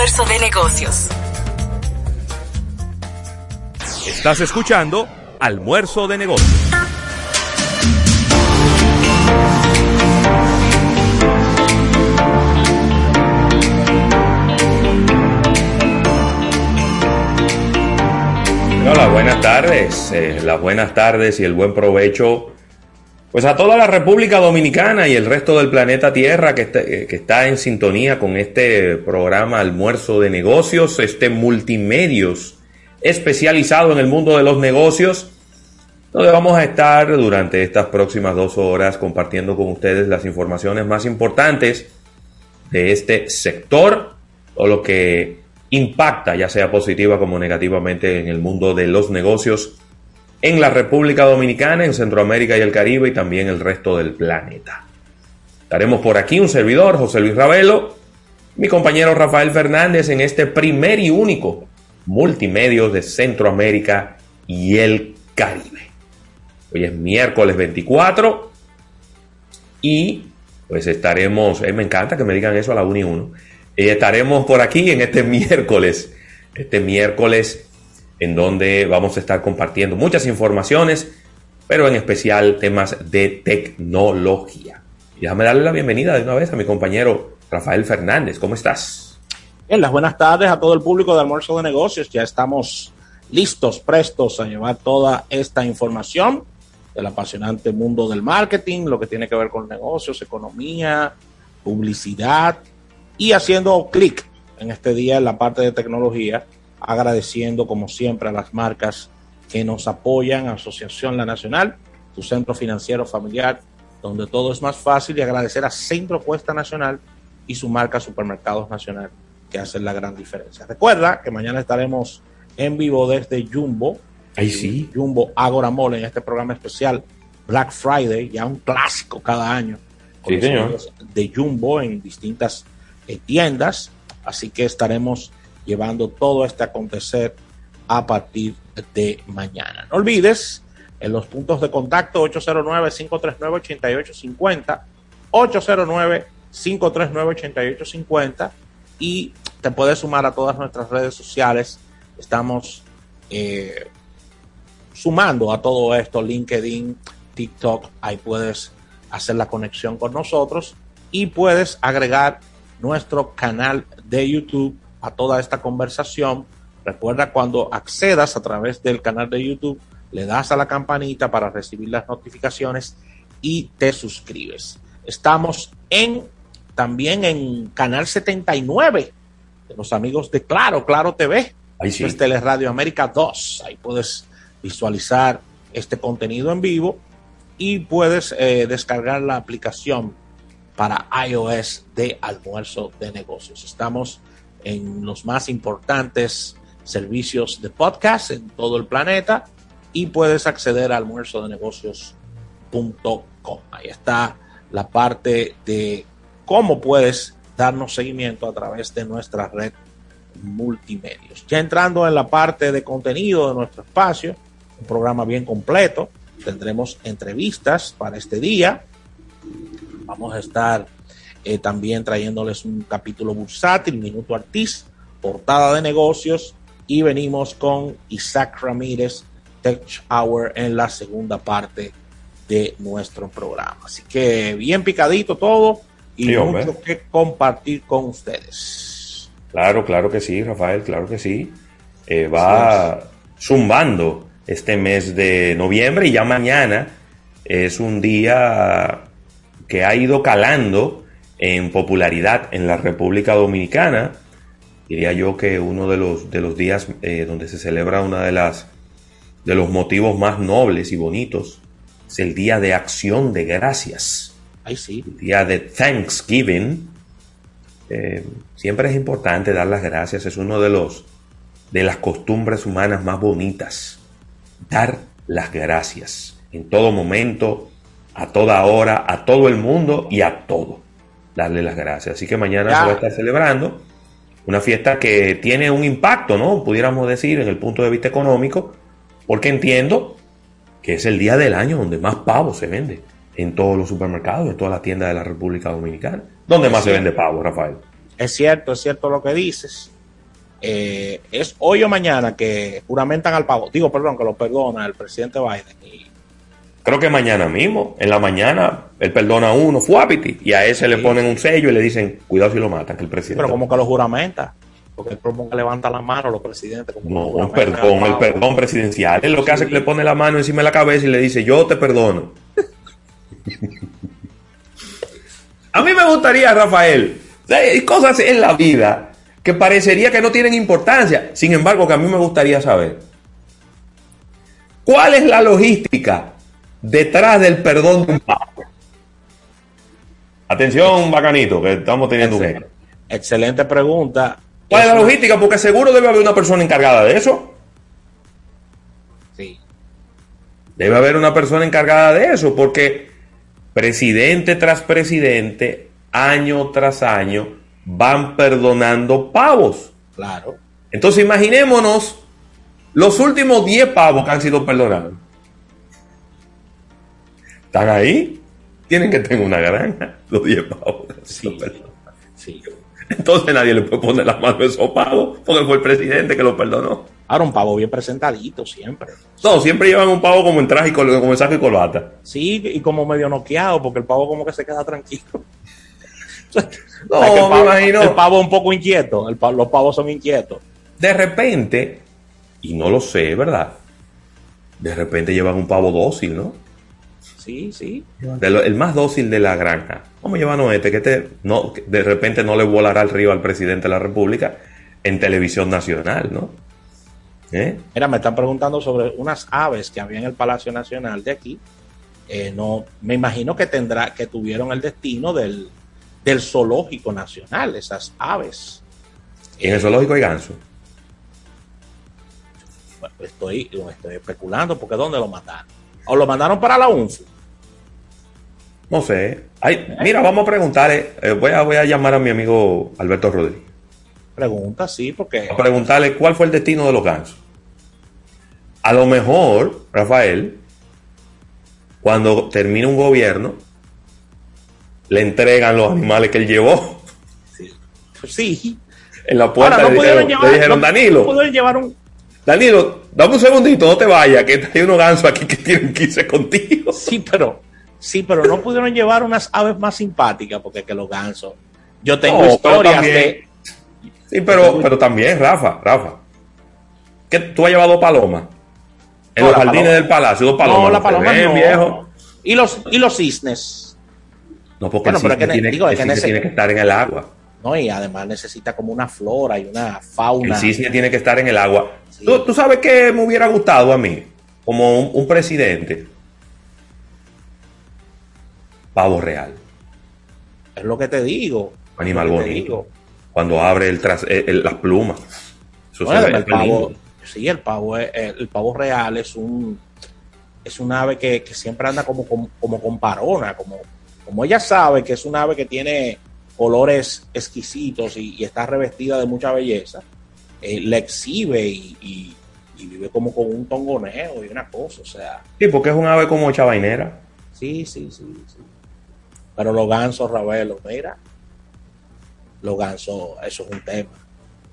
Almuerzo de negocios. Estás escuchando Almuerzo de negocios. Hola, buenas tardes. Eh, las buenas tardes y el buen provecho pues a toda la República Dominicana y el resto del planeta Tierra que está, que está, en sintonía con este programa Almuerzo de Negocios, este multimedios especializado en el mundo de los negocios, donde vamos a estar durante estas próximas dos horas compartiendo con ustedes las informaciones más importantes de este sector o lo que impacta, ya sea positiva como negativamente, en el mundo de los negocios en la República Dominicana, en Centroamérica y el Caribe y también el resto del planeta. Estaremos por aquí un servidor, José Luis Ravelo, mi compañero Rafael Fernández en este primer y único multimedio de Centroamérica y el Caribe. Hoy es miércoles 24 y pues estaremos, eh, me encanta que me digan eso a la 1 y 1, eh, estaremos por aquí en este miércoles, este miércoles en donde vamos a estar compartiendo muchas informaciones, pero en especial temas de tecnología. Y déjame darle la bienvenida de una vez a mi compañero Rafael Fernández. ¿Cómo estás? Bien, las buenas tardes a todo el público de Almuerzo de Negocios. Ya estamos listos, prestos a llevar toda esta información del apasionante mundo del marketing, lo que tiene que ver con negocios, economía, publicidad y haciendo clic en este día en la parte de tecnología agradeciendo como siempre a las marcas que nos apoyan, Asociación La Nacional, tu centro financiero familiar, donde todo es más fácil, y agradecer a Centro Cuesta Nacional y su marca Supermercados Nacional, que hacen la gran diferencia. Recuerda que mañana estaremos en vivo desde Jumbo, Ahí sí. Jumbo Agora Mall, en este programa especial Black Friday, ya un clásico cada año. Sí, señor. De Jumbo en distintas eh, tiendas, así que estaremos llevando todo este acontecer a partir de mañana. No olvides en los puntos de contacto 809-539-8850, 809-539-8850 y te puedes sumar a todas nuestras redes sociales. Estamos eh, sumando a todo esto, LinkedIn, TikTok, ahí puedes hacer la conexión con nosotros y puedes agregar nuestro canal de YouTube a toda esta conversación. Recuerda cuando accedas a través del canal de YouTube, le das a la campanita para recibir las notificaciones y te suscribes. Estamos en también en Canal 79 de los amigos de Claro, Claro TV. Ahí sí. Es Teleradio América 2. Ahí puedes visualizar este contenido en vivo y puedes eh, descargar la aplicación para iOS de almuerzo de negocios. Estamos en los más importantes servicios de podcast en todo el planeta y puedes acceder a almuerzodenegocios.com. Ahí está la parte de cómo puedes darnos seguimiento a través de nuestra red multimedios. Ya entrando en la parte de contenido de nuestro espacio, un programa bien completo, tendremos entrevistas para este día. Vamos a estar eh, también trayéndoles un capítulo bursátil, Minuto Artis, portada de negocios y venimos con Isaac Ramírez, Tech Hour en la segunda parte de nuestro programa. Así que bien picadito todo y Sí, mucho hombre. que compartir con ustedes. Claro, claro que sí, Rafael, claro que sí. Eh, va zumbando este mes de noviembre y ya mañana es un día que ha ido calando en popularidad en la República Dominicana. Diría yo que uno de los, de los días eh, donde se celebra una de las de los motivos más nobles y bonitos es el Día de Acción de Gracias Ahí sí. el día de Thanksgiving, eh, siempre es importante dar las gracias, es uno de los de las costumbres humanas más bonitas. Dar las gracias en todo momento, a toda hora, a todo el mundo y a todo. Darle las gracias. Así que mañana se va a estar celebrando una fiesta que tiene un impacto, ¿no? Pudiéramos decir, en el punto de vista económico, porque entiendo que es el día del año donde más pavo se vende en todos los supermercados, en todas las tiendas de la República Dominicana. ¿Dónde más se vende pavo, Rafael? Es cierto, es cierto lo que dices. Eh, es hoy o mañana que juramentan al pavo. Digo, perdón, que lo perdona el presidente Biden. Creo que mañana mismo, en la mañana, él perdona a uno, fuapiti, y a ese le ponen un sello y le dicen, cuidado si lo matan, que el presidente. Pero como que lo juramenta, porque él que levanta la mano los presidentes. no, un perdón, el perdón presidencial. Es lo que hace que le pone la mano encima de la cabeza y le dice, yo te perdono. a mí me gustaría, Rafael, hay cosas en la vida que parecería que no tienen importancia. Sin embargo, que a mí me gustaría saber. ¿Cuál es la logística detrás del perdón de un pavo? Atención, bacanito, que estamos teniendo un Excelente pregunta. ¿Cuál es la logística? Porque seguro debe haber una persona encargada de eso. Sí. Debe haber una persona encargada de eso, porque presidente tras presidente, año tras año, van perdonando pavos. Claro. Entonces imaginémonos los últimos 10 pavos que han sido perdonados. ¿Están ahí? Tienen que tener una granja, los 10 pavos. Sí, sí. Entonces nadie le puede poner las manos a esos pavos, porque fue el presidente que lo perdonó. Ahora un pavo bien presentadito siempre. No, siempre llevan un pavo como en traje y como en saco y corbata. Sí, y como medio noqueado, porque el pavo como que se queda tranquilo. no, me imagino. El pavo es un poco inquieto, los pavos son inquietos. De repente, y no lo sé, ¿verdad? De repente llevan un pavo dócil, ¿no? Sí, sí. el más dócil de la granja. ¿Cómo llevan este? Que te, no, de repente no le volará el río al presidente de la República en televisión nacional, ¿no? ¿Eh? Mira, me están preguntando sobre unas aves que había en el Palacio Nacional de aquí. Eh, no, me imagino que tendrá, que tuvieron el destino del, del zoológico nacional, esas aves. ¿En el zoológico hay ganso? estoy, estoy especulando, porque ¿dónde lo mataron? ¿O lo mandaron para la UNFU? No sé. Ay, mira, vamos a preguntarle. Eh, voy, a, voy a llamar a mi amigo Alberto Rodríguez. Pregunta, sí, porque. A preguntarle cuál fue el destino de los gansos. A lo mejor, Rafael, cuando termine un gobierno, le entregan los animales que él llevó. Sí. sí. En la puerta le, dijeron, Danilo. llevar un... Danilo, dame un segundito, no te vayas, que hay unos gansos aquí que tienen que irse contigo. Sí, pero, sí, pero no pudieron llevar unas aves más simpáticas, porque que los gansos. Yo tengo historias de Sí, pero, pero también, Rafa, Rafa. ¿Qué, ¿Tú has llevado palomas? En los jardines del palacio, dos palomas. No, la paloma no. viejo. ¿Y los, ¿Y los cisnes? No, porque el cisne, tiene, tiene que estar en el agua. No, y además necesita como una flora y una fauna. El cisne tiene que estar en el agua. ¿Tú, ¿Tú, sabes qué me hubiera gustado a mí? Como un, presidente. Pavo real. Es lo que te digo. Animal bonito cuando abre el tras, el, las plumas. el pavo, sí, el pavo, el, pavo real es un es un ave que, siempre anda como, como, con parona, como, como ella sabe que es un ave que tiene colores exquisitos y, está revestida de mucha belleza, eh, le exhibe y, vive como con un tongoneo y una cosa, o sea. Sí, porque es un ave como chavainera. Sí, sí, sí, sí. Pero los gansos, Ravelo, mira, los gansos, eso es un tema.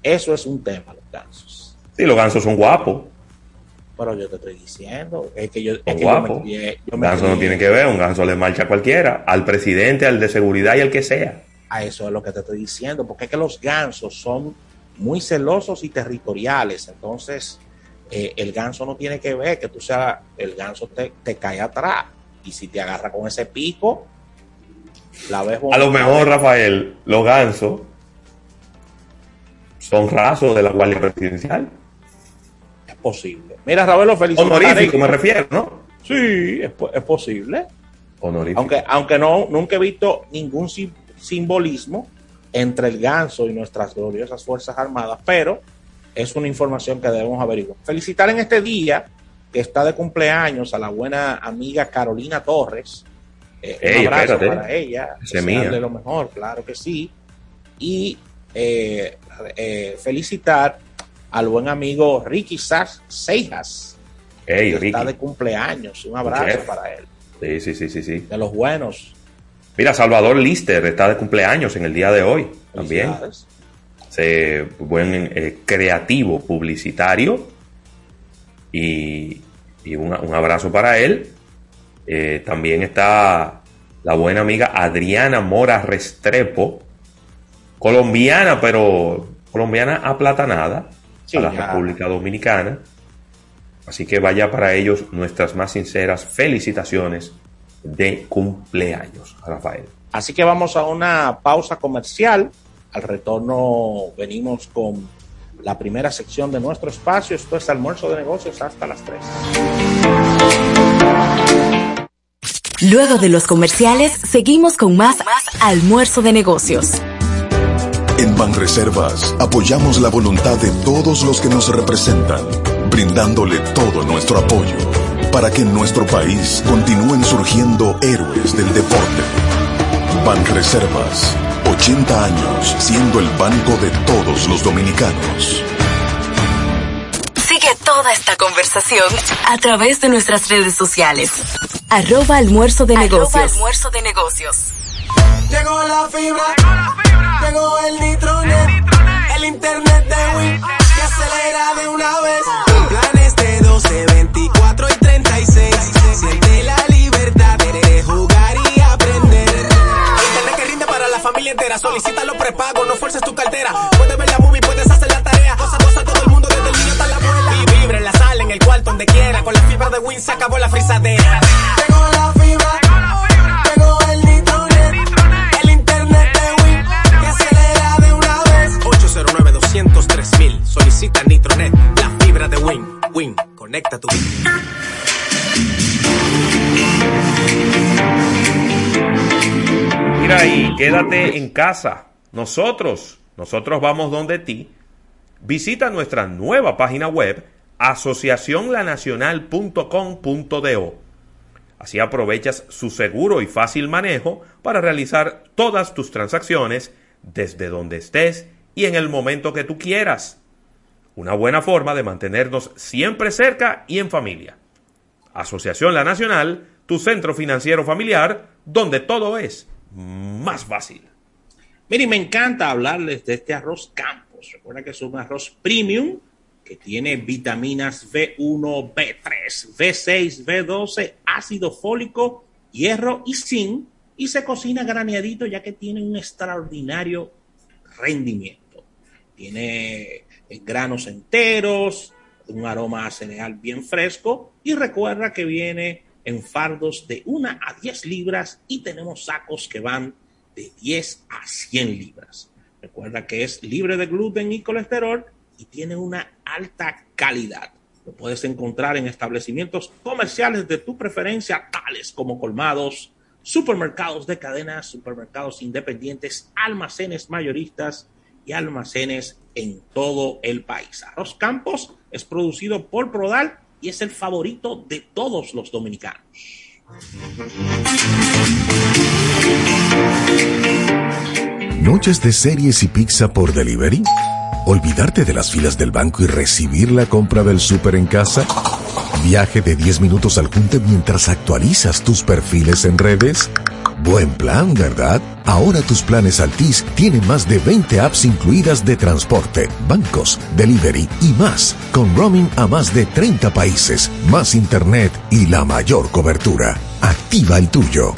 Eso es un tema, los gansos. Sí, los gansos son guapos. Pero yo te estoy diciendo, es que yo. Son guapos. ganso no tiene que ver, un ganso le marcha a cualquiera, al presidente, al de seguridad y al que sea. A eso es lo que te estoy diciendo, porque es que los gansos son muy celosos y territoriales. Entonces, eh, el ganso no tiene que ver que tú seas, el ganso te, te cae atrás. Y si te agarra con ese pico, a lo mejor, Rafael, los gansos son rasos de la Guardia Presidencial. Es posible. Mira, Ravelo, feliz. Honorífico, me refiero, ¿no? Sí, es, posible. Honorífico. Aunque, aunque no, nunca he visto ningún simbolismo entre el ganso y nuestras gloriosas Fuerzas Armadas, pero es una información que debemos averiguar. Felicitar en este día que está de cumpleaños a la buena amiga Carolina Torres. Eh, un abrazo para ella. De lo mejor, claro que sí. Y eh, eh, felicitar al buen amigo Ricky Seijas. que está de cumpleaños. Un abrazo para él. Sí, sí, sí, sí, sí. De los buenos. Mira, Salvador Lister está de cumpleaños en el día de hoy también. Buen eh, creativo publicitario. Y, un, abrazo para él. Eh, también está la buena amiga Adriana Mora Restrepo, colombiana, pero colombiana aplatanada a la República Dominicana. Así que vaya para ellos nuestras más sinceras felicitaciones de cumpleaños, Rafael. Así que vamos a una pausa comercial. Al retorno venimos con la primera sección de nuestro espacio. Esto es almuerzo de negocios hasta las 3. Luego de los comerciales, seguimos con más, más almuerzo de negocios. En Banreservas apoyamos la voluntad de todos los que nos representan, brindándole todo nuestro apoyo para que en nuestro país continúen surgiendo héroes del deporte. Banreservas, 80 años siendo el banco de todos los dominicanos. Sigue toda esta conversación a través de nuestras redes sociales. Arroba almuerzo de negocios. almuerzo de negocios. Llegó la fibra. Llegó el Nitronet, el internet de Wii, que acelera de una vez. Planes de 12, 24 y 36. Siente la libertad de jugar y aprender. Internet que rinde para la familia entera. Solicita los prepagos, no fuerces tu cartera. Con la fibra de Win se acabó la frisadera. Llegó la fibra. Solicita Nitronet, la fibra de Win. Win, conecta tu vida. Mira ahí, quédate en casa. Nosotros, nosotros vamos donde ti. Visita nuestra nueva página web asociacionlanacional.com.do. Así aprovechas su seguro y fácil manejo para realizar todas tus transacciones desde donde estés y en el momento que tú quieras. Una buena forma de mantenernos siempre cerca y en familia. Asociación La Nacional, tu centro financiero familiar, donde todo es más fácil. Mire, me encanta hablarles de este arroz Campos. Recuerda que es un arroz premium que tiene vitaminas B1, B3, B6, B12, ácido fólico, hierro y zinc y se cocina graneadito ya que tiene un extraordinario rendimiento. Tiene eh, granos enteros, un aroma a cereal bien fresco y recuerda que viene en fardos de 1 a 10 libras y tenemos sacos que van de 10 a 100 libras. Recuerda que es libre de gluten y colesterol y tiene una alta calidad. Lo puedes encontrar en establecimientos comerciales de tu preferencia, tales como colmados, supermercados de cadenas, supermercados independientes, almacenes mayoristas y almacenes en todo el país. Arroz Campos es producido por Prodal y es el favorito de todos los dominicanos. Noches de series y pizza por delivery. Olvidarte de las filas del banco y recibir la compra del súper en casa. Viaje de 10 minutos al junte mientras actualizas tus perfiles en redes. Buen plan, ¿verdad? Ahora tus planes Altis tienen más de 20 apps incluidas de transporte, bancos, delivery y más, con roaming a más de 30 países, más internet y la mayor cobertura. Activa el tuyo.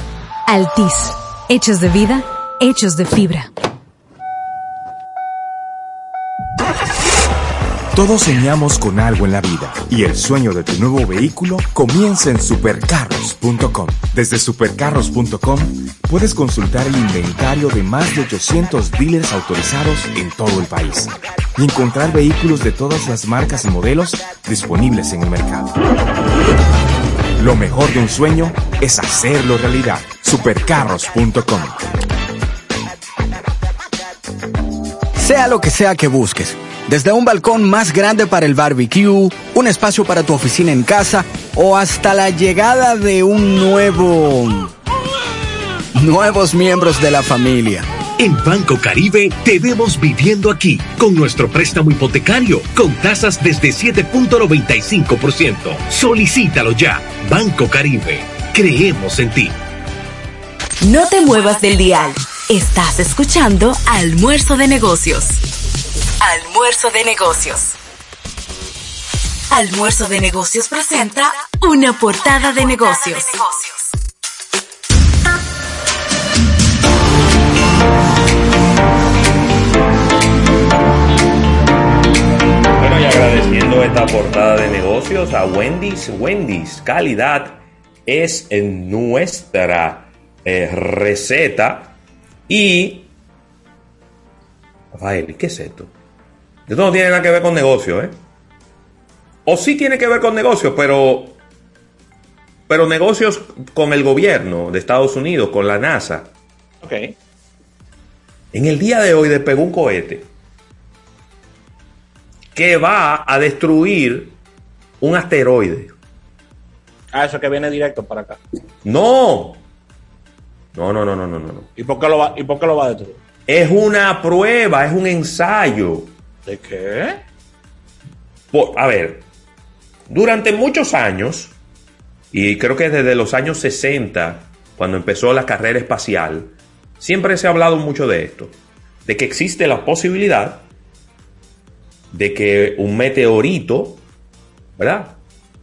Altis, hechos de vida, hechos de fibra. Todos soñamos con algo en la vida y el sueño de tu nuevo vehículo comienza en supercarros.com. Desde supercarros.com puedes consultar el inventario de más de 800 dealers autorizados en todo el país y encontrar vehículos de todas las marcas y modelos disponibles en el mercado. Lo mejor de un sueño es hacerlo realidad. supercarros.com Sea lo que sea que busques, desde un balcón más grande para el barbecue, un espacio para tu oficina en casa o hasta la llegada de un nuevo... nuevos miembros de la familia. En Banco Caribe te vemos viviendo aquí con nuestro préstamo hipotecario con tasas desde 7.95%. Solicítalo ya. Banco Caribe. Creemos en ti. No te muevas del dial. Estás escuchando Almuerzo de Negocios. Almuerzo de Negocios. Almuerzo de Negocios presenta una portada de negocios. Bueno, y agradeciendo esta portada de negocios a Wendy's. Wendy's, calidad es nuestra eh, receta. Y. Rafael, ¿qué es esto? Esto no tiene nada que ver con negocio, ¿eh? O sí tiene que ver con negocios, pero. Pero negocios con el gobierno de Estados Unidos, con la NASA. Ok. En el día de hoy despegó un cohete que va a destruir un asteroide. Ah, eso que viene directo para acá. No. No, no, no, no, no, no. ¿Y por qué lo va, y por qué lo va a destruir? Es una prueba, es un ensayo. ¿De qué? Por- a ver, durante muchos años, y creo que desde los años 60, cuando empezó la carrera espacial, siempre se ha hablado mucho de esto, de que existe la posibilidad de que un meteorito, ¿verdad?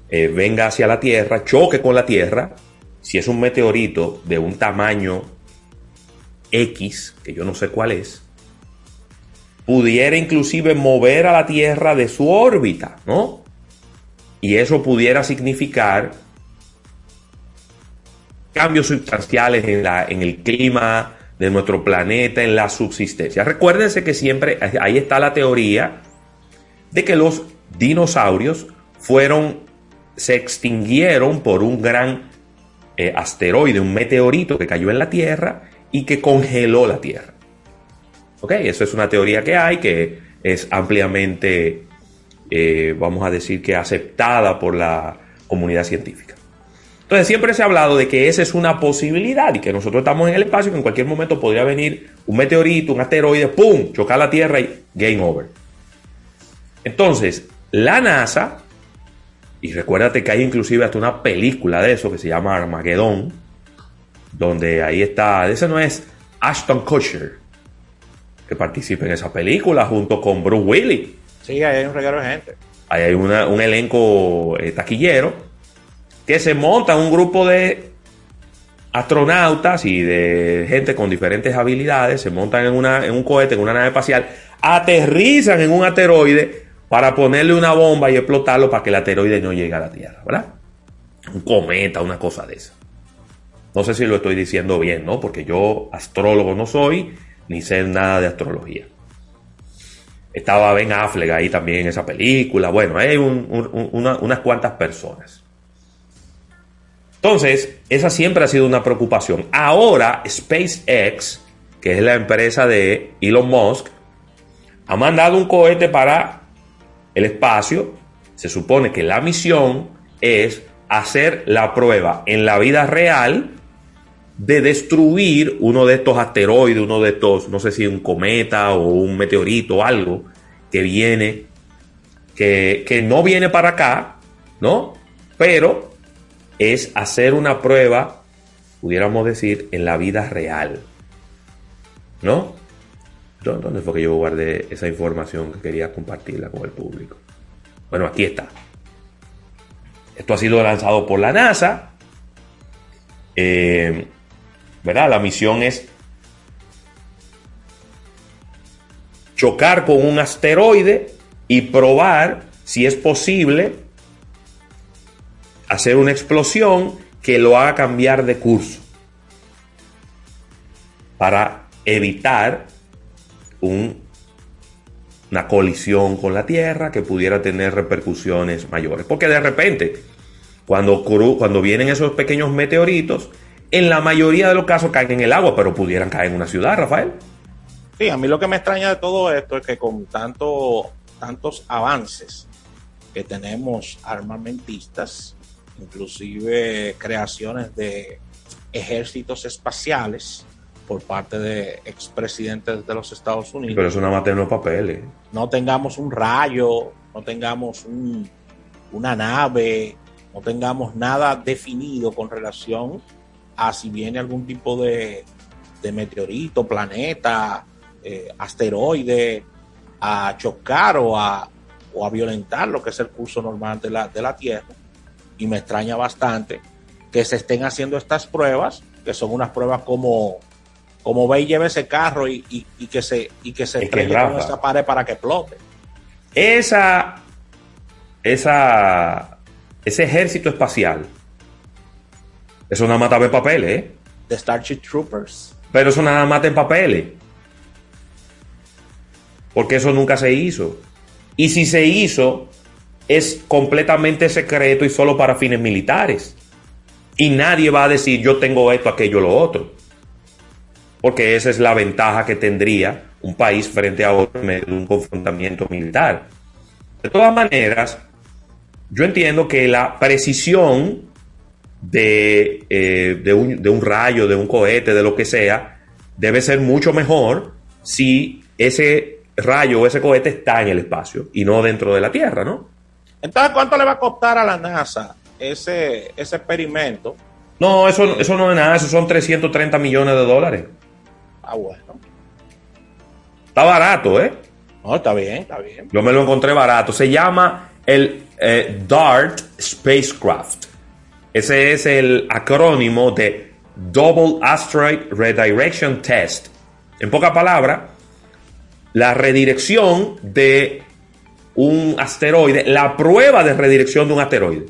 Eh, venga hacia la Tierra, choque con la Tierra, si es un meteorito de un tamaño X, que yo no sé cuál es, pudiera inclusive mover a la Tierra de su órbita, ¿no? Y eso pudiera significar cambios sustanciales en, la, en el clima de nuestro planeta, en la subsistencia. Recuérdense que siempre ahí está la teoría de que los dinosaurios fueron, se extinguieron por un gran eh, asteroide, un meteorito que cayó en la Tierra y que congeló la Tierra. ¿Ok? Eso es una teoría que hay, que es ampliamente, eh, vamos a decir que aceptada por la comunidad científica. Entonces siempre se ha hablado de que esa es una posibilidad y que nosotros estamos en el espacio que en cualquier momento podría venir un meteorito, un asteroide, ¡pum!, chocar la Tierra y game over. Entonces, la NASA, y recuérdate que hay inclusive hasta una película de eso que se llama Armageddon, donde ahí está, ese no es Ashton Kutcher, que participa en esa película junto con Bruce Willis. Sí, ahí hay un regalo de gente. Ahí hay una- un elenco eh, taquillero que se monta un grupo de astronautas y de gente con diferentes habilidades, se montan en, una, en un cohete, en una nave espacial, aterrizan en un asteroide para ponerle una bomba y explotarlo para que el asteroide no llegue a la Tierra, ¿verdad? Un cometa, una cosa de esa. No sé si lo estoy diciendo bien, ¿no? Porque yo astrólogo no soy, ni sé nada de astrología. Estaba Ben Affleck ahí también en esa película. Bueno, hay un- un- un- una- unas cuantas personas. Entonces, esa siempre ha sido una preocupación. Ahora, SpaceX, que es la empresa de Elon Musk, ha mandado un cohete para el espacio. Se supone que la misión es hacer la prueba en la vida real de destruir uno de estos asteroides, uno de estos, no sé si un cometa o un meteorito o algo que viene, que, que no viene para acá, ¿no? Pero es hacer una prueba, pudiéramos decir, en la vida real, ¿no? ¿Dó- ¿Dónde fue que yo guardé esa información que quería compartirla con el público? Bueno, aquí está. Esto ha sido lanzado por la NASA. Eh, ¿verdad? La misión es chocar con un asteroide y probar si es posible hacer una explosión que lo haga cambiar de curso para evitar un- una colisión con la Tierra que pudiera tener repercusiones mayores. Porque de repente, cuando, cuando vienen esos pequeños meteoritos, en la mayoría de los casos caen en el agua, pero pudieran caer en una ciudad, Rafael. Sí, a mí lo que me extraña de todo esto es que con tanto, tantos avances que tenemos armamentistas, inclusive creaciones de ejércitos espaciales por parte de expresidentes de los Estados Unidos. Pero eso nada más tiene los papeles. No tengamos un rayo, no tengamos un, una nave, no tengamos nada definido con relación a si viene algún tipo de, de meteorito, planeta, eh, asteroide a chocar o a, o a violentar lo que es el curso normal de la, de la Tierra. Y me extraña bastante que se estén haciendo estas pruebas, que son unas pruebas como, como ve y lleve ese carro y, y- y que se, y que se Es que, con esa pared para que explote. Esa, esa, ese ejército espacial, eso nada más estaba en papeles, ¿eh? The Starship Troopers. Pero eso nada más está en papeles. Porque eso nunca se hizo. Y si se hizo, es completamente secreto y solo para fines militares. Y nadie va a decir yo tengo esto, aquello, lo otro. Porque esa es la ventaja que tendría un país frente a otro en medio de un confrontamiento militar. De todas maneras, yo entiendo que la precisión de, eh, de, un, de un rayo, de un cohete, de lo que sea, debe ser mucho mejor si ese rayo o ese cohete está en el espacio y no dentro de la Tierra, ¿no? Entonces, ¿cuánto le va a costar a la NASA ese, ese experimento? No, eso, eso no es nada, eso son 330 millones de dólares. Ah, bueno. Está barato, ¿eh? No, está bien, está bien. Yo me lo encontré barato. Se llama el eh, DART Spacecraft. Ese es el acrónimo de Double Asteroid Redirection Test. En pocas palabras, la redirección de un asteroide, la prueba de redirección de un asteroide.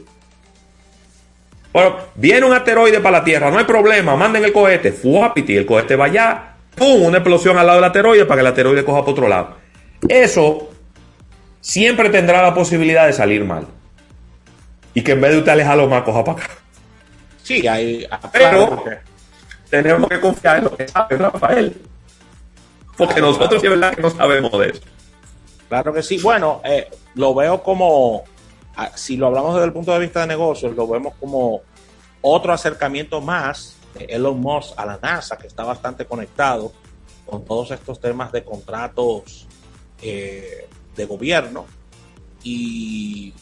Bueno, viene un asteroide para la Tierra, no hay problema, manden el cohete, fuapiti, el cohete va allá, pum, una explosión al lado del asteroide para que el asteroide coja para otro lado. Eso siempre tendrá la posibilidad de salir mal. Y que en vez de usted alejarlo más, coja para acá. Sí, hay. Pero- claro que- Tenemos que confiar en lo que sabe Rafael. Porque nosotros sí es verdad que no sabemos de eso. Claro que sí. Bueno, eh, lo veo como, ah, si lo hablamos desde el punto de vista de negocios, lo vemos como otro acercamiento más de Elon Musk a la NASA, que está bastante conectado con todos estos temas de contratos eh, de gobierno. Y,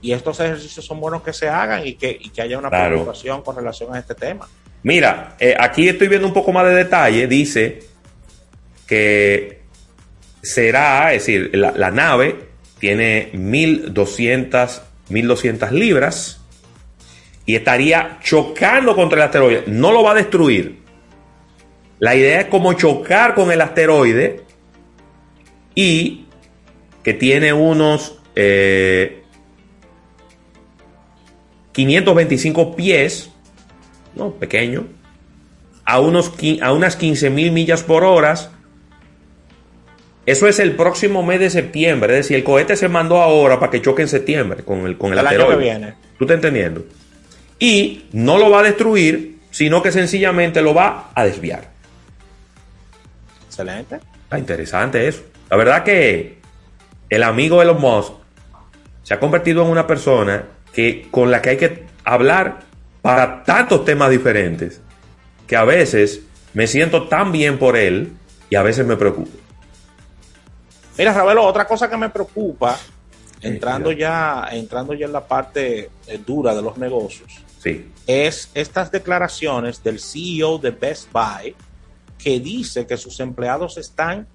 y estos ejercicios son buenos que se hagan y que, y que haya una Claro. preocupación con relación a este tema. Mira, eh, aquí estoy viendo un poco más de detalle. Dice que será, es decir, la, la nave tiene 1200, 1200 libras y estaría chocando contra el asteroide. No lo va a destruir. La idea es como chocar con el asteroide y que tiene unos eh, 525 pies no, pequeño, a, unos, a unas 15 mil millas por hora. Eso es el próximo mes de septiembre. Es decir, el cohete se mandó ahora para que choque en septiembre con el, con el El año que viene. ¿Tú estás entendiendo? Y no lo va a destruir, sino que sencillamente lo va a desviar. Excelente. Está interesante eso. La verdad que el amigo Elon Musk se ha convertido en una persona que, con la que hay que hablar para tantos temas diferentes que a veces me siento tan bien por él y a veces me preocupo. Mira, Ravelo, otra cosa que me preocupa, entrando ya, entrando ya en la parte eh, dura de los negocios, Sí, es estas declaraciones del CEO de Best Buy que dice que sus empleados están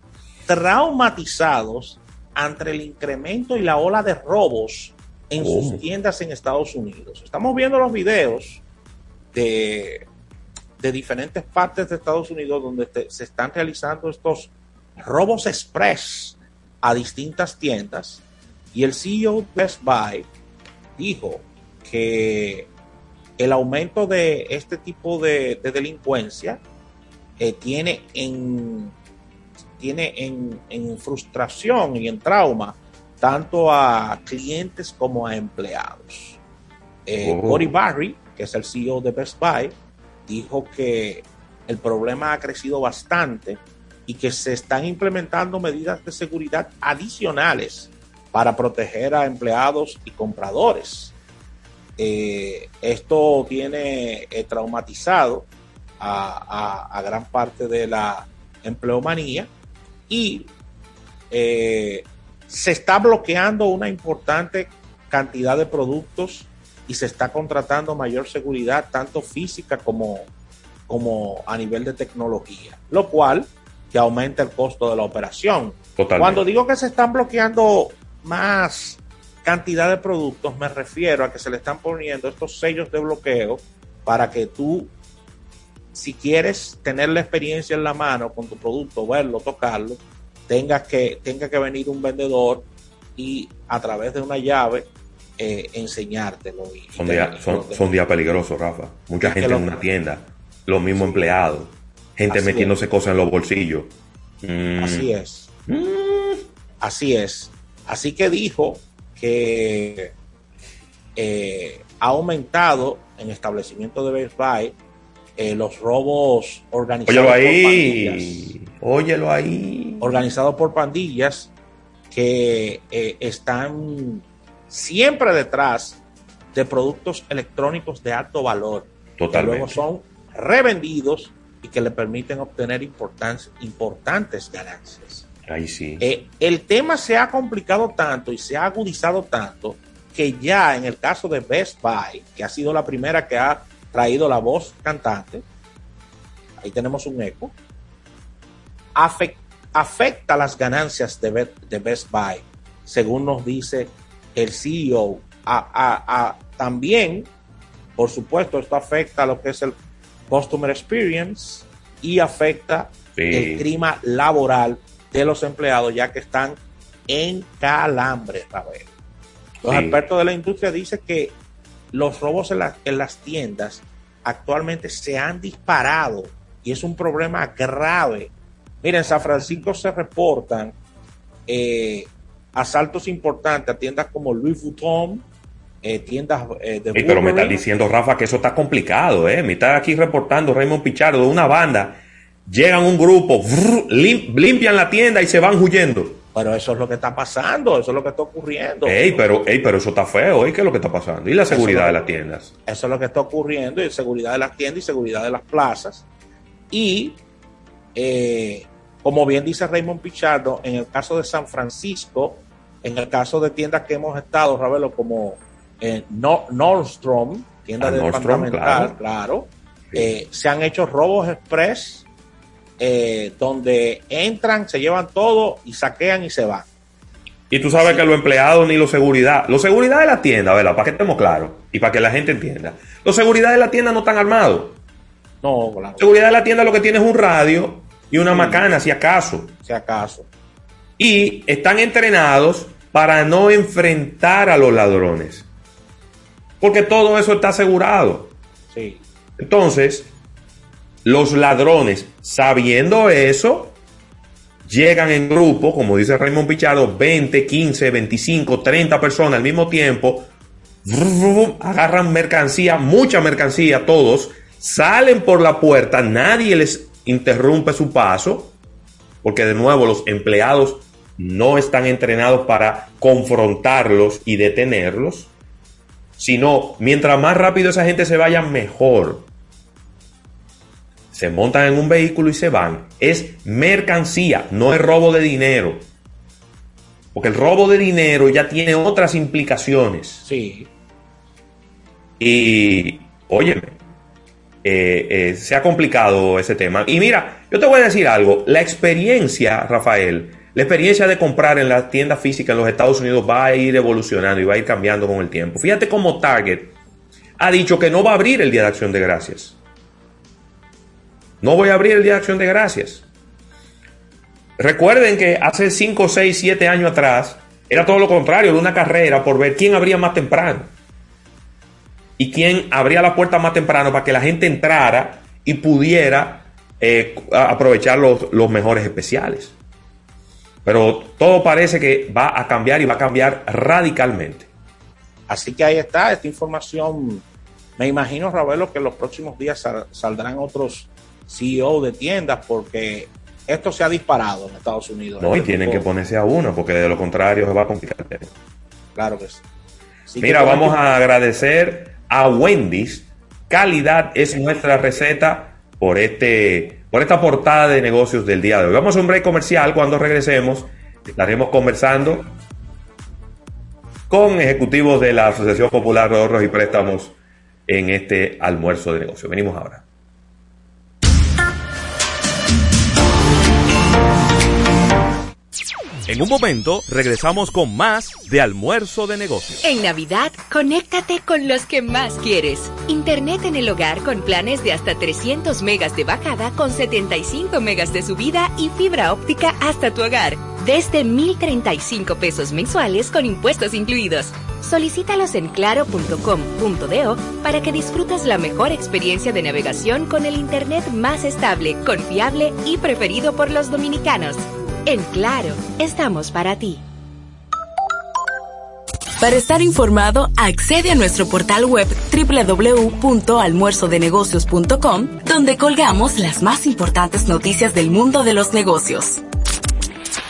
traumatizados ante el incremento y la ola de robos en ¿Cómo? sus tiendas en Estados Unidos. Estamos viendo los videos de, de diferentes partes de Estados Unidos donde te- se están realizando estos robos express a distintas tiendas y el CEO de Best Buy dijo que el aumento de este tipo de, de delincuencia eh, tiene en tiene en, en frustración y en trauma tanto a clientes como a empleados. Eh, Oh. Cory Barry, que es el CEO de Best Buy, dijo que el problema ha crecido bastante y que se están implementando medidas de seguridad adicionales para proteger a empleados y compradores. Eh, esto tiene eh, traumatizado a, gran parte de la empleomanía y eh, se está bloqueando una importante cantidad de productos y se está contratando mayor seguridad, tanto física como, como a nivel de tecnología, lo cual que aumenta el costo de la operación. Cuando digo que se están bloqueando más cantidad de productos, me refiero a que se le están poniendo estos sellos de bloqueo para que tú, si quieres tener la experiencia en la mano con tu producto, verlo, tocarlo, tengas que, tenga que venir un vendedor y a través de una llave eh, enseñártelo. son, días, peligrosos, Rafa. Mucha gente en una tienda, los mismos empleados, gente metiéndose cosas en los bolsillos. Mm. Así es. Mm. Así es. Así que dijo que eh, ha aumentado en establecimientos de Best Buy eh, los robos organizados por. Óyelo ahí. Organizados por pandillas que eh, están siempre detrás de productos electrónicos de alto valor. Totalmente. Que luego son revendidos y que le permiten obtener importantes ganancias. Ahí sí. Eh, el tema se ha complicado tanto y se ha agudizado tanto que ya en el caso de Best Buy, que ha sido la primera que ha traído la voz cantante, ahí tenemos un eco, afecta las ganancias de, de Best Buy, según nos dice el CEO. A, también, por supuesto, esto afecta a lo que es el Customer Experience y afecta el clima laboral de los empleados, ya que están en calambre, Los expertos de la industria dicen que los robos en, en las tiendas actualmente se han disparado y es un problema grave. Miren, en San Francisco se reportan eh, asaltos importantes a tiendas como Louis Vuitton, eh, tiendas eh, de... pero me está diciendo, Rafa, que eso está complicado, ¿eh? Me está aquí reportando Raymond Pichardo de una banda. Llegan un grupo, limpian la tienda y se van huyendo. Pero eso es lo que está pasando, eso es lo que está ocurriendo. Ey, pero, ey, pero eso está feo, ¿y qué es lo que está pasando? ¿Y la seguridad de las tiendas? Eso es lo que está ocurriendo, y seguridad de las tiendas y seguridad de las plazas. Y, eh, como bien dice Raymond Pichardo, en el caso de San Francisco, en el caso de tiendas que hemos estado, Ravelo, como eh, Nordstrom, tienda de departamental, claro, eh, se han hecho robos express eh, donde entran, se llevan todo y saquean y se van. Y tú sabes que los empleados ni los seguridad, los seguridad de la tienda, ¿verdad? Para que estemos claros y para que la gente entienda. Los seguridad de la tienda no están armados. No, claro. Seguridad de la tienda lo que tiene es un radio y una macana, si acaso. Si acaso. Y están entrenados para no enfrentar a los ladrones. Porque todo eso está asegurado. Sí. Entonces, los ladrones, sabiendo eso, llegan en grupo, como dice Raymond Pichardo, 20, 15, 25, 30 personas al mismo tiempo, agarran mercancía, mucha mercancía, todos, salen por la puerta, nadie les interrumpe su paso, porque de nuevo los empleados no están entrenados para confrontarlos y detenerlos, sino mientras más rápido esa gente se vaya, mejor se montan en un vehículo y se van. Es mercancía, no es robo de dinero. Porque el robo de dinero ya tiene otras implicaciones. Sí. Y, óyeme, eh, eh, se ha complicado ese tema. Y mira, yo te voy a decir algo. La experiencia, Rafael, la experiencia de comprar en la tienda física en los Estados Unidos va a ir evolucionando y va a ir cambiando con el tiempo. Fíjate cómo Target ha dicho que no va a abrir el Día de Acción de Gracias. No voy a abrir el Día de Acción de Gracias. Recuerden que hace 5, 6, 7 años atrás era todo lo contrario, de una carrera por ver quién abría más temprano. Y quién abría la puerta más temprano para que la gente entrara y pudiera eh, aprovechar los, los mejores especiales. Pero todo parece que va a cambiar y va a cambiar radicalmente. Así que ahí está esta información. Me imagino, Ravelo, que en los próximos días saldrán otros CEO de tiendas porque esto se ha disparado en Estados Unidos. No, y tienen que ponerse a uno, porque de lo contrario se va a complicar. Claro que sí. Mira, vamos a agradecer a Wendy's. Calidad es nuestra receta por este por esta portada de negocios del día de hoy. Vamos a un break comercial. Cuando regresemos, estaremos conversando con ejecutivos de la Asociación Popular de Ahorros y Préstamos en este almuerzo de negocios. Venimos ahora. En un momento regresamos con más de almuerzo de negocios. En Navidad, conéctate con los que más quieres. Internet en el hogar con planes de hasta 300 megas de bajada con 75 megas de subida y fibra óptica hasta tu hogar. Desde 1.035 pesos mensuales con impuestos incluidos. Solicítalos en claro.com.do para que disfrutes la mejor experiencia de navegación con el Internet más estable, confiable y preferido por los dominicanos. En Claro, estamos para ti. Para estar informado, accede a nuestro portal web www.almuerzodenegocios.com, donde colgamos las más importantes noticias del mundo de los negocios.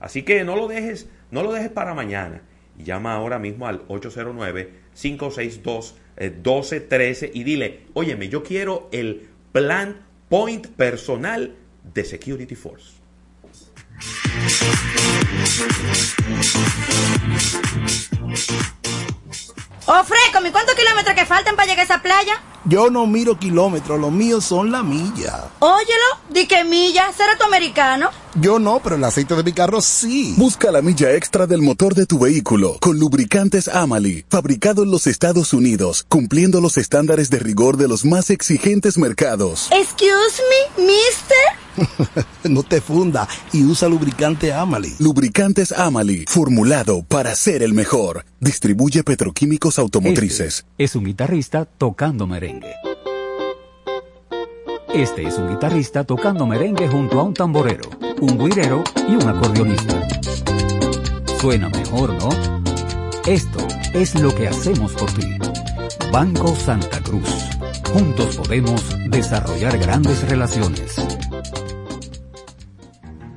Así que no lo dejes, no lo dejes para mañana. Llama ahora mismo al 809-562-1213 y dile, óyeme, yo quiero el plan point personal de Security Force. Oh, Freco, cuántos kilómetros que faltan para llegar a esa playa? Yo no miro kilómetros, los míos son la milla. Óyelo, di que milla, ¿será tu americano? Yo no, pero el aceite de mi carro sí. Busca la milla extra del motor de tu vehículo con lubricantes Amali, fabricado en los Estados Unidos, cumpliendo los estándares de rigor de los más exigentes mercados. Excuse me, mister. no te funda y usa lubricante Amali. Lubricantes Amali, formulado para ser el mejor. Distribuye petroquímicos automotrices. Este es un guitarrista tocando merengue. Este es un guitarrista tocando merengue junto a un tamborero, un guirero y un acordeonista. Suena mejor, ¿no? Esto es lo que hacemos por ti. Banco Santa Cruz. Juntos podemos desarrollar grandes relaciones.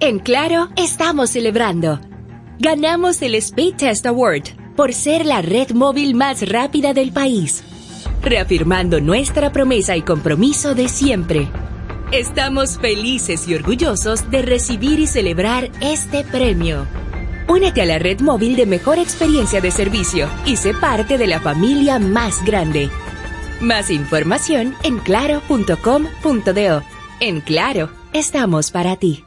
En Claro, estamos celebrando. Ganamos el Speed Test Award por ser la red móvil más rápida del país reafirmando nuestra promesa y compromiso de siempre. Estamos felices y orgullosos de recibir y celebrar este premio. Únete a la red móvil de mejor experiencia de servicio y sé parte de la familia más grande. Más información en claro.com.do. En Claro, estamos para ti.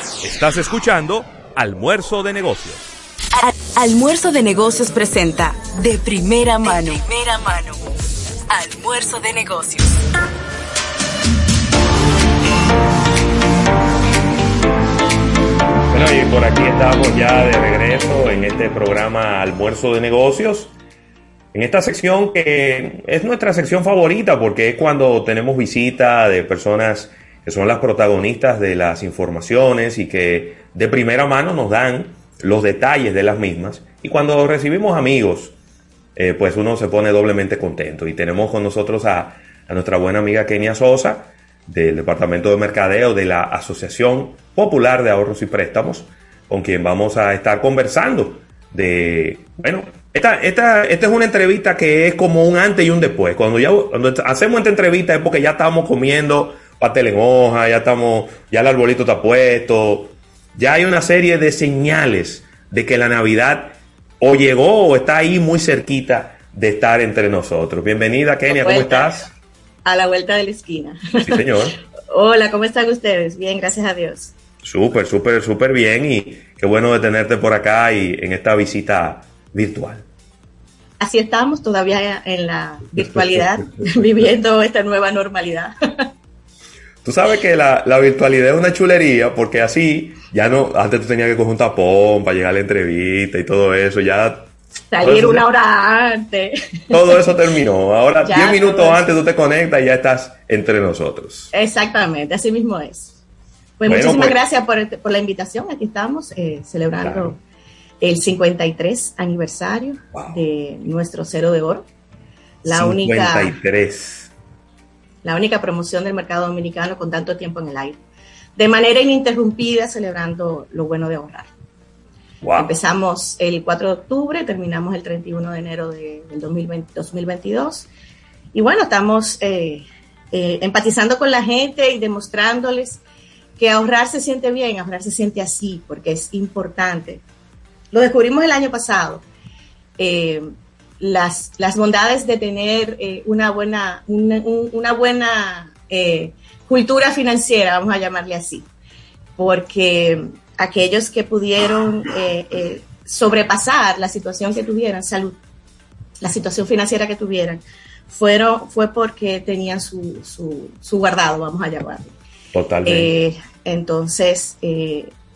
Estás escuchando Almuerzo de Negocios. Almuerzo de Negocios presenta De Primera Mano. De primera mano. Almuerzo de Negocios. Bueno, y por aquí estamos ya de regreso en este programa Almuerzo de Negocios. en esta sección que es nuestra sección favorita porque es cuando tenemos visita de personas que son las protagonistas de las informaciones y que de primera mano nos dan los detalles de las mismas. Y cuando recibimos amigos, eh, pues uno se pone doblemente contento. Y tenemos con nosotros a, a nuestra buena amiga Kenia Sosa, del Departamento de Mercadeo de la Asociación Popular de Ahorros y Préstamos, con quien vamos a estar conversando de, bueno, esta, esta, esta es una entrevista que es como un antes y un después. Cuando ya cuando hacemos esta entrevista es porque ya estamos comiendo pastel en hoja, ya estamos, ya el arbolito está puesto, ya hay una serie de señales de que la Navidad o llegó o está ahí muy cerquita de estar entre nosotros. Bienvenida, Kenia, ¿cómo estás? A la vuelta de la esquina. Sí, señor. Hola, ¿cómo están ustedes? Bien, gracias a Dios. Súper, súper, súper bien y qué bueno de tenerte por acá y en esta visita virtual. Así estamos todavía en la virtualidad, viviendo esta nueva normalidad. Tú sabes que la, la, virtualidad es una chulería porque así ya no, antes tú tenías que coger un tapón para llegar a la entrevista y todo eso, ya... Salir una hora antes. Todo eso terminó. Ahora, 10 minutos antes tú te conectas y ya estás entre nosotros. Exactamente, así mismo es. Pues bueno, muchísimas pues, gracias por, por, la invitación. Aquí estamos eh, celebrando claro. el 53 aniversario wow. de nuestro Cero de Oro. La 53. única la única promoción del mercado dominicano con tanto tiempo en el aire. De manera ininterrumpida, celebrando lo bueno de ahorrar. Wow. Empezamos el 4 de octubre, terminamos el 31 de enero de, del 2020, 2022. Y bueno, estamos eh, eh, empatizando con la gente y demostrándoles que ahorrar se siente bien, ahorrar se siente así, porque es importante. Lo descubrimos el año pasado. Eh, las, las bondades de tener eh, una buena, una, una buena eh, cultura financiera, vamos a llamarle así, porque aquellos que pudieron eh, eh, sobrepasar la situación que tuvieran, salud, la situación financiera que tuvieran, fueron, fue porque tenían su, su, su guardado, vamos a llamarlo. Totalmente. entonces,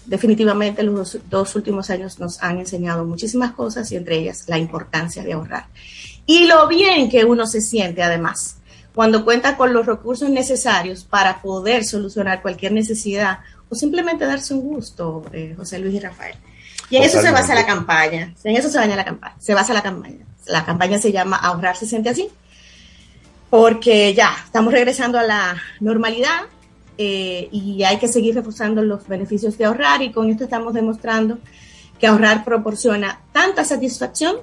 definitivamente los dos, últimos años nos han enseñado muchísimas cosas y entre ellas la importancia de ahorrar. Y lo bien que uno se siente además cuando cuenta con los recursos necesarios para poder solucionar cualquier necesidad o simplemente darse un gusto, eh, José Luis y Rafael. Y en Totalmente. eso se basa la campaña, en eso se basa la campaña, se basa la campaña. La campaña se llama Ahorrar se siente así, porque ya estamos regresando a la normalidad, eh, y hay que seguir reforzando los beneficios de ahorrar y con esto estamos demostrando que ahorrar proporciona tanta satisfacción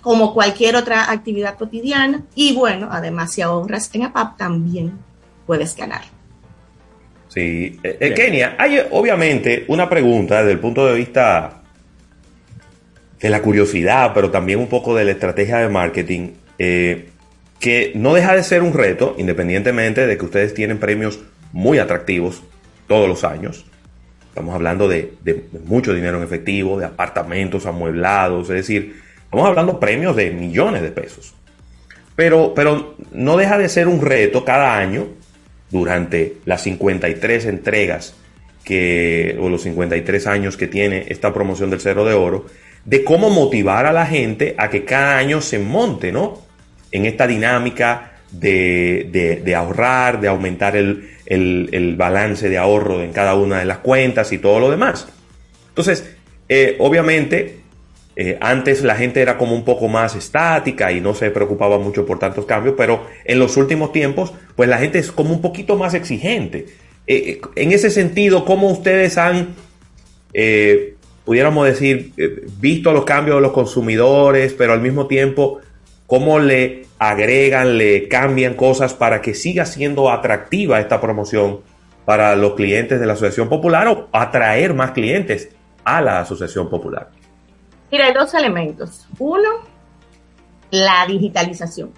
como cualquier otra actividad cotidiana y bueno, además si ahorras en APAP también puedes ganar. Sí, eh, eh, Kenia, hay obviamente una pregunta desde el punto de vista de la curiosidad, pero también un poco de la estrategia de marketing, eh, que no deja de ser un reto, independientemente de que ustedes tienen premios muy atractivos todos los años. Estamos hablando de, mucho dinero en efectivo, de apartamentos amueblados, es decir, estamos hablando premios de millones de pesos. Pero, pero no deja de ser un reto cada año durante las 53 entregas que, o los 53 años que tiene esta promoción del Cero de Oro, de cómo motivar a la gente a que cada año se monte, ¿no? En esta dinámica de, de, ahorrar, de aumentar el, el, el, balance de ahorro en cada una de las cuentas y todo lo demás. Entonces, eh, obviamente, eh, antes la gente era como un poco más estática y no se preocupaba mucho por tantos cambios, pero en los últimos tiempos, pues la gente es como un poquito más exigente. Eh, en ese sentido, ¿cómo ustedes han, pudiéramos decir, visto los cambios de los consumidores, pero al mismo tiempo, cómo le agregan, le cambian cosas para que siga siendo atractiva esta promoción para los clientes de la Asociación Popular o atraer más clientes a la Asociación Popular? Mira, hay dos elementos. Uno, la digitalización,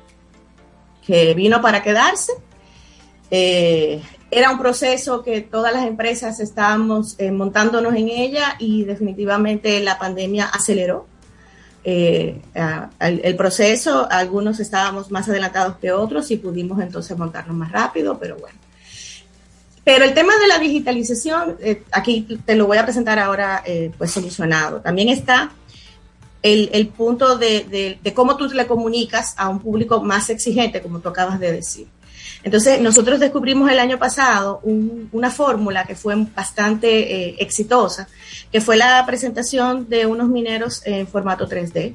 que vino para quedarse. Eh, era un proceso que todas las empresas estábamos eh, montándonos en ella y definitivamente la pandemia aceleró eh, el, proceso. Algunos estábamos más adelantados que otros y pudimos entonces montarnos más rápido, pero bueno. Pero el tema de la digitalización, eh, aquí te lo voy a presentar ahora eh, pues solucionado. También está el, punto de, de, de, cómo tú le comunicas a un público más exigente, como tú acabas de decir. Entonces, nosotros descubrimos el año pasado un, una fórmula que fue bastante eh, exitosa, que fue la presentación de unos mineros en formato 3D.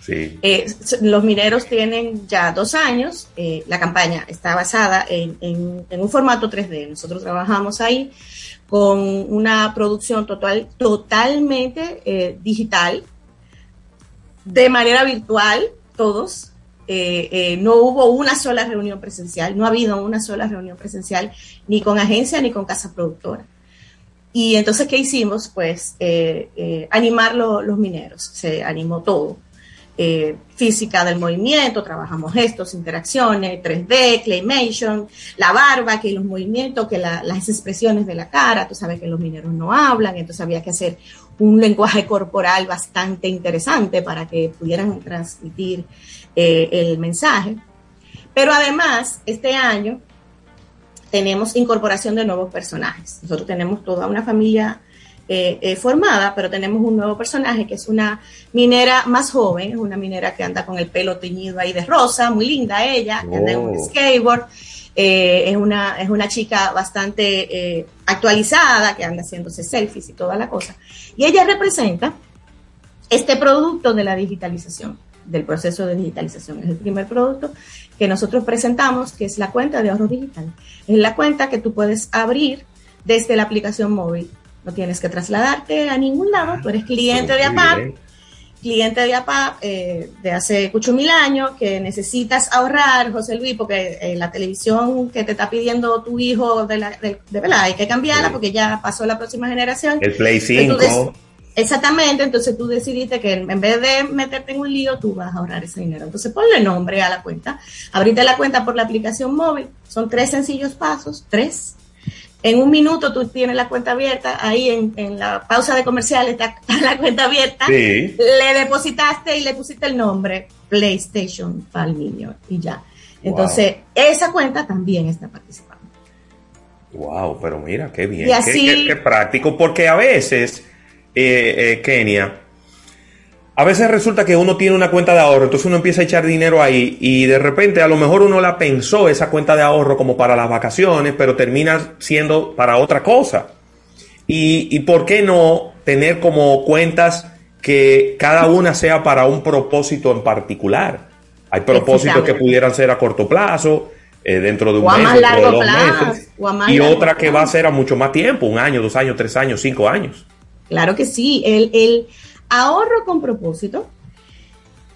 Sí. Eh, los mineros tienen ya dos años, eh, la campaña está basada en, en, en, un formato 3D. Nosotros trabajamos ahí con una producción total, totalmente digital, de manera virtual, todos. Eh, eh, no hubo una sola reunión presencial, no ha habido una sola reunión presencial, ni con agencia ni con casa productora. Y entonces, ¿qué hicimos? Pues animar lo, los mineros, se animó todo eh, física del movimiento, trabajamos gestos, interacciones, 3D, claymation, la barba, que los movimientos, que la, las expresiones de la cara, tú sabes que los mineros no hablan, entonces había que hacer un lenguaje corporal bastante interesante para que pudieran transmitir eh, el mensaje. Pero además, este año tenemos incorporación de nuevos personajes. Nosotros tenemos toda una familia eh, eh, formada, pero tenemos un nuevo personaje que es una minera más joven, es una minera que anda con el pelo teñido ahí de rosa, muy linda ella, que anda en un skateboard. Eh, es, una, es una chica bastante actualizada, que anda haciéndose selfies y toda la cosa. Y ella representa este producto de la digitalización, del proceso de digitalización. Es el primer producto que nosotros presentamos, que es la cuenta de ahorro digital. Es la cuenta que tú puedes abrir desde la aplicación móvil no tienes que trasladarte a ningún lado, tú eres cliente de APAP, cliente de APAP eh, de hace muchos mil años, que necesitas ahorrar, José Luis, porque eh, la televisión que te está pidiendo tu hijo de, la, de, de verdad hay que cambiarla porque ya pasó la próxima generación. El Play 5. Exactamente, entonces tú decidiste que en vez de meterte en un lío, tú vas a ahorrar ese dinero. Entonces ponle nombre a la cuenta, abrite la cuenta por la aplicación móvil, son tres sencillos pasos, tres, en un minuto tú tienes la cuenta abierta, ahí en, en la pausa de comercial está la cuenta abierta, sí. le depositaste y le pusiste el nombre PlayStation para el niño y ya. Entonces, wow. esa cuenta también está participando. Wow, pero mira, qué bien, y así, qué, qué, qué práctico, porque a veces, eh, eh, Kenia, a veces resulta que uno tiene una cuenta de ahorro, entonces uno empieza a echar dinero ahí y de repente a lo mejor uno la pensó esa cuenta de ahorro como para las vacaciones, pero termina siendo para otra cosa. Y, y por qué no tener como cuentas que cada una sea para un propósito en particular. Hay propósitos que pudieran ser a corto plazo, eh, dentro de un o mes, dentro de dos plazo, meses, y otra que plazo. va a ser a mucho más tiempo, un año, dos años, tres años, cinco años. Claro que sí, el, el ahorro con propósito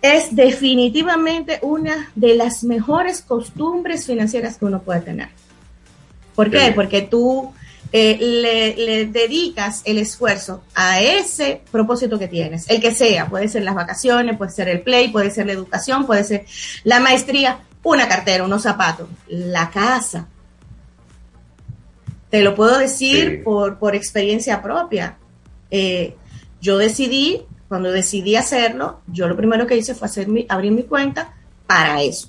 es definitivamente una de las mejores costumbres financieras que uno puede tener. ¿Por qué? Sí. Porque tú eh, le, le dedicas el esfuerzo a ese propósito que tienes, el que sea, puede ser las vacaciones, puede ser el play, puede ser la educación, puede ser la maestría, una cartera, unos zapatos, la casa. Te lo puedo decir Sí. por, por experiencia propia. Eh, yo decidí, cuando decidí hacerlo, yo lo primero que hice fue hacer mi- abrir mi cuenta para eso,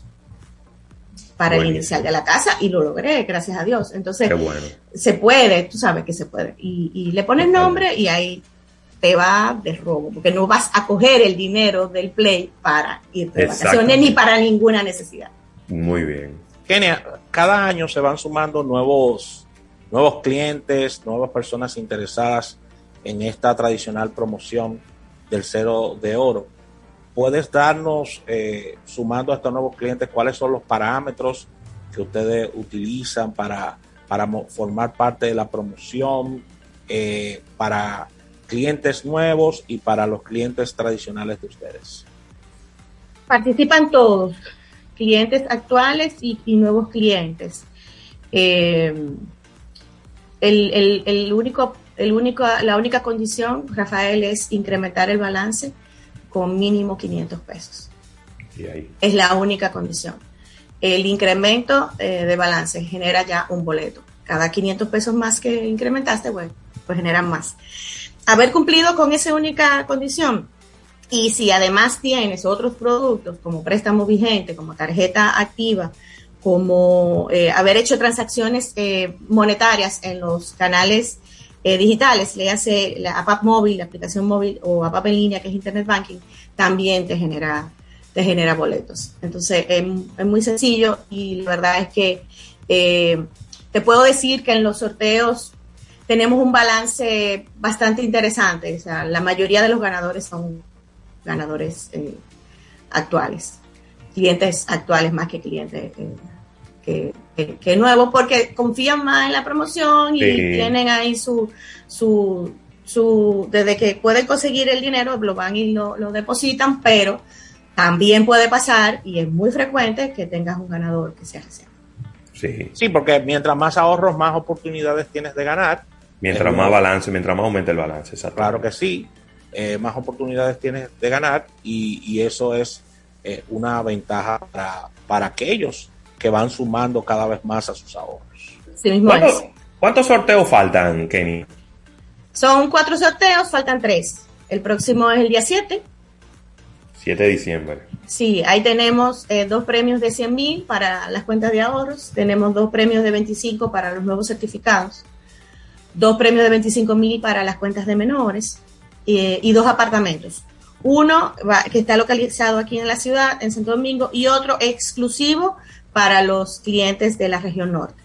para el inicial de la casa y lo logré, gracias a Dios. Entonces, bueno. se puede, tú sabes que se puede. Y, y le pones nombre y ahí te va de robo, porque no vas a coger el dinero del play para irte de vacaciones ni para ninguna necesidad. Muy bien. Kenia, cada año se van sumando nuevos, nuevos clientes, nuevas personas interesadas en esta tradicional promoción del cero de oro. ¿Puedes darnos, eh, sumando a estos nuevos clientes, cuáles son los parámetros que ustedes utilizan para, para formar parte de la promoción eh, para clientes nuevos y para los clientes tradicionales de ustedes? Participan todos, clientes actuales y, y nuevos clientes. Eh, el, el- el único, el único, la única condición, Rafael, es incrementar el balance con mínimo 500 pesos. Y ahí. Es la única condición. El incremento eh, de balance genera ya un boleto. Cada 500 pesos más que incrementaste, bueno, pues generan más. Haber cumplido con esa única condición y si además tienes otros productos como préstamo vigente, como tarjeta activa, como eh, haber hecho transacciones eh, monetarias en los canales eh, digitales, le hace la app móvil, la aplicación móvil o app en línea que es Internet Banking, también te genera, te genera boletos. Entonces es, es muy sencillo y la verdad es que eh, te puedo decir que en los sorteos tenemos un balance bastante interesante. O sea, la mayoría de los ganadores son ganadores eh, actuales, clientes actuales más que clientes que, que, que nuevos, porque confían más en la promoción y Sí. tienen ahí su, su, su, desde que pueden conseguir el dinero, lo van y lo, lo depositan, pero también puede pasar, y es muy frecuente, que tengas un ganador que sea reserva. Sí. Sí, porque mientras más ahorros, más oportunidades tienes de ganar. Mientras Es más balance, mientras más aumente el balance, exacto. Claro que sí, eh, más oportunidades tienes de ganar y, y eso es eh, una ventaja para, para aquellos que van sumando cada vez más a sus ahorros. Sí mismo es. ¿Cuántos, cuántos sorteos faltan, Kenny? Son cuatro sorteos, faltan tres. El próximo es el día 7. 7 de diciembre. Sí, ahí tenemos eh, dos premios de 100 mil para las cuentas de ahorros, tenemos dos premios de 25 para los nuevos certificados, dos premios de 25 mil para las cuentas de menores eh, y dos apartamentos. Uno va- que está localizado aquí en la ciudad, en Santo Domingo, y otro exclusivo para los clientes de la región norte.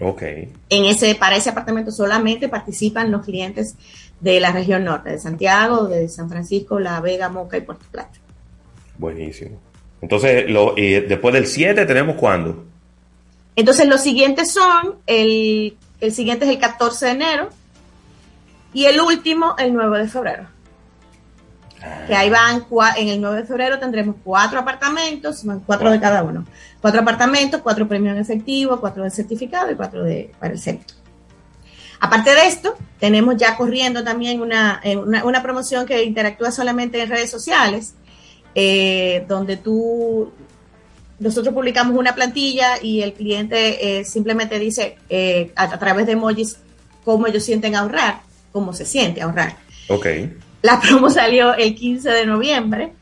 Ok. En ese, para ese apartamento solamente participan los clientes de la región norte, de Santiago, de San Francisco, La Vega, Moca y Puerto Plata. Buenísimo. Entonces, lo, y después del 7 tenemos cuándo? Entonces los siguientes son, el, el siguiente es el 14 de enero y el último el 9 de febrero. Que ahí van, cua- en el 9 de febrero tendremos cuatro apartamentos, van cuatro de cada uno. Cuatro apartamentos, cuatro premios en efectivo, cuatro de certificado y cuatro de, para el centro. Aparte de esto, tenemos ya corriendo también una, eh, una, una promoción que interactúa solamente en redes sociales, eh, donde tú nosotros publicamos una plantilla y el cliente eh, simplemente dice eh, a, a través de emojis cómo ellos sienten ahorrar, cómo se siente ahorrar. Ok. La promo salió el 15 de noviembre.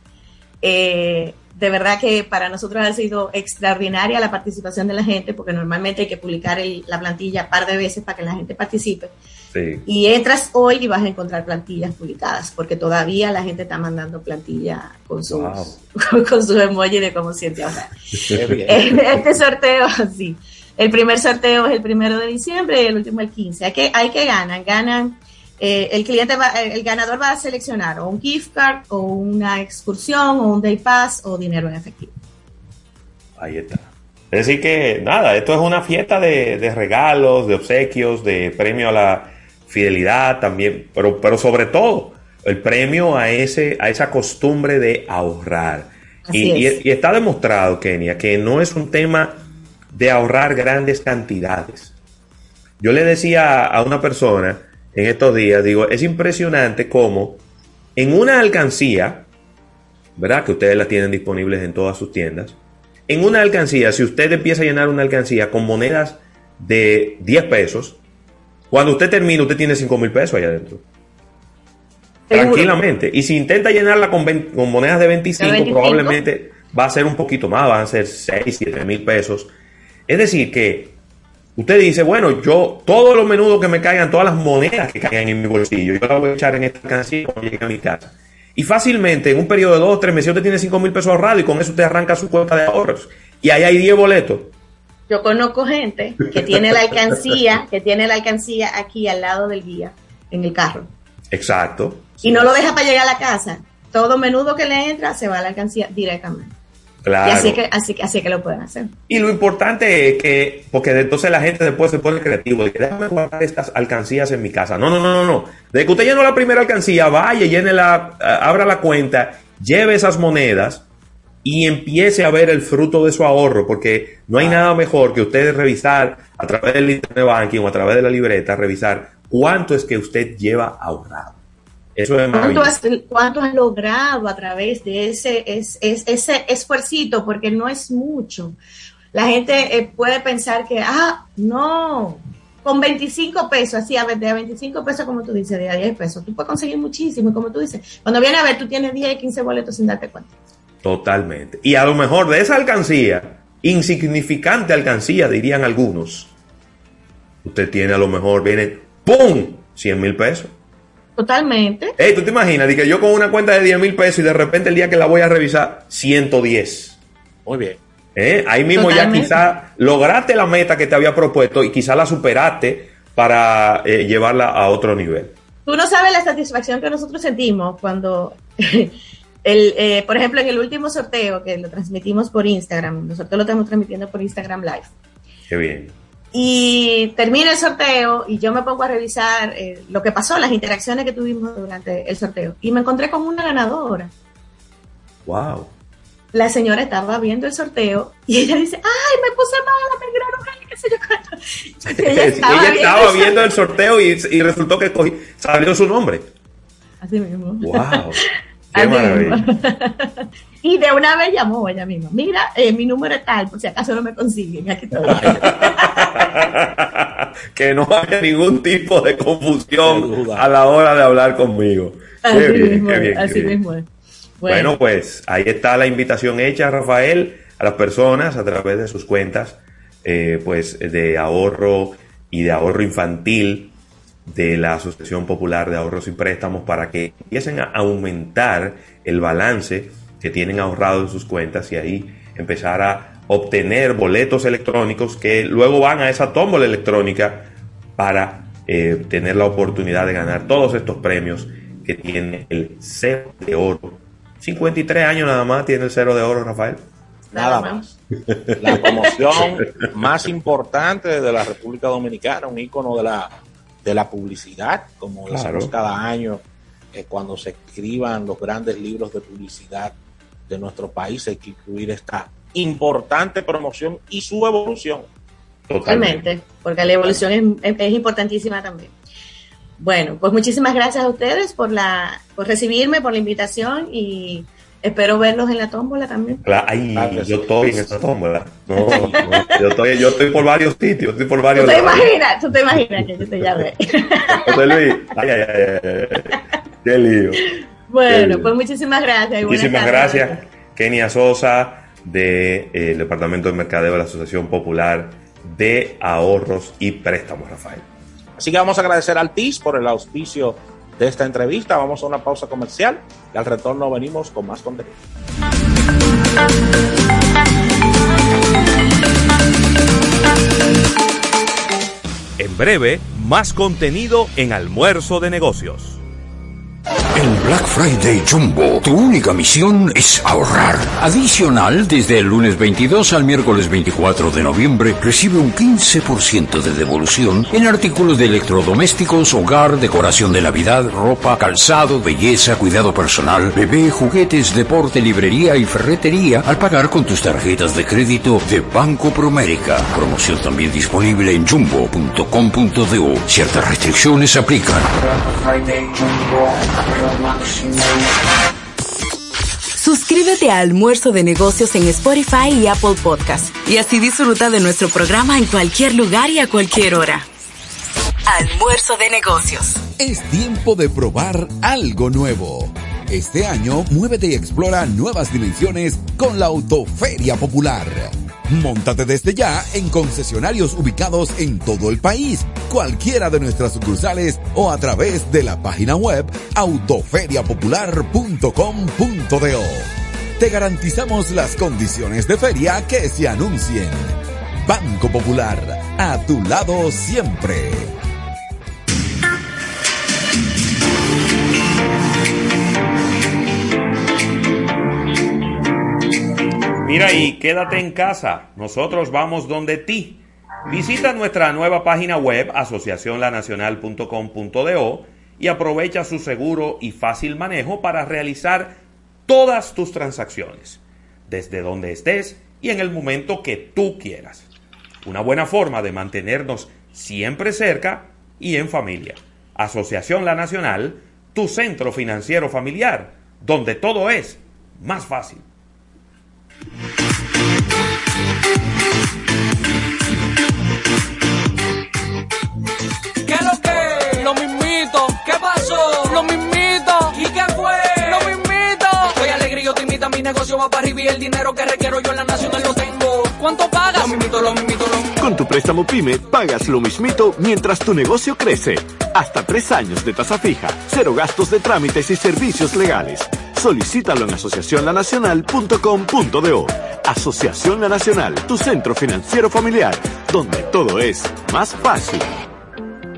Eh, de verdad que para nosotros ha sido extraordinaria la participación de la gente, porque normalmente hay que publicar el- la plantilla un par de veces para que la gente participe. Sí. Y entras hoy y vas a encontrar plantillas publicadas, porque todavía la gente está mandando plantilla con sus, Wow. con sus emojis de cómo siente. Qué bien. Este sorteo, sí. El primer sorteo es el primero de diciembre y el último el 15. Hay que, hay que ganan, ganan. Eh, el cliente va, eh, el ganador va a seleccionar o un gift card o una excursión o un day pass o dinero en efectivo. Ahí está. Es decir que, nada, esto es una fiesta de, de regalos, de obsequios, de premio a la fidelidad también, pero, pero sobre todo el premio a, ese, a esa costumbre de ahorrar. Y, y está demostrado, Kenia, que no es un tema de ahorrar grandes cantidades. Yo le decía a una persona en estos días, digo, es impresionante cómo en una alcancía, ¿verdad? Que ustedes la tienen disponibles en todas sus tiendas. En una alcancía, si usted empieza a llenar una alcancía con monedas de 10 pesos, cuando usted termina, usted tiene 5 mil pesos allá adentro. Seguro. Tranquilamente. Y si intenta llenarla con, con monedas de 25, De 25. probablemente va a ser un poquito más, van a ser 6, 7 mil pesos. Es decir, que usted dice, bueno, yo, todos los menudos que me caigan, todas las monedas que caigan en mi bolsillo, yo las voy a echar en esta alcancía cuando llegue a mi casa. Y fácilmente, en un periodo de 2 o 3 meses, usted tiene 5 mil pesos ahorrados y con eso usted arranca su cuenta de ahorros. Y ahí hay 10 boletos. Yo conozco gente que tiene la alcancía, que tiene la alcancía aquí al lado del guía, en el carro. Exacto. Y no lo deja para llegar a la casa. Todo menudo que le entra se va a la alcancía directamente. Claro. Y así que, así así que lo pueden hacer. Y lo importante es que, porque entonces la gente después se pone creativo, de que déjame guardar estas alcancías en mi casa. No, no, no, no, no. De que usted llenó la primera alcancía, vaya, llene la, abra la cuenta, lleve esas monedas y empiece a ver el fruto de su ahorro, porque no hay nada mejor que usted revisar a través del internet banking o a través de la libreta, revisar cuánto es que usted lleva ahorrado. Eso es ¿Cuánto has, cuánto has logrado a través de ese, es, es- ese esfuercito? Porque no es mucho. La gente eh, puede pensar que, ah, no, con 25 pesos, así a ver, de a 25 pesos, como tú dices, de a 10 pesos, tú puedes conseguir muchísimo. Y como tú dices, cuando viene a ver, tú tienes 10 y 15 boletos sin darte cuenta. Totalmente. Y a lo mejor de esa alcancía, insignificante alcancía, dirían algunos, usted tiene a lo mejor, viene, ¡pum! 100 mil pesos. Totalmente. Ey, ¿tú te imaginas? que yo con una cuenta de 10 mil pesos y de repente el día que la voy a revisar, 110. Muy bien. ¿Eh? Ahí mismo ya quizá lograste la meta que te había propuesto y quizá la superaste para eh, llevarla a otro nivel. Tú no sabes la satisfacción que nosotros sentimos cuando, el, eh, por ejemplo, en el último sorteo que lo transmitimos por Instagram, nosotros lo estamos transmitiendo por Instagram Live. Qué bien. Y termina el sorteo y yo me pongo a revisar eh, lo que pasó, las interacciones que tuvimos durante el sorteo. Y me encontré con una ganadora. ¡Wow! La señora estaba viendo el sorteo y ella dice, ay, me puse mala, me gradué, qué sé yo cuánto. Ella estaba, viendo, viendo, el sorteo y, y resultó que salió su nombre. Así mismo. ¡Wow! ¡Qué maravilla! Y de una vez llamó ella misma. Mira, eh, mi número es tal, por si acaso no me consiguen. Aquí que no haya ningún tipo de confusión a la hora de hablar conmigo. Así mismo, así mismo Bueno. pues ahí está la invitación hecha, Rafael, a las personas a través de sus cuentas, eh, pues de ahorro y de ahorro infantil de la Asociación Popular de Ahorros y Préstamos para que empiecen a aumentar el balance que tienen ahorrado en sus cuentas y ahí empezar a obtener boletos electrónicos que luego van a esa tómbola electrónica para eh, tener la oportunidad de ganar todos estos premios que tiene el cero de oro. 53 años nada más tiene el cero de oro, Rafael. Nada más. La promoción más importante de la República Dominicana, un icono de la, de la publicidad, como decimos cada año, eh, cuando se escriban los grandes libros de publicidad de nuestro país. Hay que incluir esta importante promoción y su evolución. Totalmente, porque la evolución es, importantísima también. Bueno, pues muchísimas gracias a ustedes por la por recibirme, por la invitación y espero verlos en la tómbola también. Claro, yo estoy en esa tómbola. yo, estoy, yo estoy por varios sitios, estoy por varios ¿Tú te imaginas? ¿Tú te imaginas que yo te llame? José Luis, ay, ay, ay, qué lío. Bueno, pues muchísimas gracias. muchísimas gracias, Kenia Sosa, del de, eh, Departamento de Mercadeo de la Asociación Popular de Ahorros y Préstamos, Rafael. Así que vamos a agradecer al TIS por el auspicio de esta entrevista. Vamos a una pausa comercial y al retorno venimos con más contenido. En breve, más contenido en almuerzo de negocios. En Black Friday Jumbo, tu única misión es ahorrar. Adicional, desde el lunes 22 al miércoles 24 de noviembre, recibe un 15% de devolución en artículos de electrodomésticos, hogar, decoración de Navidad, ropa, calzado, belleza, cuidado personal, bebé, juguetes, deporte, librería y ferretería al pagar con tus tarjetas de crédito de Banco Promérica. Promoción también disponible en jumbo.com.do. Ciertas restricciones aplican. Suscríbete a Almuerzo de Negocios en Spotify y Apple Podcast y así disfruta de nuestro programa en cualquier lugar y a cualquier hora. Almuerzo de Negocios. Es tiempo de probar algo nuevo. Este año, muévete y explora nuevas dimensiones con la Autoferia Popular. Móntate desde ya en concesionarios ubicados en todo el país, cualquiera de nuestras sucursales o a través de la página web autoferiapopular.com.do. Te garantizamos las condiciones de feria que se anuncien. Banco Popular, a tu lado siempre. Mira y quédate en casa, nosotros vamos donde ti. Visita nuestra nueva página web asociacionlanacional.com.do y aprovecha su seguro y fácil manejo para realizar todas tus transacciones, desde donde estés y en el momento que tú quieras. Una buena forma de mantenernos siempre cerca y en familia. Asociación La Nacional, tu centro financiero familiar, donde todo es más fácil. ¿Qué lo que? Lo mismito. ¿Qué pasó? Lo mismito. ¿Y qué fue? Lo mismito. Soy alegre y optimista, mi negocio va para arriba y el dinero que requiero yo en la nacional lo tengo. ¿Cuánto pagas? Lo mismito, lo mismito, lo mismito Con tu préstamo PYME pagas lo mismito mientras tu negocio crece. Hasta tres años de tasa fija, cero gastos de trámites y servicios legales. Solicítalo en asociacionlanacional.com.do. Asociación La Nacional, tu centro financiero familiar, donde todo es más fácil.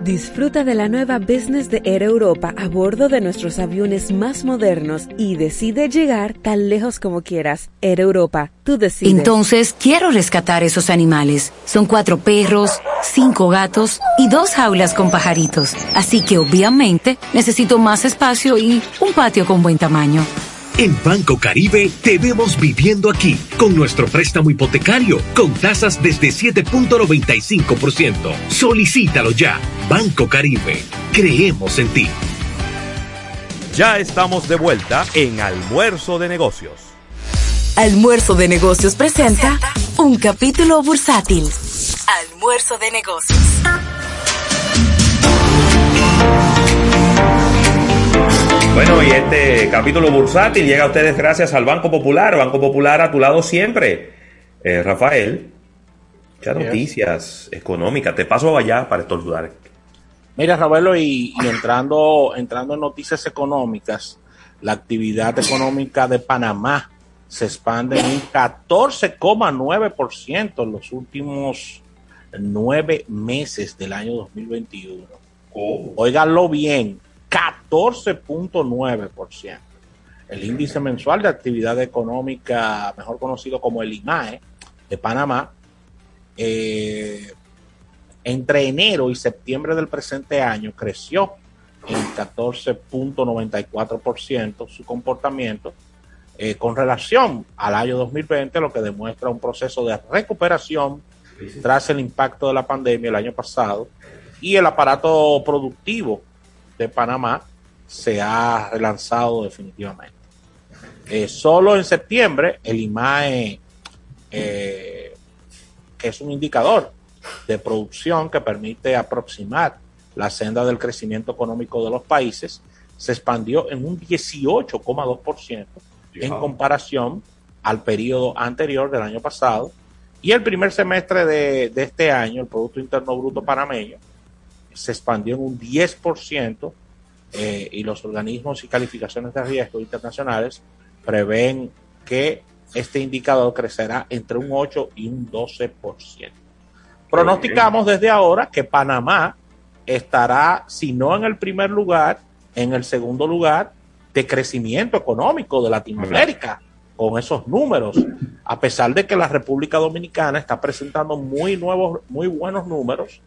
Disfruta de la nueva business de Air Europa a bordo de nuestros aviones más modernos y decide llegar tan lejos como quieras. Air Europa, tú decides. Entonces, quiero rescatar esos animales. Son cuatro perros, cinco gatos y dos jaulas con pajaritos. Así que obviamente necesito más espacio y un patio con buen tamaño. En Banco Caribe te vemos viviendo aquí con nuestro préstamo hipotecario con tasas desde 7.95%. Solicítalo ya. Banco Caribe. Creemos en ti. Ya estamos de vuelta en Almuerzo de Negocios. Almuerzo de Negocios presenta un capítulo bursátil. Almuerzo de Negocios. Bueno, y este capítulo bursátil llega a ustedes gracias al Banco Popular. Banco Popular a tu lado siempre. Eh, Rafael, muchas noticias económicas. Te paso allá para estornudar. Mira, Ravelo, y, y entrando, entrando en noticias económicas, la actividad económica de Panamá se expande en un 14,9% en los últimos nueve meses del año 2021. Óiganlo bien, 14.9%. El índice mensual de actividad económica, mejor conocido como el IMAE, de Panamá, eh, entre enero y septiembre del presente año creció en 14.94% su comportamiento eh, con relación al año 2020, lo que demuestra un proceso de recuperación tras el impacto de la pandemia el año pasado y el aparato productivo de Panamá se ha relanzado definitivamente. Eh, solo en septiembre el IMAE, eh, que es un indicador de producción que permite aproximar la senda del crecimiento económico de los países, se expandió en un 18,2% en comparación al periodo anterior del año pasado. Y el primer semestre de, de este año, el Producto Interno Bruto panameño, se expandió en un 10% eh, y los organismos y calificaciones de riesgo internacionales prevén que este indicador crecerá entre un 8 y un 12%. Pronosticamos desde ahora que Panamá estará, si no en el primer lugar, en el segundo lugar de crecimiento económico de Latinoamérica con esos números, a pesar de que la República Dominicana está presentando muy nuevos, muy buenos números,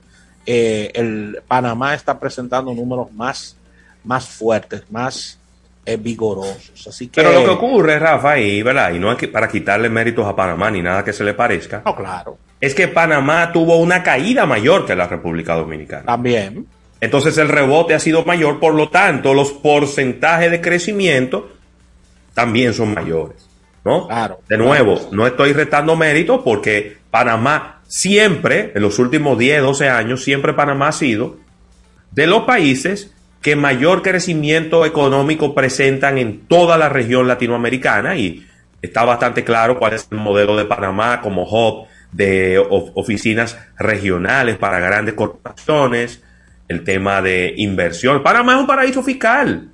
eh, el Panamá está presentando números más, más fuertes, más eh, vigorosos. Así que, Pero lo que ocurre, Rafa, y, ¿verdad? y no es que para quitarle méritos a Panamá ni nada que se le parezca, no, claro. es que Panamá tuvo una caída mayor que la República Dominicana. También. Entonces el rebote ha sido mayor, por lo tanto los porcentajes de crecimiento también son mayores. ¿no? Claro. De nuevo, no estoy retando méritos porque Panamá siempre, en los últimos 10, 12 años, siempre Panamá ha sido de los países que mayor crecimiento económico presentan en toda la región latinoamericana y está bastante claro cuál es el modelo de Panamá como hub de of- oficinas regionales para grandes corporaciones, el tema de inversión. Panamá es un paraíso fiscal.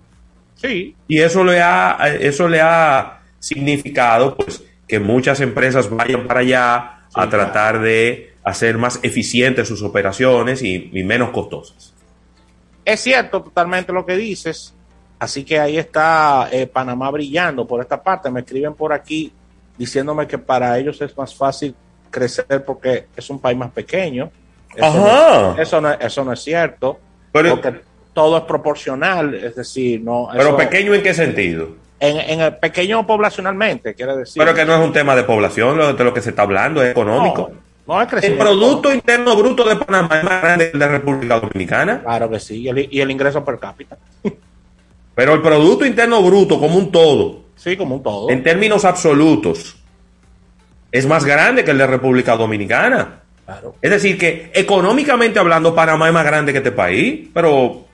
Sí. Y eso le ha, eso le ha significado pues que muchas empresas vayan para allá a tratar de hacer más eficientes sus operaciones y, y menos costosas. Es cierto totalmente lo que dices. Así que ahí está eh, Panamá brillando por esta parte. Me escriben por aquí diciéndome que para ellos es más fácil crecer porque es un país más pequeño. Eso, Ajá. No, eso, no, eso no es cierto. Pero- porque todo es proporcional. Es decir, no. Pero eso- pequeño en qué sentido? En, en el pequeño poblacionalmente, quiere decir. Pero que no es un tema de población, lo- de lo que se está hablando es económico. No, no es El crecimiento. Producto Interno Bruto de Panamá es más grande que el de República Dominicana. Claro que sí. Y el, y el ingreso per cápita. Pero el Producto Interno Bruto como un todo, Sí, como un todo. en términos absolutos, es más grande que el de República Dominicana. Claro. Es decir, que económicamente hablando, Panamá es más grande que este país, pero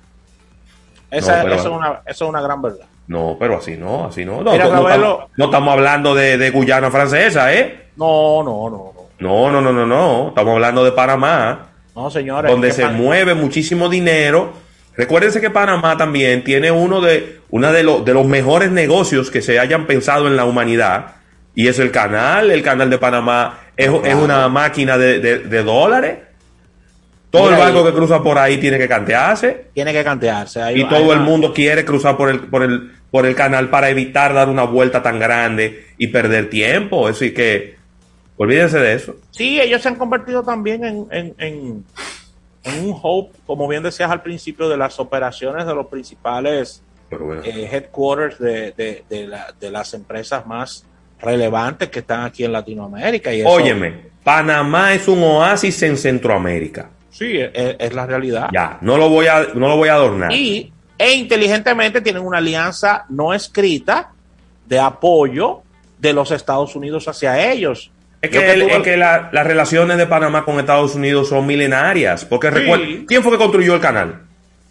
Esa, No, pero- eso, es una, eso es una gran verdad. No, pero así no, así no. No, Mira, no Ravelo- estamos, no estamos hablando de, de Guyana francesa, ¿eh? No, no, no, no. No, no, no, no, no. Estamos hablando de Panamá. No, señores. Donde ¿qué se mueve muchísimo dinero. Recuérdense que Panamá también tiene uno de, una de, los de los mejores negocios que se hayan pensado en la humanidad. Y es el canal. El canal de Panamá es, es una máquina de, de- de dólares. Todo Mira el barco ahí. que cruza por ahí tiene que cantearse. Tiene que cantearse. Ahí- Y ahí todo el mundo quiere cruzar por el, por el, por el canal para evitar dar una vuelta tan grande y perder tiempo. Así que olvídense de eso. Sí, ellos se han convertido también en, en, en- en un hub, como bien decías al principio, de las operaciones de los principales eh, headquarters de, de- de la- de las empresas más relevantes que están aquí en Latinoamérica. Y eso- Óyeme, Panamá es un oasis en Centroamérica. Sí, es, es la realidad. Ya, no lo voy a, no lo voy a adornar. Y e inteligentemente tienen una alianza no escrita de apoyo de los Estados Unidos hacia ellos. Es que, el- tuve- es que la- las relaciones de Panamá con Estados Unidos son milenarias. Porque Sí. recuerda, ¿quién fue que construyó el canal?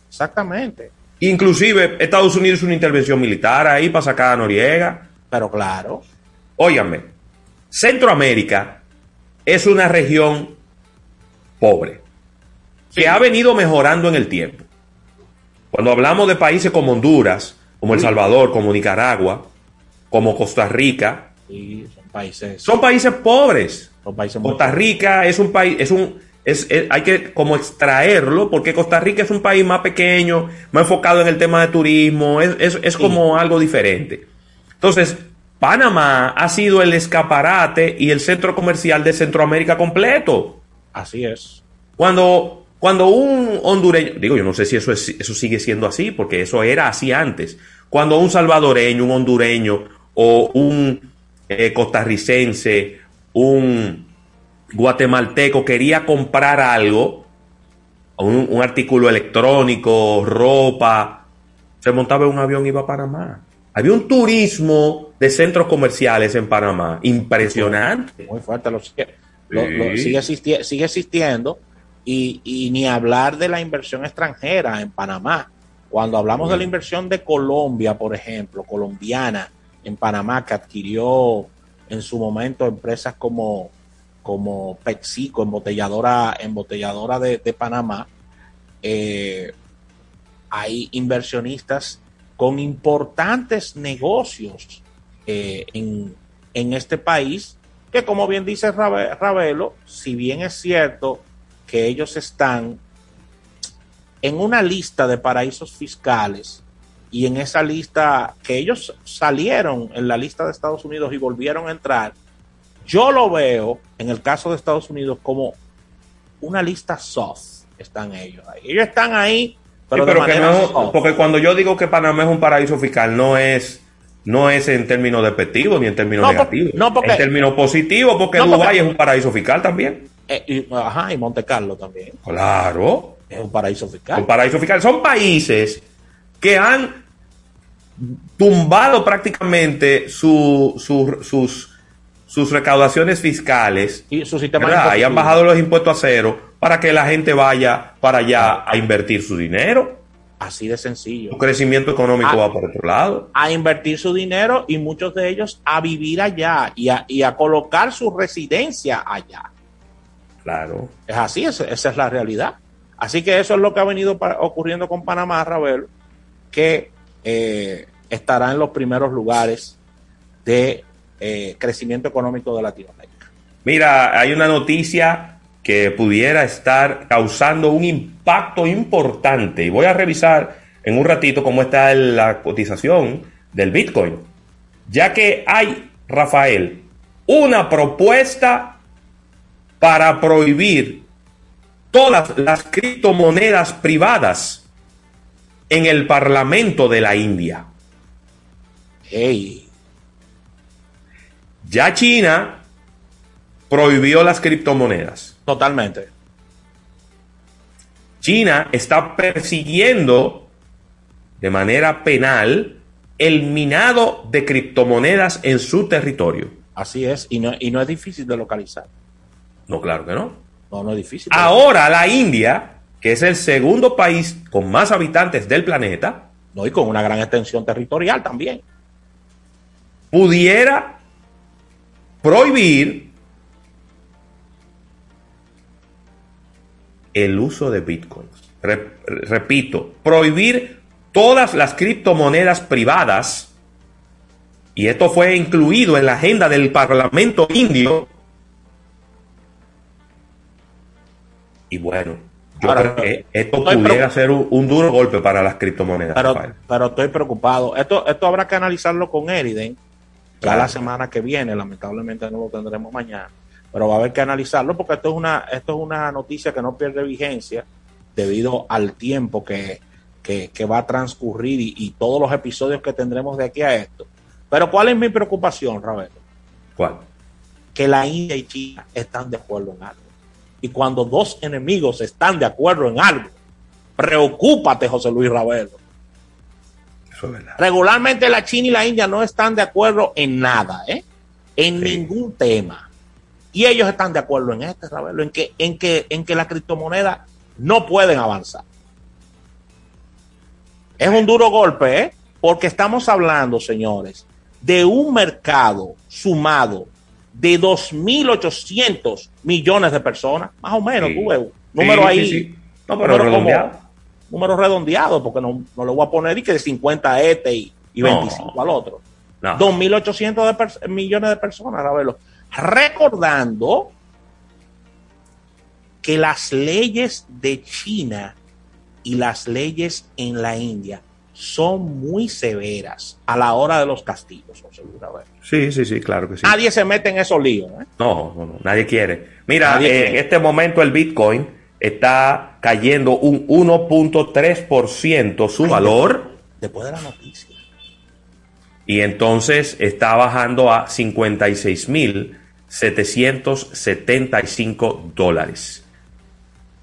Exactamente. Inclusive Estados Unidos hizo una intervención militar ahí para sacar a Noriega. Pero claro. Óigame, Centroamérica es una región pobre que ha venido mejorando en el tiempo. Cuando hablamos de países como Honduras, como El Salvador, como Nicaragua, como Costa Rica, Sí, son países. son países pobres. Son países Costa Rica es un país, es un, es, es- hay que como extraerlo, porque Costa Rica es un país más pequeño, más enfocado en el tema de turismo, es, es, es como algo diferente. Entonces, Panamá ha sido el escaparate y el centro comercial de Centroamérica completo. Así es. Cuando, cuando un hondureño, digo, yo no sé si eso, es, eso sigue siendo así, porque eso era así antes. Cuando un salvadoreño, un hondureño o un eh, costarricense, un guatemalteco quería comprar algo, un, un artículo electrónico, ropa, se montaba en un avión y iba a Panamá. Había un turismo de centros comerciales en Panamá, impresionante. Muy fuerte. Lo sigue, lo- lo- Sí. sigue, existi- sigue existiendo. Y, y ni hablar de la inversión extranjera en Panamá. Cuando hablamos de la inversión de Colombia, por ejemplo, colombiana en Panamá, que adquirió en su momento empresas como, como PepsiCo, embotelladora, embotelladora de, de Panamá, eh, hay inversionistas con importantes negocios eh, en, en este país, que como bien dice Ravelo, si bien es cierto que ellos están en una lista de paraísos fiscales y en esa lista que ellos salieron en la lista de Estados Unidos y volvieron a entrar, yo lo veo en el caso de Estados Unidos como una lista soft. Están ellos ahí. Ellos están ahí, pero, Sí, pero de que no, soft. porque cuando yo digo que Panamá es un paraíso fiscal, no es, no es en términos despectivos ni en términos No, por- negativos. no, porque- en términos positivos, porque No, porque- Dubái es un paraíso fiscal también. Eh, y, ajá, y Monte Carlo también. Claro. Es un paraíso fiscal. Un paraíso fiscal. Son países que han tumbado prácticamente su- su- sus, sus recaudaciones fiscales y, su sistema y han bajado los impuestos a cero para que la gente vaya para allá a invertir su dinero. Así de sencillo. Su crecimiento económico Ah. va por otro lado. a invertir su dinero y muchos de ellos a vivir allá y a, y a colocar su residencia allá. Claro. Es así, es- esa es la realidad. Así que eso es lo que ha venido ocurriendo con Panamá, Ravel, que eh, estará en los primeros lugares de eh, crecimiento económico de Latinoamérica. Mira, hay una noticia que pudiera estar causando un impacto importante y voy a revisar en un ratito cómo está la cotización del Bitcoin, ya que hay, Rafael, una propuesta para prohibir todas las criptomonedas privadas en el Parlamento de la India. Hey. Ya China prohibió las criptomonedas. Totalmente. China está persiguiendo de manera penal el minado de criptomonedas en su territorio. Así es, y no, y no es difícil de localizar. No, claro que no. No, no es difícil. Ahora la India, que es el segundo país con más habitantes del planeta, No, y con una gran extensión territorial también. pudiera prohibir el uso de bitcoins. Re- repito, prohibir todas las criptomonedas privadas, y esto fue incluido en la agenda del Parlamento indio. Y bueno, yo Ahora, creo que esto pudiera ser un, un duro golpe para las criptomonedas. Pero, estoy preocupado. Esto, esto habrá que analizarlo con Eriden. Ya Claro. la semana que viene, lamentablemente no lo tendremos mañana. Pero va a haber que analizarlo porque esto es una, esto es una noticia que no pierde vigencia debido al tiempo que, que, que va a transcurrir y, y todos los episodios que tendremos de aquí a esto. Pero ¿cuál es mi preocupación, Roberto? ¿Cuál? Que la India y China están de acuerdo en algo. Y cuando dos enemigos están de acuerdo en algo, preocúpate, José Luis Ravelo. Eso es verdad. Regularmente la China y la India no están de acuerdo en nada, ¿eh? En ningún tema. Y ellos están de acuerdo en este, Ravelo, en que, en que, en que las criptomonedas no pueden avanzar. Es un duro golpe, ¿eh? Porque estamos hablando, señores, de un mercado sumado de 2.800 millones de personas, más o menos, Sí. tú ves, número Sí, ahí. sí, sí. No, pero número como- redondeado. número redondeado, porque no, no le voy a poner y que de 50 a este y, y No. 25 al otro. No. 2.800 de millones de personas, a verlo. Recordando que las leyes de China y las leyes en la India son muy severas a la hora de los castigos. Sí, sí, sí, claro que sí. Nadie se mete en esos líos. ¿eh? No, no, no, nadie quiere. Mira, Nadie eh, quiere. en este momento el Bitcoin está cayendo un 1.3% su valor Después de la noticia. y entonces está bajando a 56.775 dólares.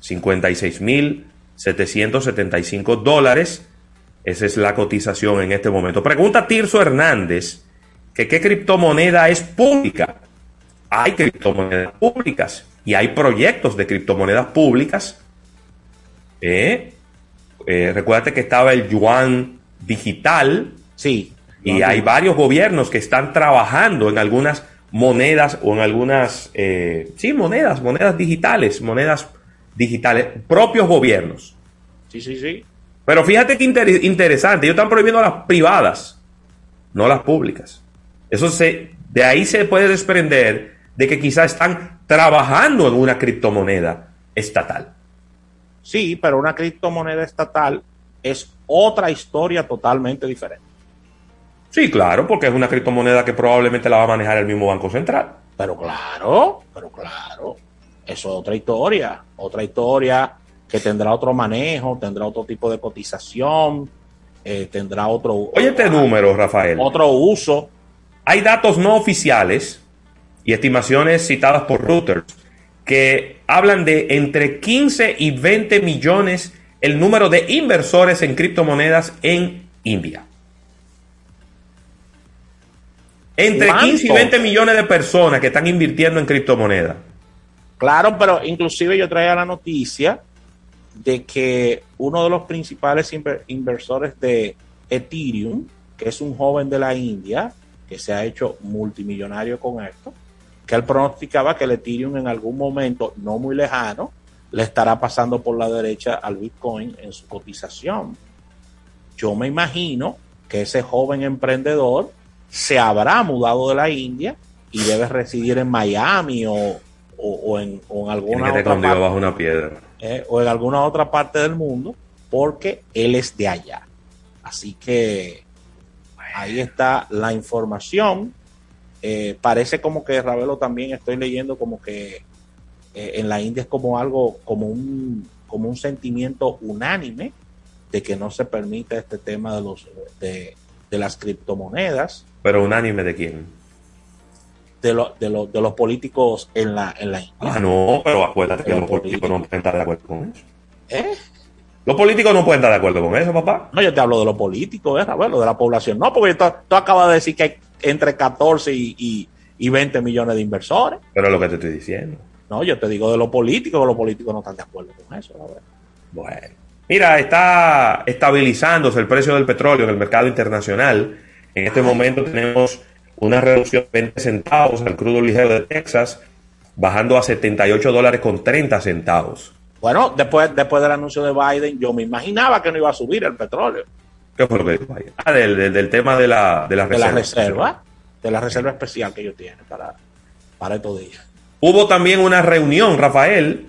56.775 dólares. Esa es la cotización en este momento. Pregunta Tirso Hernández que qué criptomoneda es pública. Hay criptomonedas públicas y hay proyectos de criptomonedas públicas. Eh, eh, recuérdate que estaba el yuan digital. Sí. Y hay varios gobiernos que están trabajando en algunas monedas o en algunas, eh, sí, monedas, monedas digitales, monedas digitales, propios gobiernos. Sí, sí, sí. Pero fíjate que inter- interesante, ellos están prohibiendo las privadas, no las públicas. Eso se, de ahí se puede desprender de que quizás están trabajando en una criptomoneda estatal. Sí, pero una criptomoneda estatal es otra historia totalmente diferente. Sí, claro, porque es una criptomoneda que probablemente la va a manejar el mismo Banco Central. Pero claro, pero claro, eso es otra historia, otra historia que tendrá otro manejo, tendrá otro tipo de cotización, eh, tendrá otro, Oye este número, Rafael. otro uso. Hay datos no oficiales y estimaciones citadas por Reuters que hablan de entre 15 y 20 millones el número de inversores en criptomonedas en India. Entre ¿Cuánto? 15 y 20 millones de personas que están invirtiendo en criptomonedas. Claro, pero inclusive yo traía la noticia de que uno de los principales inver- inversores de Ethereum, que es un joven de la India, que se ha hecho multimillonario con esto, que él pronosticaba que el Ethereum en algún momento no muy lejano le estará pasando por la derecha al Bitcoin en su cotización. Yo me imagino que ese joven emprendedor se habrá mudado de la India y debe residir en Miami o, o- o en, o en Tiene alguna que estar otra escondido parte bajo una piedra. Eh, o en alguna otra parte del mundo, porque él es de allá. Así que ahí está la información. Eh, parece como que Ravelo también estoy leyendo como que eh, en la India es como algo, como un, como un sentimiento unánime de que no se permite este tema de los de, de las criptomonedas, Pero unánime de quién. De, lo- de, lo- de los políticos en la, en la. Ah, no, pero acuérdate que Los los políticos no pueden estar de acuerdo con eso. ¿Eh? Los políticos no pueden estar de acuerdo con eso, papá. No, yo te hablo de lo político, ¿eh, Ravelo? De la población. No, porque tú, tú acabas de decir que hay entre 14 y, y, y 20 millones de inversores. Pero es lo que te estoy diciendo. No, yo te digo de lo político, que los políticos no están de acuerdo con eso. Ravelo. Bueno. Mira, está estabilizándose el precio del petróleo en el mercado internacional. En este momento tenemos una reducción de 20 centavos al crudo ligero de Texas, bajando a 78 dólares con 30 centavos. Bueno, después, después del anuncio de Biden, yo me imaginaba que no iba a subir el petróleo. ¿Qué fue lo que dijo Biden? Ah, del, del- del tema de la, de la De la reserva. reserva, de la reserva especial que ellos tienen para, para estos días. Hubo también una reunión, Rafael,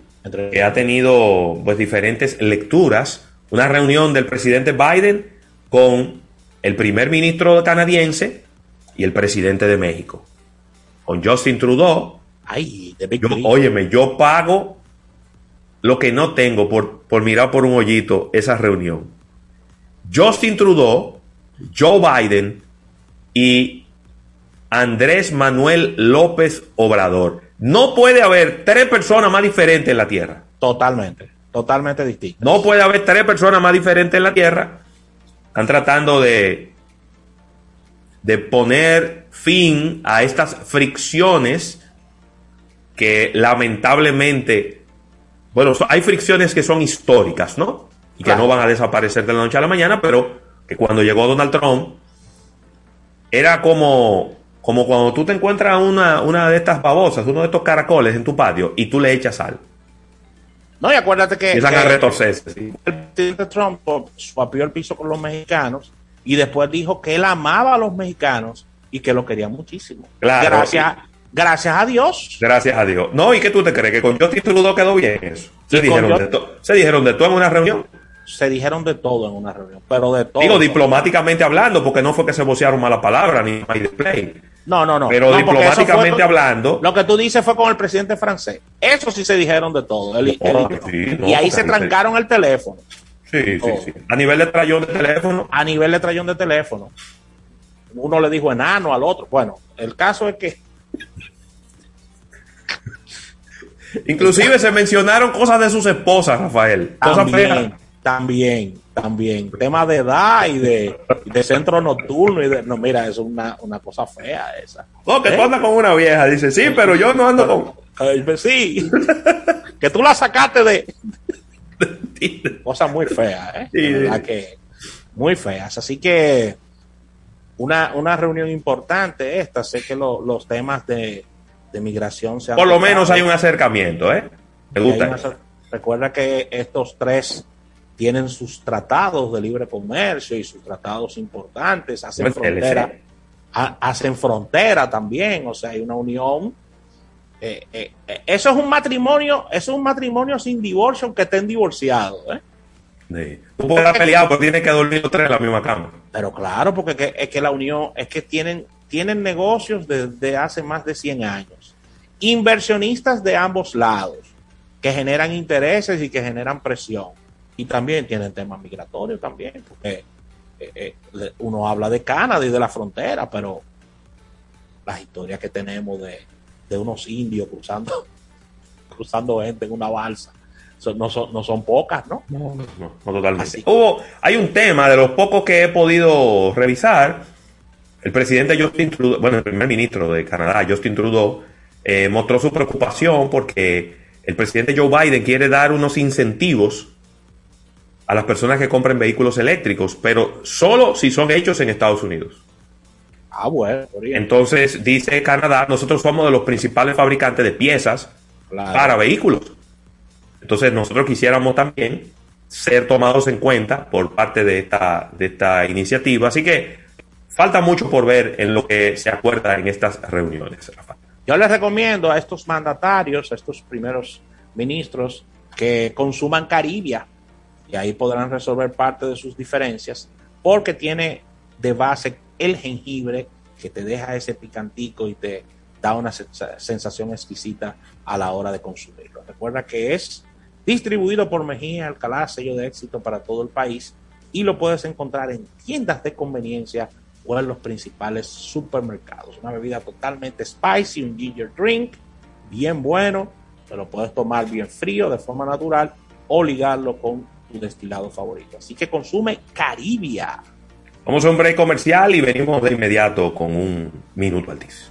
que ha tenido pues diferentes lecturas. Una reunión del presidente Biden con el primer ministro canadiense y el presidente de México. Con Justin Trudeau. Ay, de Yo, óyeme, yo pago lo que no tengo por, por mirar por un hoyito esa reunión. Justin Trudeau, Joe Biden y Andrés Manuel López Obrador. No puede haber tres personas más diferentes en la Tierra. Totalmente, totalmente distinto. No puede haber tres personas más diferentes en la Tierra. Están tratando de, de poner fin a estas fricciones que lamentablemente, bueno, hay fricciones que son históricas, ¿no? Y que no van a desaparecer de la noche a la mañana, pero que cuando llegó Donald Trump, era como, como cuando tú te encuentras una, una de estas babosas, uno de estos caracoles en tu patio, y tú le echas sal. No, y acuérdate que, Empiezan a retorcerse. el presidente Trump suapió el piso con los mexicanos y después dijo que él amaba a los mexicanos y que lo quería muchísimo. Claro, gracias, gracias a Dios. Gracias a Dios. No, ¿y qué tú te crees? Que con Justin Trudeau quedó bien eso. Se, dijeron de, to- se dijeron de todo en una reunión. Se dijeron de todo en una reunión, pero de todo. Digo, diplomáticamente hablando, porque no fue que se vocearon malas palabras ni my display. No, no, no. Pero No, diplomáticamente fue- hablando. Lo que tú dices fue con el presidente francés. Eso sí se dijeron de todo. él- No, él- sí, no, y ahí se trancaron el teléfono. Sí, sí, Todo. sí. A nivel de trayón de teléfono. A nivel de trayón de teléfono. Uno le dijo enano al otro. Bueno, el caso es que Inclusive se mencionaron cosas de sus esposas, Rafael. Cosas feas. también, también, también. Tema de edad y de, de centro nocturno. y de No, mira, es una, una cosa fea esa. No, que ¿Eh? tú andas con una vieja. Dice, sí, pero yo no ando con. Pues sí. que tú la sacaste de. Cosas muy feas, ¿eh? Sí, De verdad sí. que muy feas. Así que una, una reunión importante esta. Sé que lo- los temas de, de migración se han Por lo menos hay un acercamiento, ¿eh? Me gusta. una- recuerda que estos tres tienen sus tratados de libre comercio y sus tratados importantes, hacen frontera, ha- hacen frontera también, o sea, hay una unión. Eh, eh, eh, eso es un matrimonio, eso es un matrimonio sin divorcio, aunque estén divorciados, ¿eh? Sí. Tú puedes estar peleado, pero tienes que dormir los tres en la misma cama. Pero claro, porque que- es que la unión, es que tienen, tienen negocios desde hace más de 100 años. Inversionistas de ambos lados, que generan intereses y que generan presión. Y también tienen temas migratorios también, porque uno habla de Canadá y de la frontera, pero las historias que tenemos de, de unos indios cruzando, cruzando gente en una balsa, son- no, son, no son pocas, ¿no? No, no totalmente. Hubo, hay un tema de los pocos que he podido revisar. El presidente Justin Trudeau, bueno, el primer ministro de Canadá, Justin Trudeau, eh, mostró su preocupación porque el presidente Joe Biden quiere dar unos incentivos a las personas que compren vehículos eléctricos, pero solo si son hechos en Estados Unidos. Ah, bueno. Entonces, dice Canadá, nosotros somos de los principales fabricantes de piezas Claro. para vehículos. Entonces, nosotros quisiéramos también ser tomados en cuenta por parte de esta, de esta iniciativa. Así que falta mucho por ver en lo que se acuerda en estas reuniones, Rafa. Yo les recomiendo a estos mandatarios, a estos primeros ministros, que consuman Caribia y ahí podrán resolver parte de sus diferencias, porque tiene de base el jengibre que te deja ese picantico y te da una sensa- sensación exquisita a la hora de consumirlo. Recuerda que es distribuido por Mejía Alcalá, sello de éxito para todo el país, y lo puedes encontrar en tiendas de conveniencia o en los principales supermercados. Una bebida totalmente spicy, un ginger drink, bien bueno, te lo puedes tomar bien frío, de forma natural, o ligarlo con tu destilado favorito. Así que consume Caribia. Vamos a un break comercial y venimos de inmediato con un minuto altis.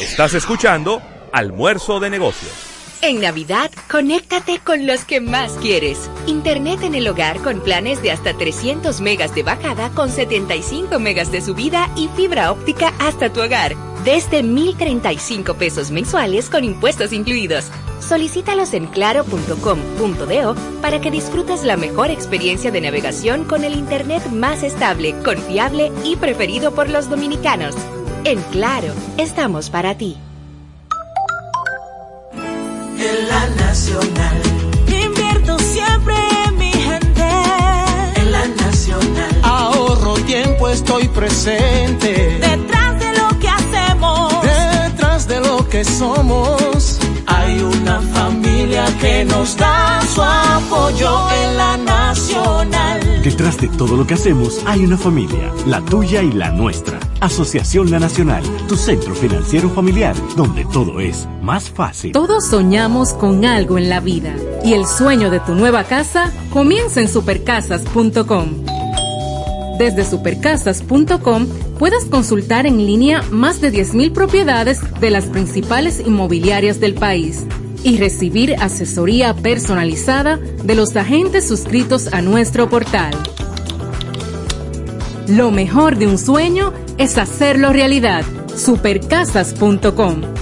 Estás escuchando Almuerzo de Negocios. En Navidad, conéctate con los que más quieres. Internet en el hogar con planes de hasta 300 megas de bajada con 75 megas de subida y fibra óptica hasta tu hogar. Desde 1,035 pesos mensuales con impuestos incluidos. Solicítalos en claro.com.do para que disfrutes la mejor experiencia de navegación con el Internet más estable, confiable y preferido por los dominicanos. En Claro, estamos para ti. En la Nacional. Invierto siempre en mi gente. En la Nacional. Ahorro tiempo, estoy presente. Detrás de lo que hacemos. Detrás de lo que somos. Hay una familia que nos da su apoyo en la Nacional. Detrás de todo lo que hacemos hay una familia, la tuya y la nuestra. Asociación La Nacional, tu centro financiero familiar, donde todo es más fácil. Todos soñamos con algo en la vida y el sueño de tu nueva casa comienza en supercasas.com. Desde supercasas.com puedes consultar en línea más de 10.000 propiedades de las principales inmobiliarias del país y recibir asesoría personalizada de los agentes suscritos a nuestro portal. Lo mejor de un sueño es hacerlo realidad. Supercasas.com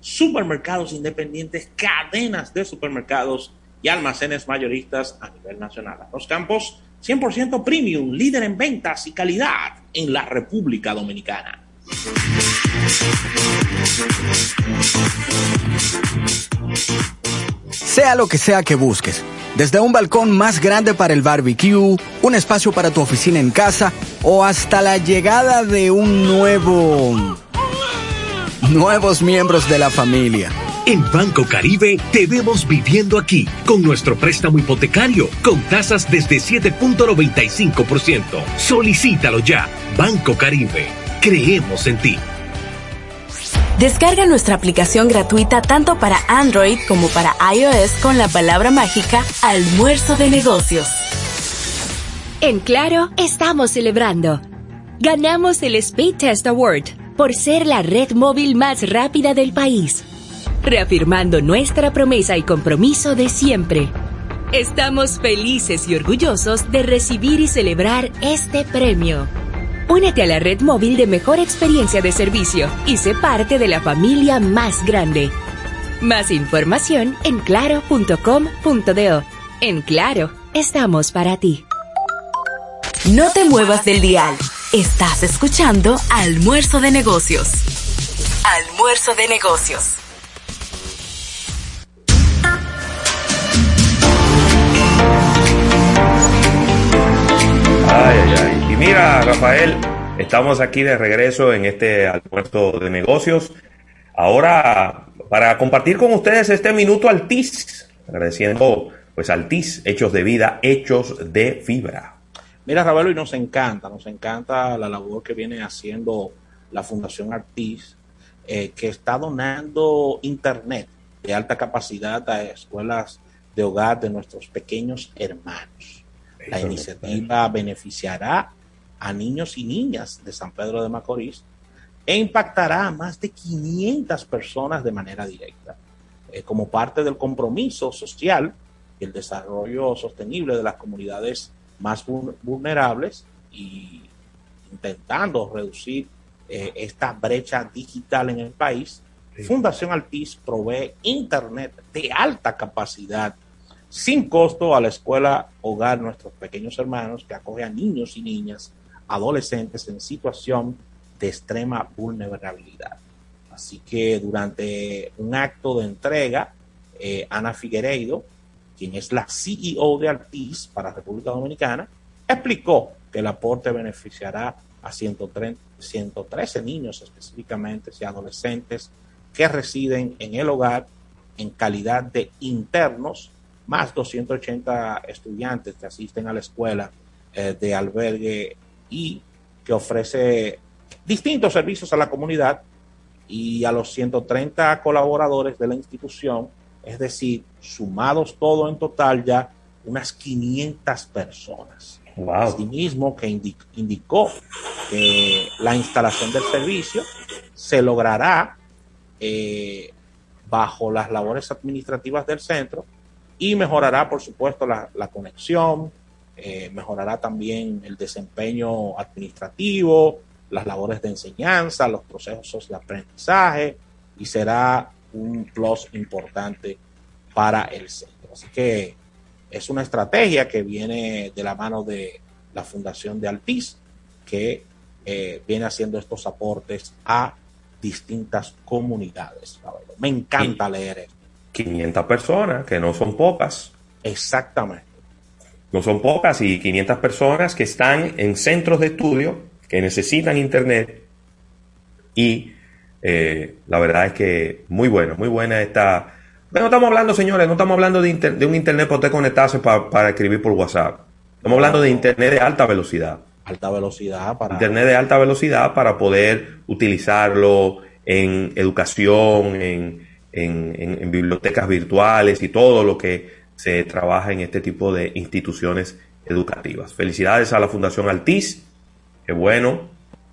supermercados independientes, cadenas de supermercados y almacenes mayoristas a nivel nacional. Los campos 100% premium, líder en ventas y calidad en la República Dominicana. Sea lo que sea que busques, desde un balcón más grande para el barbecue, un espacio para tu oficina en casa o hasta la llegada de un nuevo nuevos miembros de la familia. En Banco Caribe te vemos viviendo aquí con nuestro préstamo hipotecario con tasas desde 7.95%. Solicítalo ya. Banco Caribe. Creemos en ti. Descarga nuestra aplicación gratuita tanto para Android como para iOS con la palabra mágica Almuerzo de Negocios. En Claro, estamos celebrando. Ganamos el Speed Test Award por ser la red móvil más rápida del país, reafirmando nuestra promesa y compromiso de siempre. Estamos felices y orgullosos de recibir y celebrar este premio. Únete a la red móvil de mejor experiencia de servicio y sé parte de la familia más grande. Más información en claro.com.do. En Claro, estamos para ti. No te muevas del dial. Estás escuchando Almuerzo de Negocios. Almuerzo de Negocios. Ay, ay, ay. Y mira, Rafael, estamos aquí de regreso en este almuerzo de negocios. Ahora, para compartir con ustedes este minuto Altis, agradeciendo pues Altis, hechos de vida, hechos de fibra. Mira, Ravelo, y nos encanta, nos encanta la labor que viene haciendo la Fundación Artis, eh, que está donando internet de alta capacidad a escuelas de hogar de nuestros pequeños hermanos. La iniciativa beneficiará a niños y niñas de San Pedro de Macorís e impactará a más de 500 personas de manera directa, eh, como parte del compromiso social y el desarrollo sostenible de las comunidades más vulnerables y intentando reducir eh, esta brecha digital en el país, Fundación Altiz provee Internet de alta capacidad sin costo a la escuela Hogar Nuestros Pequeños Hermanos, que acoge a niños y niñas, adolescentes en situación de extrema vulnerabilidad. Así que durante un acto de entrega, eh, Ana Figueiredo, quien es la CEO de Altiz para República Dominicana, explicó que el aporte beneficiará a 130, 113 niños específicamente y adolescentes que residen en el hogar en calidad de internos más 280 estudiantes que asisten a la escuela eh, de albergue y que ofrece distintos servicios a la comunidad y a los 130 colaboradores de la institución, es decir, sumados todo en total ya unas 500 personas. Wow. Asimismo, que indicó que la instalación del servicio se logrará eh, bajo las labores administrativas del centro y mejorará, por supuesto, la, conexión, eh, mejorará también el desempeño administrativo, las labores de enseñanza, los procesos de aprendizaje y será un plus importante para el centro. Así que es una estrategia que viene de la mano de la Fundación de Altiz, que eh, viene haciendo estos aportes a distintas comunidades. Me encanta leer esto. 500 personas, que no son pocas. Exactamente. No son pocas y 500 personas que están en centros de estudio, que necesitan internet. Y eh, la verdad es que muy bueno, muy buena esta... no estamos hablando, señores, no estamos hablando de, de un internet para usted conectarse para escribir por WhatsApp. Estamos hablando de internet de alta velocidad. Alta velocidad para... Internet de alta velocidad para poder utilizarlo en educación, en, en, bibliotecas virtuales y todo lo que se trabaja en este tipo de instituciones educativas. Felicidades a la Fundación Altiz, que bueno,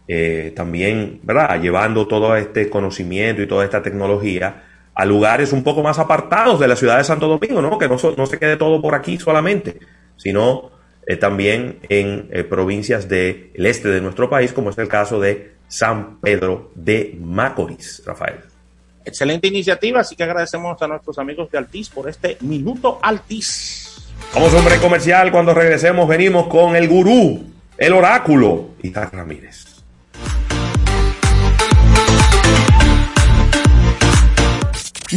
eh, también, ¿verdad? Llevando todo este conocimiento y toda esta tecnología a lugares un poco más apartados de la ciudad de Santo Domingo, ¿no? Que no, no se quede todo por aquí solamente, sino eh, también en eh, provincias del este de nuestro país, como es el caso de San Pedro de Macorís, Rafael. Excelente iniciativa, así que agradecemos a nuestros amigos de Altiz por este minuto Altiz. Vamos hombre comercial, cuando regresemos venimos con el gurú, el oráculo, Isaac Ramírez.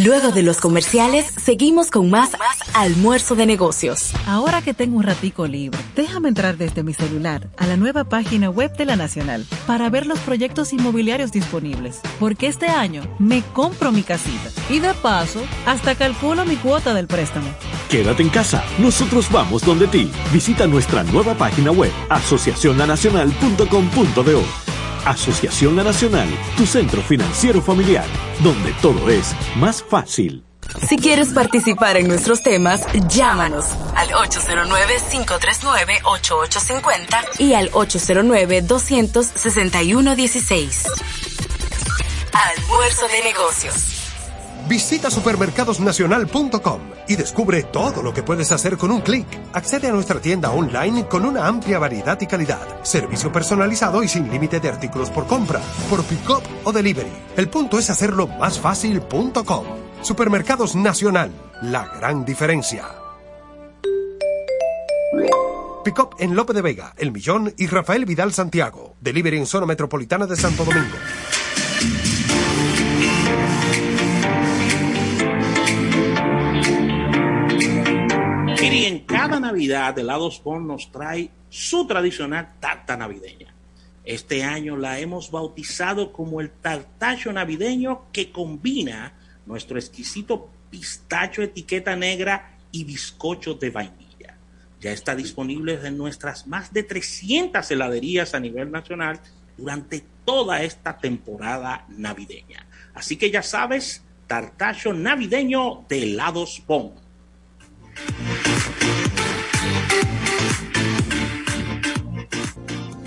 Luego de los comerciales, seguimos con más almuerzo de negocios. Ahora que tengo un ratico libre, déjame entrar desde mi celular a la nueva página web de la Nacional para ver los proyectos inmobiliarios disponibles, porque este año me compro mi casita y de paso hasta calculo mi cuota del préstamo. Quédate en casa, nosotros vamos donde ti. Visita nuestra nueva página web asociacionlanacional.com.do Asociación La Nacional, tu centro financiero familiar, donde todo es más fácil. Si quieres participar en nuestros temas, llámanos al 809-539-8850 y al 809-261-16. Almuerzo de negocios. Visita supermercadosnacional.com y descubre todo lo que puedes hacer con un clic. Accede a nuestra tienda online con una amplia variedad y calidad, servicio personalizado y sin límite de artículos por compra, por pick-up o delivery. El punto es hacerlo más fácil.com. Supermercados Nacional, la gran diferencia. Pickup en Lope de Vega, El Millón y Rafael Vidal Santiago. Delivery en zona metropolitana de Santo Domingo. Cada Navidad, Helados Bon nos trae su tradicional tarta navideña. Este año la hemos bautizado como el tartacho navideño que combina nuestro exquisito pistacho etiqueta negra y bizcocho de vainilla. Ya está disponible en nuestras más de 300 heladerías a nivel nacional durante toda esta temporada navideña. Así que ya sabes, tartacho navideño de helados Bon.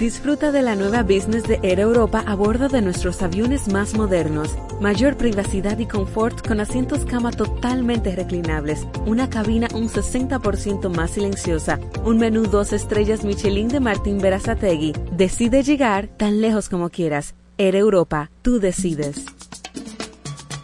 Disfruta de la nueva business de Air Europa a bordo de nuestros aviones más modernos. Mayor privacidad y confort con asientos cama totalmente reclinables, una cabina un 60% más silenciosa, un menú dos estrellas Michelin de Martín Berazategui. Decide llegar tan lejos como quieras. Air Europa, tú decides.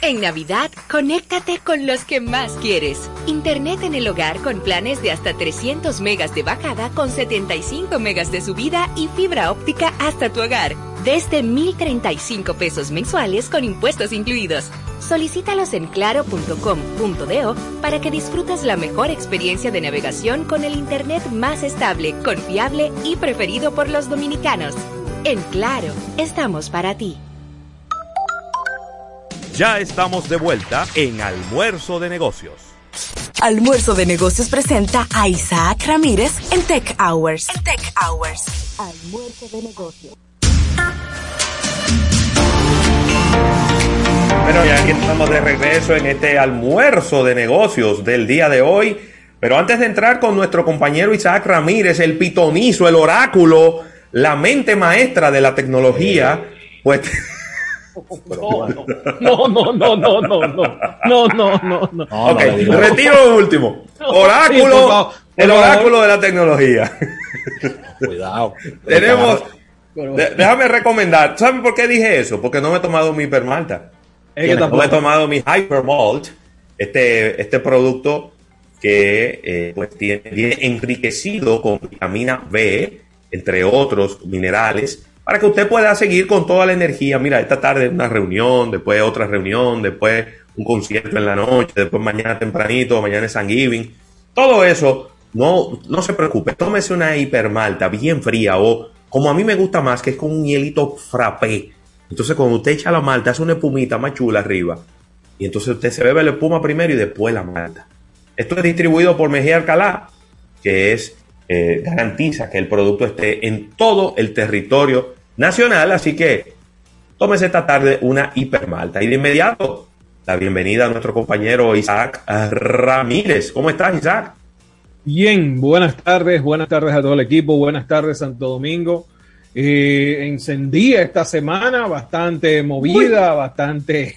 En Navidad, conéctate con los que más quieres. Internet en el hogar con planes de hasta 300 megas de bajada con 75 megas de subida y fibra óptica hasta tu hogar. Desde 1,035 pesos mensuales con impuestos incluidos. Solicítalos en claro.com.do para que disfrutes la mejor experiencia de navegación con el Internet más estable, confiable y preferido por los dominicanos. En Claro, estamos para ti. Ya estamos de vuelta en Almuerzo de Negocios. Almuerzo de Negocios presenta a Isaac Ramírez en Tech Hours. En Tech Hours. Almuerzo de Negocios. Bueno, ya aquí estamos de regreso en este almuerzo de negocios del día de hoy. Pero antes de entrar con nuestro compañero Isaac Ramírez, el pitonizo, el oráculo, la mente maestra de la tecnología, pues No, no, no, no, no, no, no, no, no, no. Ok, retiro lo último. Oráculo, el oráculo de la tecnología. Cuidado. Tenemos. déjame recomendar. ¿Saben por qué dije eso? Porque no me he tomado mi hipermalta. Es que no me he tomado mi Hypermalt, este, este producto que eh, pues tiene, viene enriquecido con vitamina B, entre otros minerales, para que usted pueda seguir con toda la energía. Mira, esta tarde una reunión, después otra reunión, después un concierto en la noche, después mañana tempranito, mañana es San Giving. Todo eso, no, no se preocupe, tómese una hipermalta bien fría o como a mí me gusta más, que es con un hielito frappé. Entonces cuando usted echa la malta, hace una espumita más chula arriba. Y entonces usted se bebe la espuma primero y después la malta. Esto es distribuido por Mejía Alcalá, que es eh, garantiza que el producto esté en todo el territorio nacional. Así que tómese esta tarde una hipermalta. Y de inmediato, la bienvenida a nuestro compañero Isaac Ramírez. ¿Cómo estás, Isaac? Bien, buenas tardes, buenas tardes a todo el equipo, buenas tardes Santo Domingo. Eh, encendía esta semana, bastante movida, bastante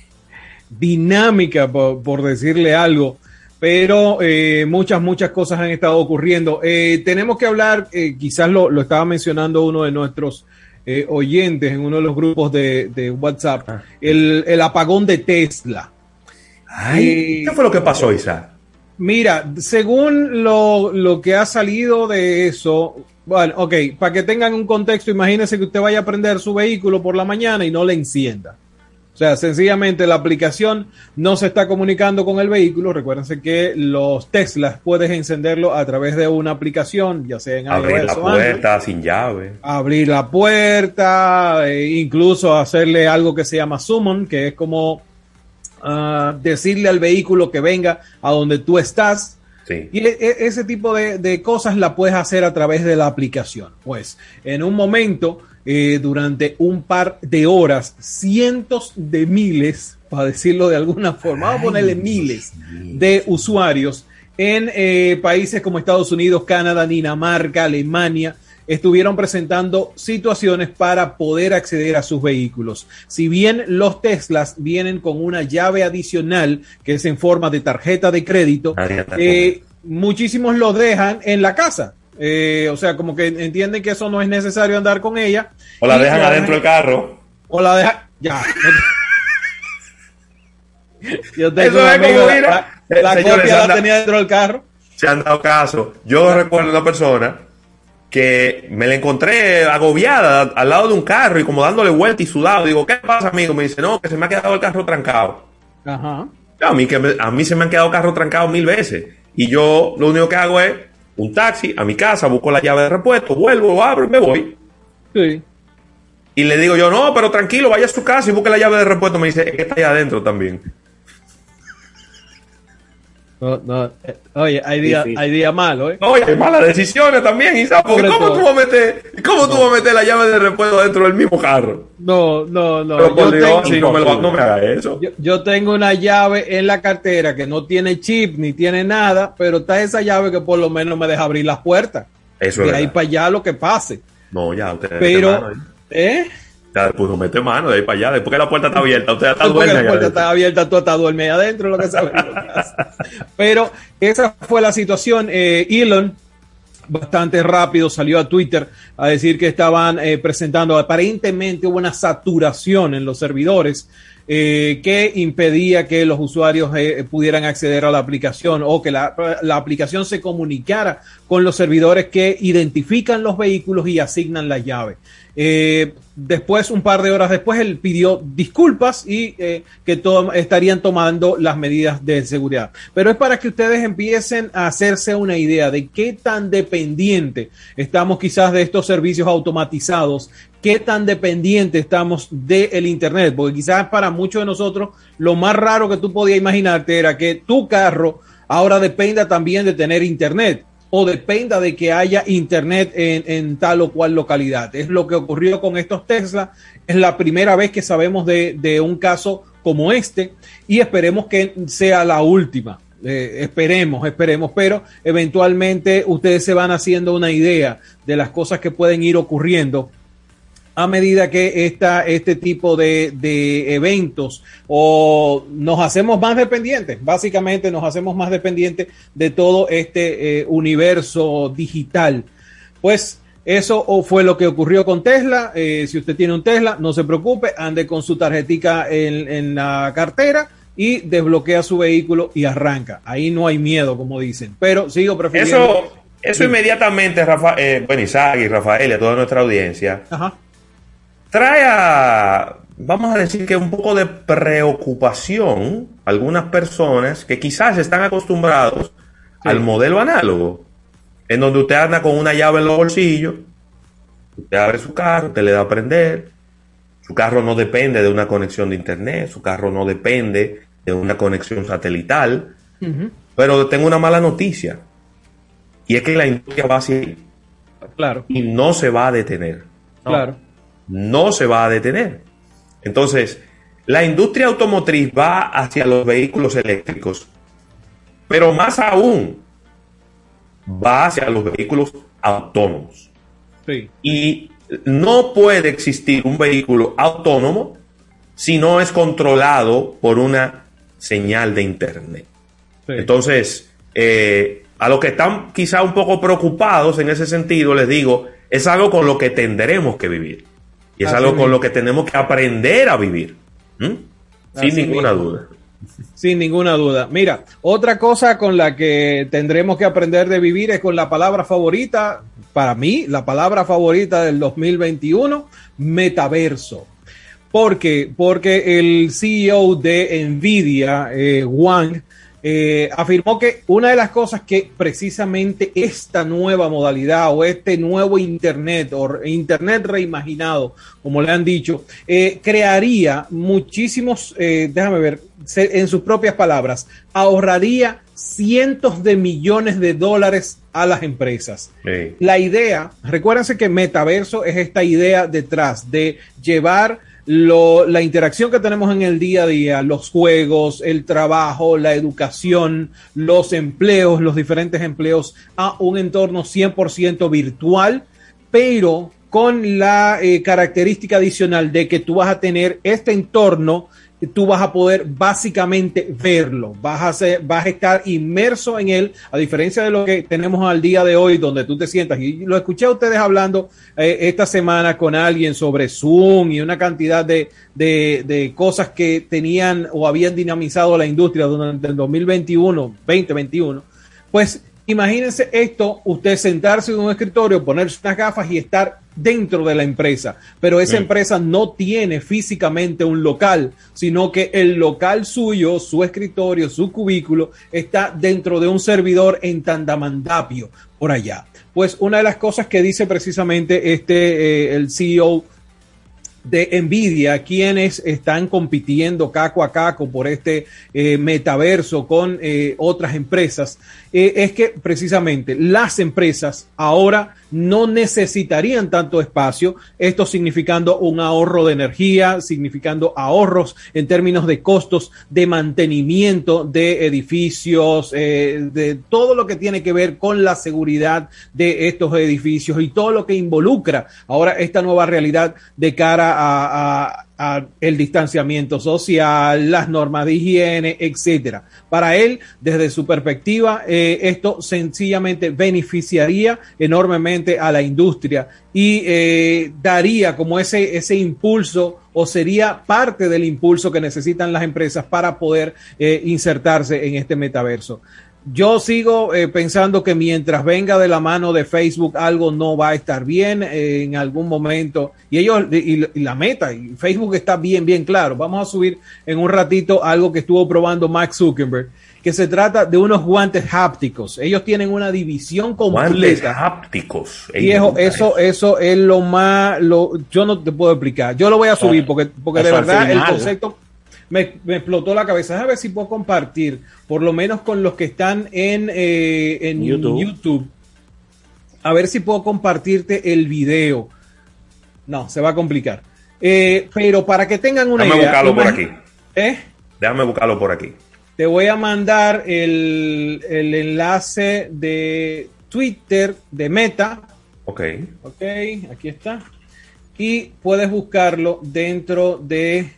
dinámica, por, por decirle algo, pero eh, muchas, muchas cosas han estado ocurriendo. Eh, tenemos que hablar, eh, quizás lo, lo estaba mencionando uno de nuestros eh, oyentes en uno de los grupos de, de WhatsApp, el, el apagón de Tesla. Ay, ¿Qué fue lo que pasó, Isaac? Mira, según lo, lo que ha salido de eso, bueno, ok, para que tengan un contexto, imagínense que usted vaya a prender su vehículo por la mañana y no le encienda. O sea, sencillamente la aplicación no se está comunicando con el vehículo. Recuérdense que los Teslas puedes encenderlo a través de una aplicación, ya sea en Abrir iOS la o Android puerta sin llave. abrir la puerta, e incluso hacerle algo que se llama summon, que es como ah, decirle al vehículo que venga a donde tú estás. Y e- e- ese tipo de, de cosas la puedes hacer a través de la aplicación. Pues en un momento, eh, durante un par de horas, cientos de miles, para decirlo de alguna forma, vamos a ponerle miles de usuarios en eh, países como Estados Unidos, Canadá, Dinamarca, Alemania, estuvieron presentando situaciones para poder acceder a sus vehículos. Si bien los Teslas vienen con una llave adicional que es en forma de tarjeta de crédito, eh, muchísimos los dejan en la casa. Eh, o sea, como que entienden que eso no es necesario andar con ella. O la dejan adentro del carro. O la dejan. Ya. Yo tengo Eso es amigo, como, la- mira, la, la eh, señores, copia la anda- tenía dentro del carro. Se han dado caso. Yo recuerdo una persona que me la encontré agobiada al lado de un carro y como dándole vuelta y sudado. Digo, ¿qué pasa, amigo? Me dice, no, que se me ha quedado el carro trancado. Ajá. A mí, que me- a mí se me han quedado carros trancados mil veces. Y yo lo único que hago es un taxi a mi casa, busco la llave de repuesto, vuelvo, abro y me voy. Sí. Y le digo yo, no, pero tranquilo, vaya a su casa y busque la llave de repuesto. Me dice, es que está ahí adentro también. No, no, eh, oye, hay días hay día malos, ¿eh? Oye, hay malas decisiones también, Isa. Porque ¿cómo tú, vas a meter, ¿Cómo tú vas a meter la llave de repuesto dentro del mismo carro? No, no, no. Pero por Dios, si no me, lo, no me haga eso. Yo, yo, tengo una llave en la cartera que no tiene chip ni tiene nada, pero está esa llave que por lo menos me deja abrir las puertas. Eso es. De ahí para allá lo que pase. No, ya, usted. Pero, ¿eh? Ya después no mete mano de ahí para allá. Después que la puerta está abierta, usted está duerme. la puerta está abierta, tú estás duerme adentro, lo que sabe. Pero esa fue la situación. Eh, Elon, bastante rápido, salió a Twitter a decir que estaban eh, presentando, aparentemente hubo una saturación en los servidores. Eh, que impedía que los usuarios eh, pudieran acceder a la aplicación o que la, la, aplicación se comunicara con los servidores que identifican los vehículos y asignan la llave. Eh, después, un par de horas después, él pidió disculpas y eh, que to estarían tomando las medidas de seguridad. Pero es para que ustedes empiecen a hacerse una idea de qué tan dependiente estamos quizás de estos servicios automatizados, qué tan dependiente estamos del Internet, porque quizás para muchos de nosotros lo más raro que tú podías imaginarte era que tu carro ahora dependa también de tener Internet o dependa de que haya internet en, tal o cual localidad. Es lo que ocurrió con estos Tesla. Es la primera vez que sabemos de, de un caso como este y esperemos que sea la última. Eh, esperemos, esperemos, pero eventualmente ustedes se van haciendo una idea de las cosas que pueden ir ocurriendo a medida que esta, este tipo de, de, eventos o nos hacemos más dependientes, básicamente nos hacemos más dependientes de todo este eh, universo digital. Pues eso fue lo que ocurrió con Tesla. Eh, si usted tiene un Tesla, no se preocupe, ande con su tarjetica en, en, la cartera y desbloquea su vehículo y arranca. Ahí no hay miedo, como dicen. Pero sigo prefiriendo. Eso, eso inmediatamente, Rafa, eh, bueno, Isaac y Rafael y a toda nuestra audiencia. Ajá trae a, vamos a decir que un poco de preocupación algunas personas que quizás están acostumbrados sí. al modelo análogo, en donde usted anda con una llave en los bolsillos, usted abre su carro, usted le da a prender, su carro no depende de una conexión de internet, su carro no depende de una conexión satelital, uh -huh. pero tengo una mala noticia, y es que la industria va a seguir. Claro. Y no se va a detener. Claro no se va a detener. Entonces, la industria automotriz va hacia los vehículos eléctricos, pero más aún va hacia los vehículos autónomos. Sí. Y no puede existir un vehículo autónomo si no es controlado por una señal de Internet. Sí. Entonces, eh, a los que están quizá un poco preocupados en ese sentido, les digo, es algo con lo que tendremos que vivir. Y es Así algo con lo que tenemos que aprender a vivir. ¿Mm? Sin ninguna duda. Sin ninguna duda. Mira, otra cosa con la que tendremos que aprender de vivir es con la palabra favorita, para mí, la palabra favorita del 2021, metaverso. ¿Por qué? Porque el CEO de Nvidia, eh, Wang, eh, afirmó que una de las cosas que precisamente esta nueva modalidad o este nuevo Internet o Internet reimaginado, como le han dicho, eh, crearía muchísimos, eh, déjame ver, en sus propias palabras, ahorraría cientos de millones de dólares a las empresas. Sí. La idea, recuérdense que metaverso es esta idea detrás de llevar lo, la interacción que tenemos en el día a día, los juegos, el trabajo, la educación, los empleos, los diferentes empleos a un entorno 100% virtual, pero con la eh, característica adicional de que tú vas a tener este entorno tú vas a poder básicamente verlo, vas a, ser, vas a estar inmerso en él, a diferencia de lo que tenemos al día de hoy, donde tú te sientas, y lo escuché a ustedes hablando eh, esta semana con alguien sobre Zoom y una cantidad de, de, de, cosas que tenían o habían dinamizado la industria durante el 2021, 2021, pues Imagínense esto, usted sentarse en un escritorio, ponerse unas gafas y estar dentro de la empresa, pero esa sí. empresa no tiene físicamente un local, sino que el local suyo, su escritorio, su cubículo, está dentro de un servidor en Tandamandapio, por allá. Pues una de las cosas que dice precisamente este, eh, el CEO de Nvidia, quienes están compitiendo caco a caco por este eh, metaverso con eh, otras empresas, eh, es que precisamente las empresas ahora no necesitarían tanto espacio, esto significando un ahorro de energía, significando ahorros en términos de costos de mantenimiento de edificios, de todo lo que tiene que ver con la seguridad de estos edificios y todo lo que involucra ahora esta nueva realidad de cara a, el distanciamiento social, las normas de higiene, etcétera. Para él, desde su perspectiva, eh, esto sencillamente beneficiaría enormemente a la industria y eh, daría como ese, ese impulso o sería parte del impulso que necesitan las empresas para poder eh, insertarse en este metaverso yo sigo eh, pensando que mientras venga de la mano de Facebook algo no va a estar bien eh, en algún momento. Y ellos, y, la meta, y Facebook está bien, bien claro. Vamos a subir en un ratito algo que estuvo probando Max Zuckerberg, que se trata de unos guantes hápticos. Ellos tienen una división completa. Guantes hápticos. Viejo, eso, eso es lo más, lo, yo no te puedo explicar. Yo lo voy a subir porque, porque de verdad el concepto me, explotó la cabeza. A ver si puedo compartir, por lo menos con los que están en, eh, en YouTube. A ver si puedo compartirte el video. No, se va a complicar. Eh, pero para que tengan una Déjame buscarlo por aquí. ¿Eh? Déjame buscarlo por aquí. Te voy a mandar el, el enlace de Twitter de Meta. Ok. Ok, aquí está. Y puedes buscarlo dentro de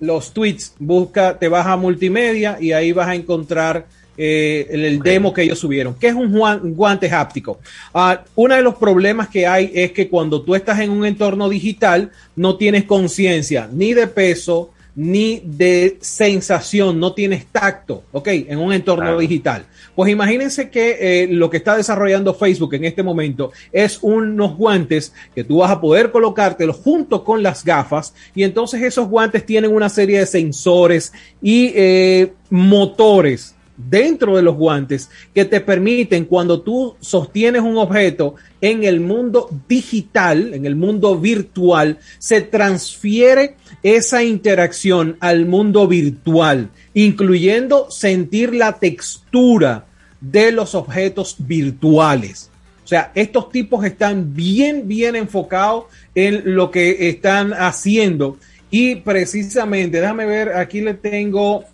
los tweets, busca, te vas a multimedia y ahí vas a encontrar eh, el, demo que ellos subieron, que es un, guante háptico. Ah, uno de los problemas que hay es que cuando tú estás en un entorno digital, no tienes conciencia ni de peso, ni de sensación, no tienes tacto, ¿ok? En un entorno digital. Pues imagínense que eh, lo que está desarrollando Facebook en este momento es unos guantes que tú vas a poder colocártelos junto con las gafas y entonces esos guantes tienen una serie de sensores y eh, motores dentro de los guantes que te permiten cuando tú sostienes un objeto en el mundo digital, en el mundo virtual, se transfiere esa interacción al mundo virtual, incluyendo sentir la textura de los objetos virtuales. O sea, estos tipos están bien, bien enfocados en lo que están haciendo. Y precisamente, déjame ver, aquí le tengo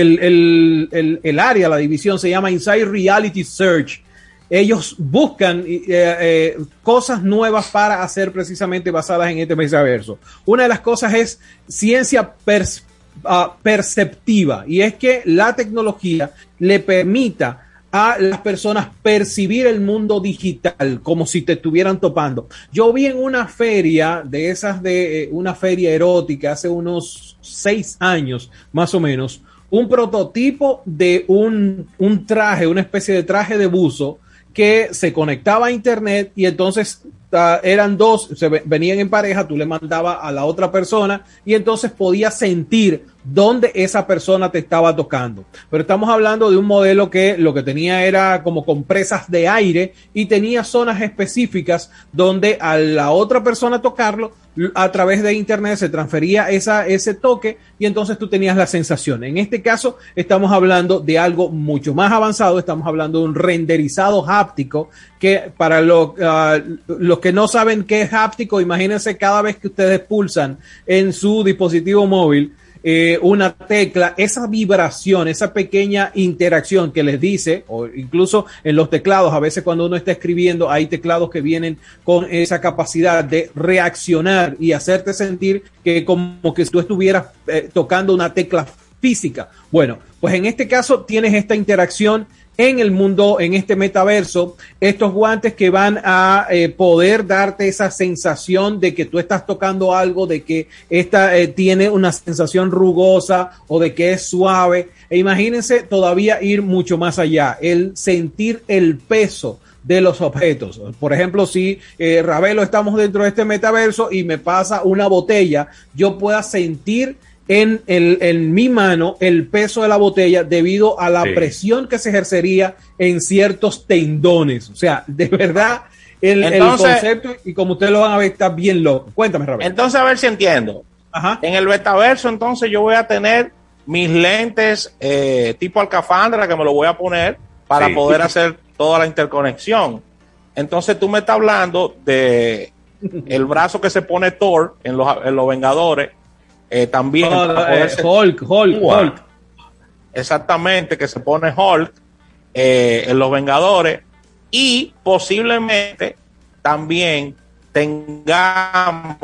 el, área, la división se llama Inside Reality Search. Ellos buscan eh, eh, cosas nuevas para hacer precisamente basadas en este metaverso. Una de las cosas es ciencia ah, perceptiva y es que la tecnología le permita a las personas percibir el mundo digital como si te estuvieran topando. Yo vi en una feria de esas de eh, una feria erótica hace unos seis años más o menos un prototipo de un, traje, una especie de traje de buzo que se conectaba a internet y entonces ah, eran dos, se venían en pareja, tú le mandabas a la otra persona y entonces podías sentir dónde esa persona te estaba tocando. Pero estamos hablando de un modelo que lo que tenía era como compresas de aire y tenía zonas específicas donde a la otra persona tocarlo, a través de internet se transfería esa, ese toque y entonces tú tenías la sensación. En este caso estamos hablando de algo mucho más avanzado, estamos hablando de un renderizado háptico que para ah, los que no saben qué es háptico, imagínense cada vez que ustedes pulsan en su dispositivo móvil, eh, una tecla, esa vibración, esa pequeña interacción que les dice, o incluso en los teclados, a veces cuando uno está escribiendo, hay teclados que vienen con esa capacidad de reaccionar y hacerte sentir que como que tú estuvieras eh, tocando una tecla física. Bueno, pues en este caso tienes esta interacción en el mundo, en este metaverso, estos guantes que van a eh, poder darte esa sensación de que tú estás tocando algo, de que esta eh, tiene una sensación rugosa o de que es suave. E imagínense todavía ir mucho más allá, el sentir el peso de los objetos. Por ejemplo, si eh, Ravelo estamos dentro de este metaverso y me pasa una botella, yo pueda sentir en, el, en mi mano el peso de la botella debido a la presión que se ejercería en ciertos tendones. O sea, de verdad, el, el concepto y como ustedes lo van a ver, está bien loco. Cuéntame, Rafael. Entonces, a ver si entiendo. En el betaverso, entonces yo voy a tener mis lentes eh, tipo alcafandra que me lo voy a poner para Sí. poder hacer toda la interconexión. Entonces tú me estás hablando de el brazo que se pone Thor en los, en los Vengadores. Eh, también para eh, poderse- Hulk, Hulk. Hulk. Exactamente, que se pone Hulk eh, en los Vengadores. Y posiblemente también tengamos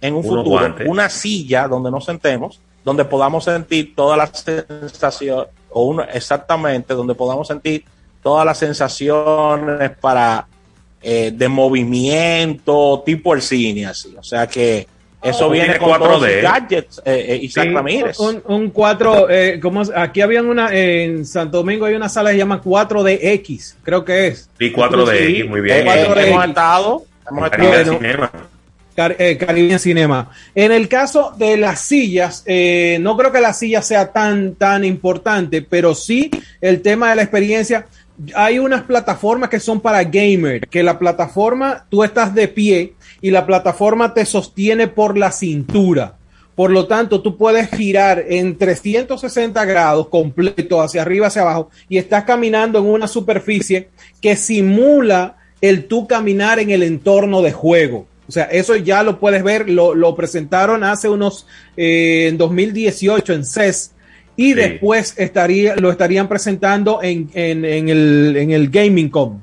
en un futuro una silla donde nos sentemos, donde podamos sentir todas las sensaciones, o uno, exactamente, donde podamos sentir todas las sensaciones para eh, de movimiento, tipo el cine, así. O sea que eso viene tiene con 4D. todos sus gadgets, eh, eh, Isaac Sí, Ramírez. Un, un 4, eh, ¿cómo es? aquí habían una, en Santo Domingo hay una sala que se llama 4DX, creo que es. Sí, 4DX, Sí, muy bien. eh, 4DX. hemos estado, hemos Caribe estado. Cinema. Car- eh, Caribbean Cinema. En el caso de las sillas, eh, no creo que la silla sea tan, tan importante, pero sí el tema de la experiencia. Hay unas plataformas que son para gamer, que la plataforma, tú estás de pie y la plataforma te sostiene por la cintura. Por lo tanto, tú puedes girar en 360 grados completo hacia arriba, hacia abajo, y estás caminando en una superficie que simula el tú caminar en el entorno de juego. O sea, eso ya lo puedes ver, lo, lo presentaron hace unos, eh, en 2018 en CES, y después estaría, lo estarían presentando en, en, en el, en el Gaming Com.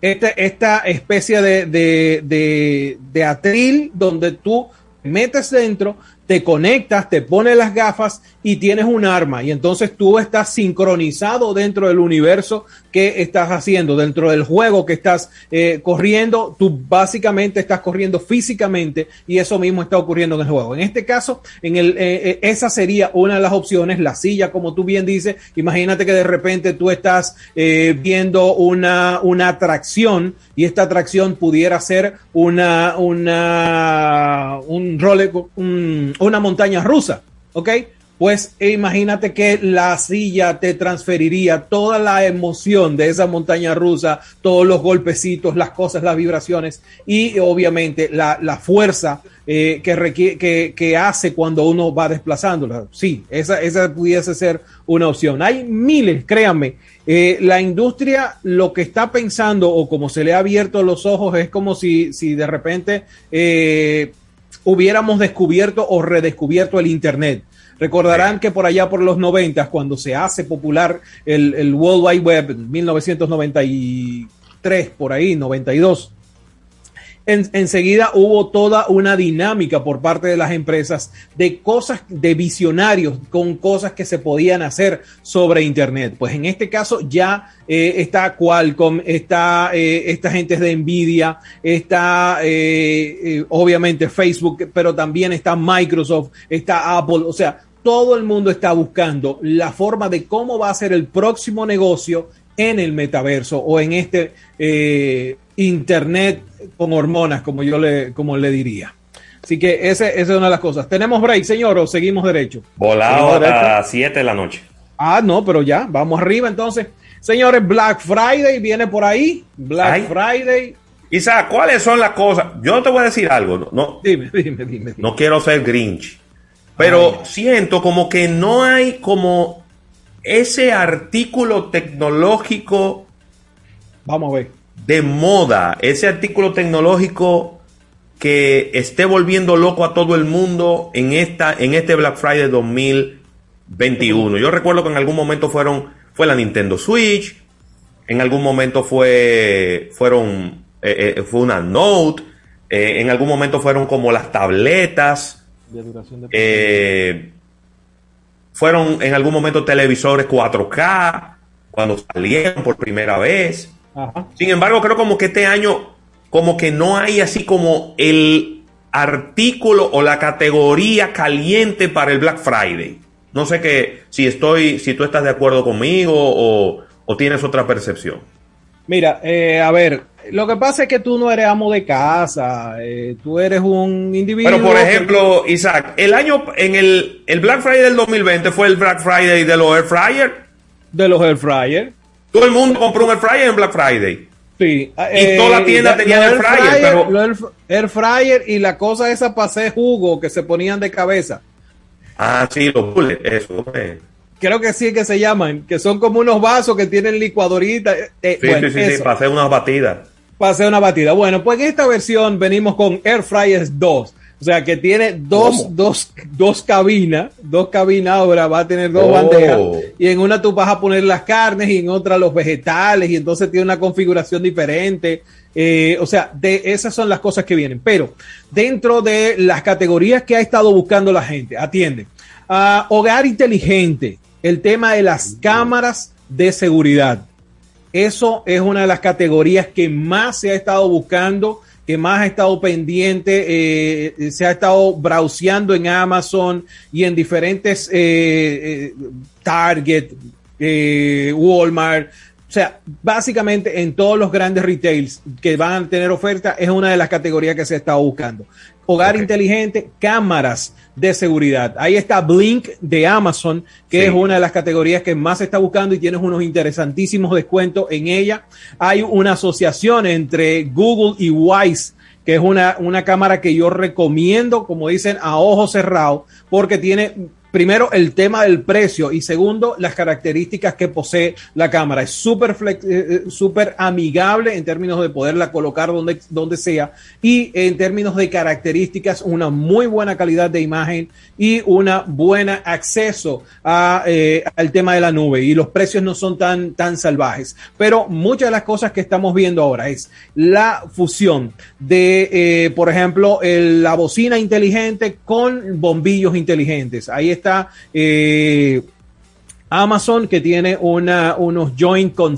Este- esta especie de, de, de, de atril donde tú metes dentro, te conectas, te pones las gafas y tienes un arma. Y entonces tú estás sincronizado dentro del universo que estás haciendo, dentro del juego que estás eh, corriendo. Tú básicamente estás corriendo físicamente y eso mismo está ocurriendo en el juego. En este caso, en el, eh, eh, esa sería una de las opciones, la silla, como tú bien dices. Imagínate que de repente tú estás eh, viendo una, una atracción y esta atracción pudiera ser una, una, un una montaña rusa, ¿ok? Pues imagínate que la silla te transferiría toda la emoción de esa montaña rusa, todos los golpecitos, las cosas, las vibraciones y obviamente la, la fuerza eh, que, que, que hace cuando uno va desplazándola. Sí, esa, esa pudiese ser una opción. Hay miles, créanme. Eh, la industria lo que está pensando o como se le ha abierto los ojos es como si, si de repente eh, hubiéramos descubierto o redescubierto el Internet. Recordarán que por allá por los 90, cuando se hace popular el, el World Wide Web, en 1993, por ahí, 92, en- enseguida hubo toda una dinámica por parte de las empresas de cosas, de visionarios con cosas que se podían hacer sobre Internet. Pues en este caso ya eh, está Qualcomm, está eh, esta gente de Nvidia, está eh, eh, obviamente Facebook, pero también está Microsoft, está Apple, o sea, todo el mundo está buscando la forma de cómo va a ser el próximo negocio en el metaverso o en este eh, internet con hormonas, como yo le, como le diría. Así que ese- esa es una de las cosas. ¿Tenemos break, señor, o seguimos derecho? Volado ¿Seguimos a las 7 de la noche. Ah, no, pero ya, vamos arriba entonces. Señores, Black Friday viene por ahí. Black Ay. Friday. Isaac, ¿cuáles son las cosas? Yo te voy a decir algo. No, no, Dime, dime, dime. no quiero ser Grinch, pero siento como que no hay como ese artículo tecnológico Vamos a ver. De moda, ese artículo tecnológico que esté volviendo loco a todo el mundo en esta en este Black Friday 2021. Yo recuerdo que en algún momento fueron fue la Nintendo Switch, en algún momento fue fueron eh, eh, fue una Note, eh, en algún momento fueron como las tabletas, De duración de fueron en algún momento televisores 4K cuando salieron por primera vez. Ajá. Sin embargo, creo como que este año como que no hay así como el artículo o la categoría caliente para el Black Friday. No sé que si estoy, si tú estás de acuerdo conmigo o, o tienes otra percepción. Mira, eh, a ver, lo que pasa es que tú no eres amo de casa, eh, tú eres un individuo. Pero por que- ejemplo, Isaac, el año en el, el Black Friday del 2020 fue el Black Friday de los air fryer. De los air fryer. Todo el mundo compró un air fryer en Black Friday. Sí. Y toda la tienda tenía air fryer, pero... lo air fryer y la cosa esa para hacer jugo que se ponían de cabeza. Ah, sí, los bullets, eso. eh. Creo que sí que se llaman, que son como unos vasos que tienen licuadorita. eh, Sí, bueno, sí, sí, sí, hacer unas batidas. para hacer una batida. Bueno, pues en esta versión venimos con Air Fryers 2. O sea, que tiene dos, dos, dos cabinas, dos cabinas ahora, va a tener dos Oh. bandejas. Y en una tú vas a poner las carnes y en otra los vegetales y entonces tiene una configuración diferente. Eh, o sea, de esas son las cosas que vienen. Pero dentro de las categorías que ha estado buscando la gente, atiende. Ah, hogar inteligente, el tema de las cámaras de seguridad. Eso es una de las categorías que más se ha estado buscando, que más ha estado pendiente, eh, se ha estado browseando en Amazon y en diferentes eh, eh, Target, Walmart. O sea, básicamente en todos los grandes retails que van a tener oferta es una de las categorías que se estado buscando. Hogar inteligente, cámaras de seguridad. Ahí está Blink de Amazon, que Sí. es una de las categorías que más se está buscando y tienes unos interesantísimos descuentos en ella. Hay una asociación entre Google y Wise, que es una, una cámara que yo recomiendo, como dicen, a ojo cerrado, porque tiene primero el tema del precio y segundo las características que posee la cámara. Es súper eh, eh, súper amigable en términos de poderla colocar donde, donde sea y en términos de características una muy buena calidad de imagen y una buena acceso a, eh, al tema de la nube y los precios no son tan, tan salvajes. Pero muchas de las cosas que estamos viendo ahora es la fusión de, eh, por ejemplo, la bocina inteligente con bombillos inteligentes. Ahí está eh, Amazon que tiene una, unos joint con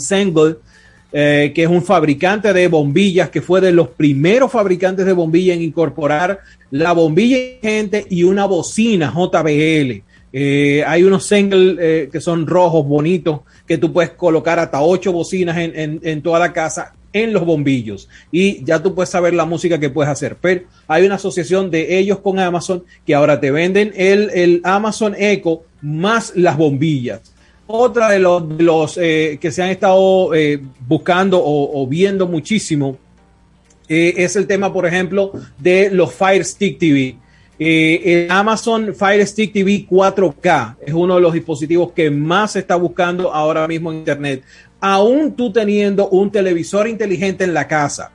eh, que es un fabricante de bombillas, que fue de los primeros fabricantes de bombillas en incorporar la bombilla inteligente y una bocina JBL. Eh, hay unos singles eh, que son rojos, bonitos, que tú puedes colocar hasta ocho bocinas en toda la casa en los bombillos y ya tú puedes saber la música que puedes hacer. Pero hay una asociación de ellos con Amazon que ahora te venden el, el Amazon Echo más las bombillas. Otra de los, de los eh, que se han estado eh, buscando o, viendo muchísimo eh, es el tema, por ejemplo, de los Fire Stick TV. El Amazon Fire Stick TV 4K es uno de los dispositivos que más se está buscando ahora mismo en Internet. Aún tú teniendo un televisor inteligente en la casa.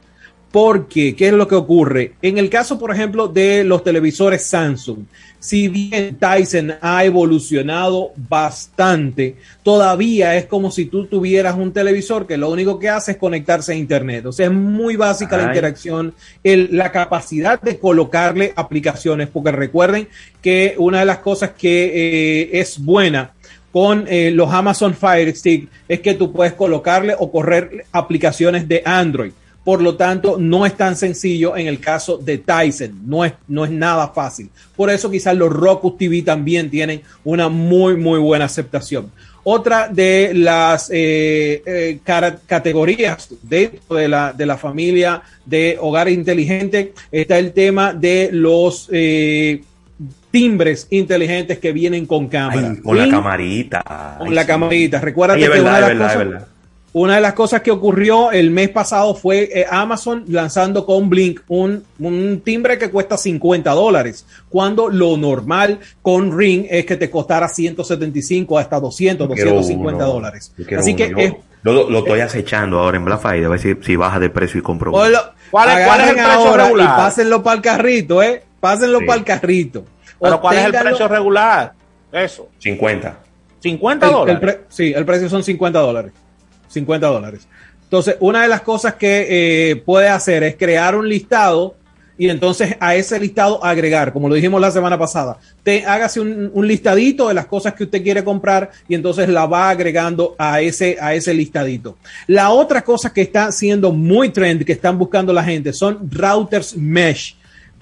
Porque, ¿qué es lo que ocurre? En el caso, por ejemplo, de los televisores Samsung, si bien Tyson ha evolucionado bastante, todavía es como si tú tuvieras un televisor que lo único que hace es conectarse a Internet. O sea, es muy básica la interacción, el- la capacidad de colocarle aplicaciones, porque recuerden que una de las cosas que eh, es buena con eh, los Amazon Fire Stick es que tú puedes colocarle o correr aplicaciones de Android. Por lo tanto, no es tan sencillo en el caso de Tyson. No es, no es nada fácil. Por eso quizás los Roku TV también tienen una muy, muy buena aceptación. Otra de las eh, eh, categorías dentro de la, de la familia de hogar inteligente está el tema de los timbres inteligentes que vienen con cámara. Ay, con la camarita. con la camarita. Recuérdate Ay, es que verdad, una, de las verdad, cosas, una de las cosas que ocurrió el mes pasado fue eh, Amazon lanzando con Blink un, un timbre que cuesta 50 dólares, cuando lo normal con Ring es que te costara 175 hasta 200, Yo quiero 250 uno. dólares. Así uno. que Yo es, lo, lo estoy acechando ahora en Black Friday a ver si, si baja de precio y compro ¿Cuál es- cuál es el precio ahora regular? Y pásenlo para el carrito, ¿eh? Pásenlo Sí. para el carrito. Pero ¿cuál es el precio regular? Eso. 50. 50 El- el dólares. pre- sí, el precio son 50 dólares. 50 dólares. Entonces, una de las cosas que eh, puede hacer es crear un listado y entonces a ese listado agregar, como lo dijimos la semana pasada, te hágase un, un listadito de las cosas que usted quiere comprar y entonces la va agregando a ese, a ese listadito. La otra cosa que está siendo muy trend, que están buscando la gente, son routers mesh.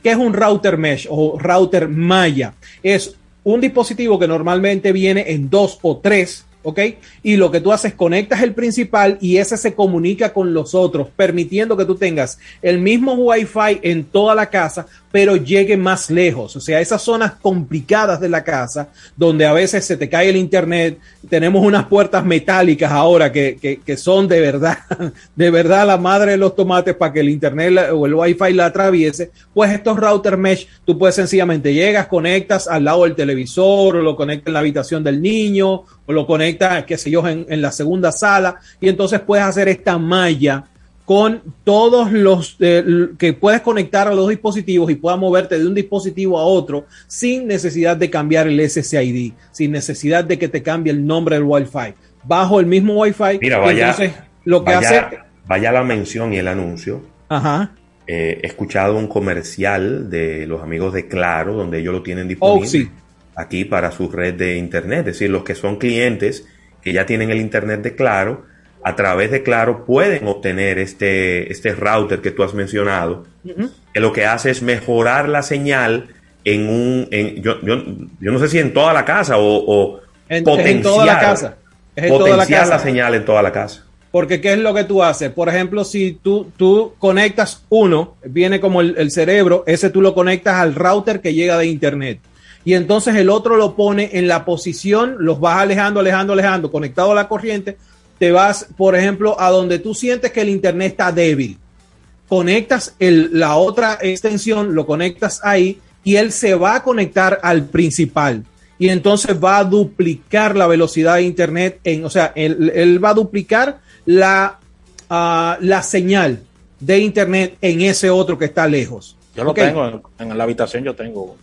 ¿Qué es un router mesh o router malla? Es un dispositivo que normalmente viene en dos o tres ¿ok? Y lo que tú haces, conectas el principal y ese se comunica con los otros, permitiendo que tú tengas el mismo Wi-Fi en toda la casa, pero llegue más lejos. O sea, esas zonas complicadas de la casa, donde a veces se te cae el internet, tenemos unas puertas metálicas ahora que, que, que son de verdad, de verdad la madre de los tomates para que el internet o el Wi-Fi la atraviese, pues estos router mesh, tú puedes sencillamente llegas, conectas al lado del televisor o lo conectas en la habitación del niño o lo conecta, qué sé yo, en, en la segunda sala y entonces puedes hacer esta malla con todos los eh, que puedes conectar a los dispositivos y puedas moverte de un dispositivo a otro sin necesidad de cambiar el SSID, sin necesidad de que te cambie el nombre del Wi-Fi. Bajo el mismo Wi-Fi, Mira, vaya, entonces lo que vaya, hace... vaya la mención y el anuncio. Ajá. Eh, he escuchado un comercial de los amigos de Claro, donde ellos lo tienen disponible Oh, sí. Aquí para su red de internet. Es decir, los que son clientes que ya tienen el internet de Claro, a través de Claro pueden obtener este, este router que tú has mencionado, que lo que hace es mejorar la señal en un, en- yo, yo, yo no sé si en toda la casa o, o En- potenciar, en toda la casa. Es en toda la potenciar casa. la señal en toda la casa. Porque ¿qué es lo que tú haces? Por ejemplo, si tú, tú conectas uno, viene como el, el cerebro, ese tú lo conectas al router que llega de internet. Y entonces el otro lo pone en la posición, los vas alejando, alejando, alejando, conectado a la corriente, te vas, por ejemplo, a donde tú sientes que el internet está débil. Conectas el, la otra extensión, lo conectas ahí y él se va a conectar al principal. Y entonces va a duplicar la velocidad de internet en, o sea, él, él va a duplicar la, ah, la señal de internet en ese otro que está lejos. Yo lo tengo, en, en la habitación yo tengo.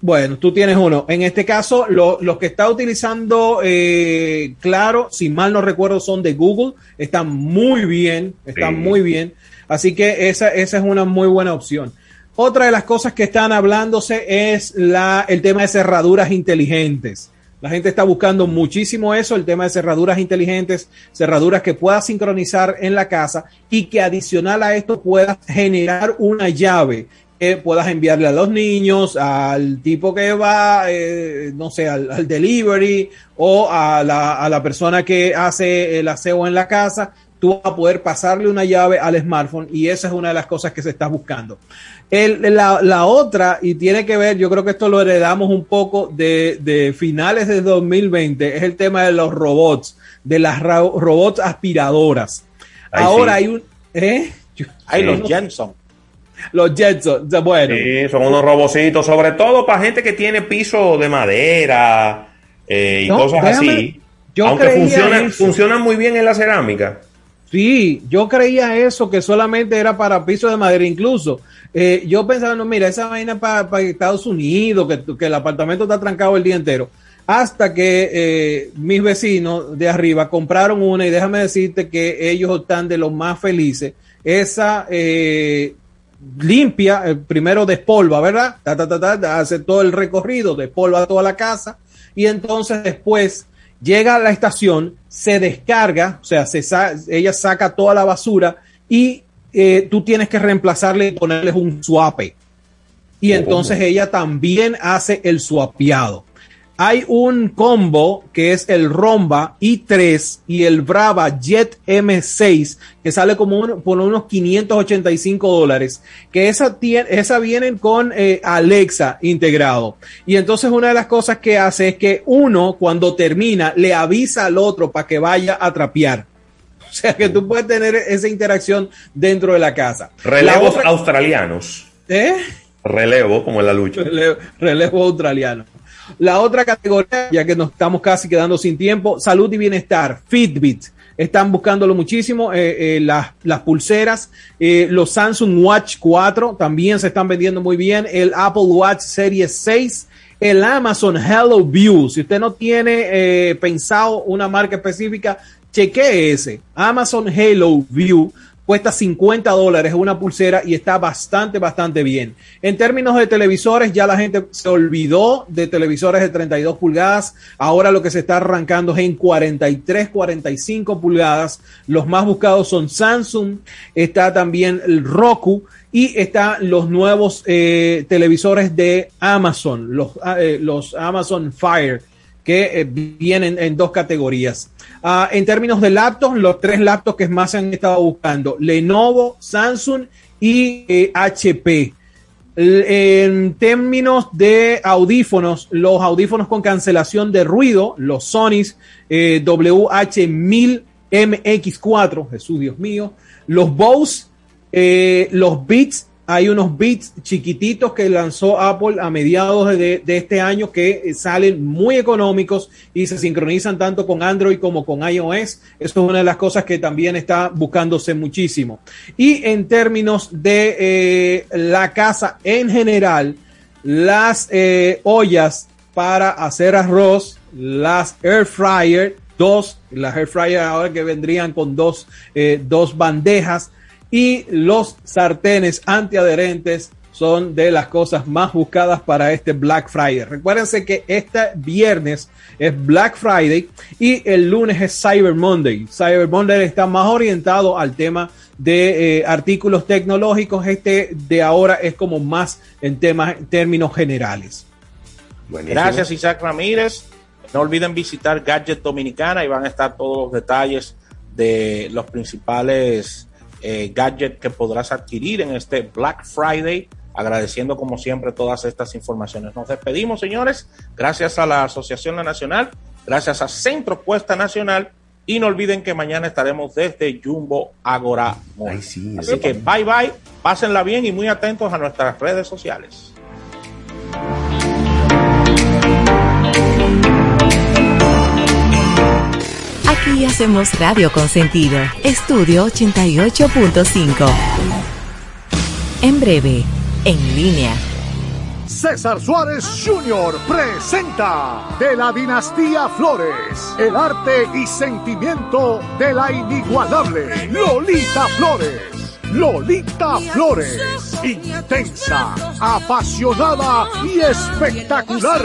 Bueno, tú tienes uno. En este caso, lo- los que está utilizando, eh, claro, si mal no recuerdo, son de Google. Están muy bien, están Sí. muy bien. Así que esa, esa es una muy buena opción. Otra de las cosas que están hablándose es la, el tema de cerraduras inteligentes. La gente está buscando muchísimo eso, el tema de cerraduras inteligentes, cerraduras que puedas sincronizar en la casa y que adicional a esto puedas generar una llave que puedas enviarle a los niños, al tipo que va, eh, no sé, al, al delivery o a la, a la persona que hace el aseo en la casa. Tú vas a poder pasarle una llave al smartphone y esa es una de las cosas que se está buscando. El- la, la otra, y tiene que ver, yo creo que esto lo heredamos un poco de, de finales de 2020, es el tema de los robots, de las ra- robots aspiradoras. Ay, Ahora sí. hay un... ¿eh? Hay Sí. los Jenson. Los Jetsons, bueno. Sí, son unos robocitos, sobre todo para gente que tiene piso de madera eh, y No, cosas déjame- así. yo Aunque funcionan, funcionan muy bien en la cerámica. Sí, yo creía eso, que solamente era para piso de madera. Incluso eh, yo pensaba, no, mira, esa vaina para, para Estados Unidos, que, que el apartamento está trancado el día entero. Hasta que eh, mis vecinos de arriba compraron una y déjame decirte que ellos están de los más felices. Esa eh, limpia, eh, primero despolva, ¿verdad? Ta, ta, ta, hace todo el recorrido, despolva toda la casa y entonces después llega a la estación, se descarga, o sea, se sa- ella saca toda la basura y eh, tú tienes que reemplazarle y ponerles un suape. Y entonces ella también hace el suapeado. Hay un combo que es el Romba i3 y el Brava Jet M6 que sale como un- por unos 585 dólares. Que esa, tie- esa vienen con eh, Alexa integrado. Y entonces una de las cosas que hace es que uno cuando termina le avisa al otro para que vaya a trapear. O sea que tú puedes tener esa interacción dentro de la casa. La Relevos otra- australianos. ¿Eh? Relevo, como en la lucha. Relevo, relevo australiano. La otra categoría, ya que nos estamos casi quedando sin tiempo, salud y bienestar, Fitbit. Están buscándolo muchísimo. eh, eh, las, las pulseras, eh, los Samsung Watch 4 también se están vendiendo muy bien. El Apple Watch Series 6, el Amazon Hello View. Si usted no tiene pensado una marca específica, chequee ese. Amazon Hello View cuesta 50 dólares una pulsera y está bastante, bastante bien. En términos de televisores, ya la gente se olvidó de televisores de 32 pulgadas. Ahora lo que se está arrancando es en 43, 45 pulgadas. Los más buscados son Samsung, está también el Roku y están los nuevos eh, televisores de Amazon, los, eh, los Amazon Fire que eh, vienen en dos categorías. Ah, en términos de laptops, los tres laptops que más se han estado buscando, Lenovo, Samsung y HP. En términos de audífonos, los audífonos con cancelación de ruido, los Sonys WH1000MX4, Jesús Dios mío, los Bose, los Beats hay unos bits chiquititos que lanzó Apple a mediados de, este año que eh, salen muy económicos y se sincronizan tanto con Android como con iOS. Eso es una de las cosas que también está buscándose muchísimo. Y en términos de eh, la casa en general, las eh, ollas para hacer arroz, las air fryer, dos, las air fryer ahora que vendrían con dos, dos bandejas, y los sartenes antiadherentes son de las cosas más buscadas para este Black Friday. Recuérdense que este viernes es Black Friday y el lunes es Cyber Monday. Cyber Monday está más orientado al tema de eh, artículos tecnológicos. Este de ahora es como más en temas, en términos generales. Gracias Isaac Ramírez. No olviden visitar Gadget Dominicana y van a estar todos los detalles de los principales eh, gadget que podrás adquirir en este Black Friday. Agradeciendo como siempre todas estas informaciones. Nos despedimos, señores. Gracias a la Asociación La Nacional, gracias a Centro Cuesta Nacional y no olviden que mañana estaremos desde Jumbo Agora. Así que bye bye, pásenla bien y muy atentos a nuestras redes sociales. Aquí hacemos radio con sentido. Estudio 88.5. En breve, en línea. César Suárez Jr. presenta de la dinastía Flores, el arte y sentimiento de la inigualable Lolita Flores. Lolita Flores, intensa, apasionada y espectacular,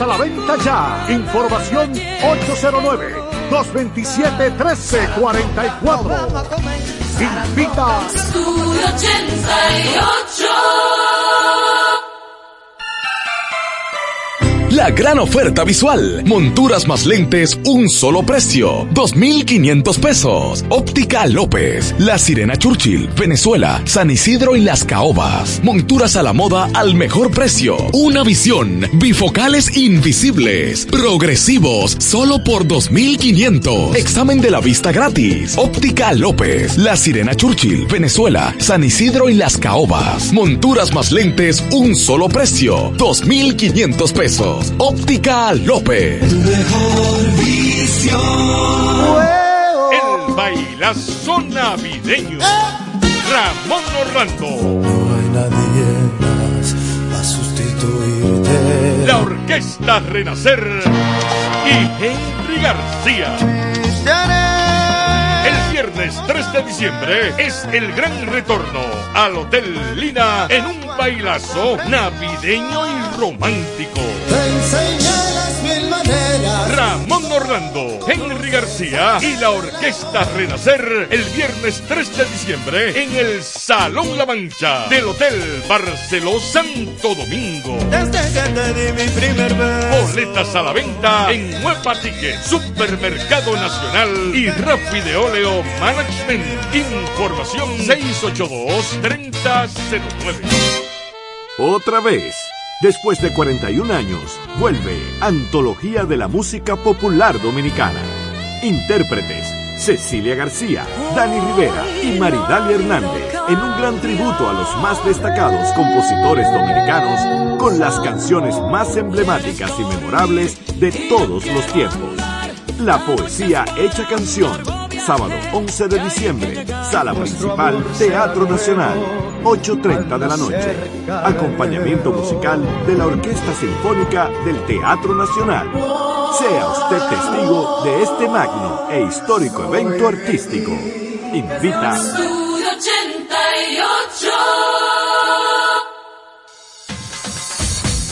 a la venta ya. Información 809 227 1344. Invita. Estudio 88. La gran oferta visual. Monturas más lentes, un solo precio. 2,500 pesos. Óptica López. La Sirena Churchill, Venezuela, San Isidro y Las Caobas. Monturas a la moda al mejor precio. Una visión. Bifocales invisibles. Progresivos. Solo por 2,500. Examen de la vista gratis. Óptica López. La Sirena Churchill, Venezuela, San Isidro y Las Caobas. Monturas más lentes, un solo precio. 2,500 pesos. Óptica López. Tu mejor visión. El bailazo navideño. Ramón Orlando. No hay nadie más a sustituirte. La Orquesta Renacer y Henry García. Viernes 3 de diciembre es el gran retorno al Hotel Lina en un bailazo navideño y romántico. Orlando, Henry García y la Orquesta Renacer el viernes 3 de diciembre en el Salón La Mancha del Hotel Barceló Santo Domingo. Desde que te di mi primer beso. Boletas a la venta en Huepa Ticket, Supermercado Nacional y Rapide Oleo Management. Información 682-3009. Otra vez. Después de 41 años, vuelve Antología de la Música Popular Dominicana. Intérpretes, Cecilia García, Dani Rivera y Maridalia Hernández, en un gran tributo a los más destacados compositores dominicanos con las canciones más emblemáticas y memorables de todos los tiempos. La poesía hecha canción sábado 11 de diciembre, sala principal, Teatro Nacional, 8.30 de la noche. Acompañamiento musical de la Orquesta Sinfónica del Teatro Nacional. Sea usted testigo de este magno e histórico evento artístico. Invita. Estudio 88.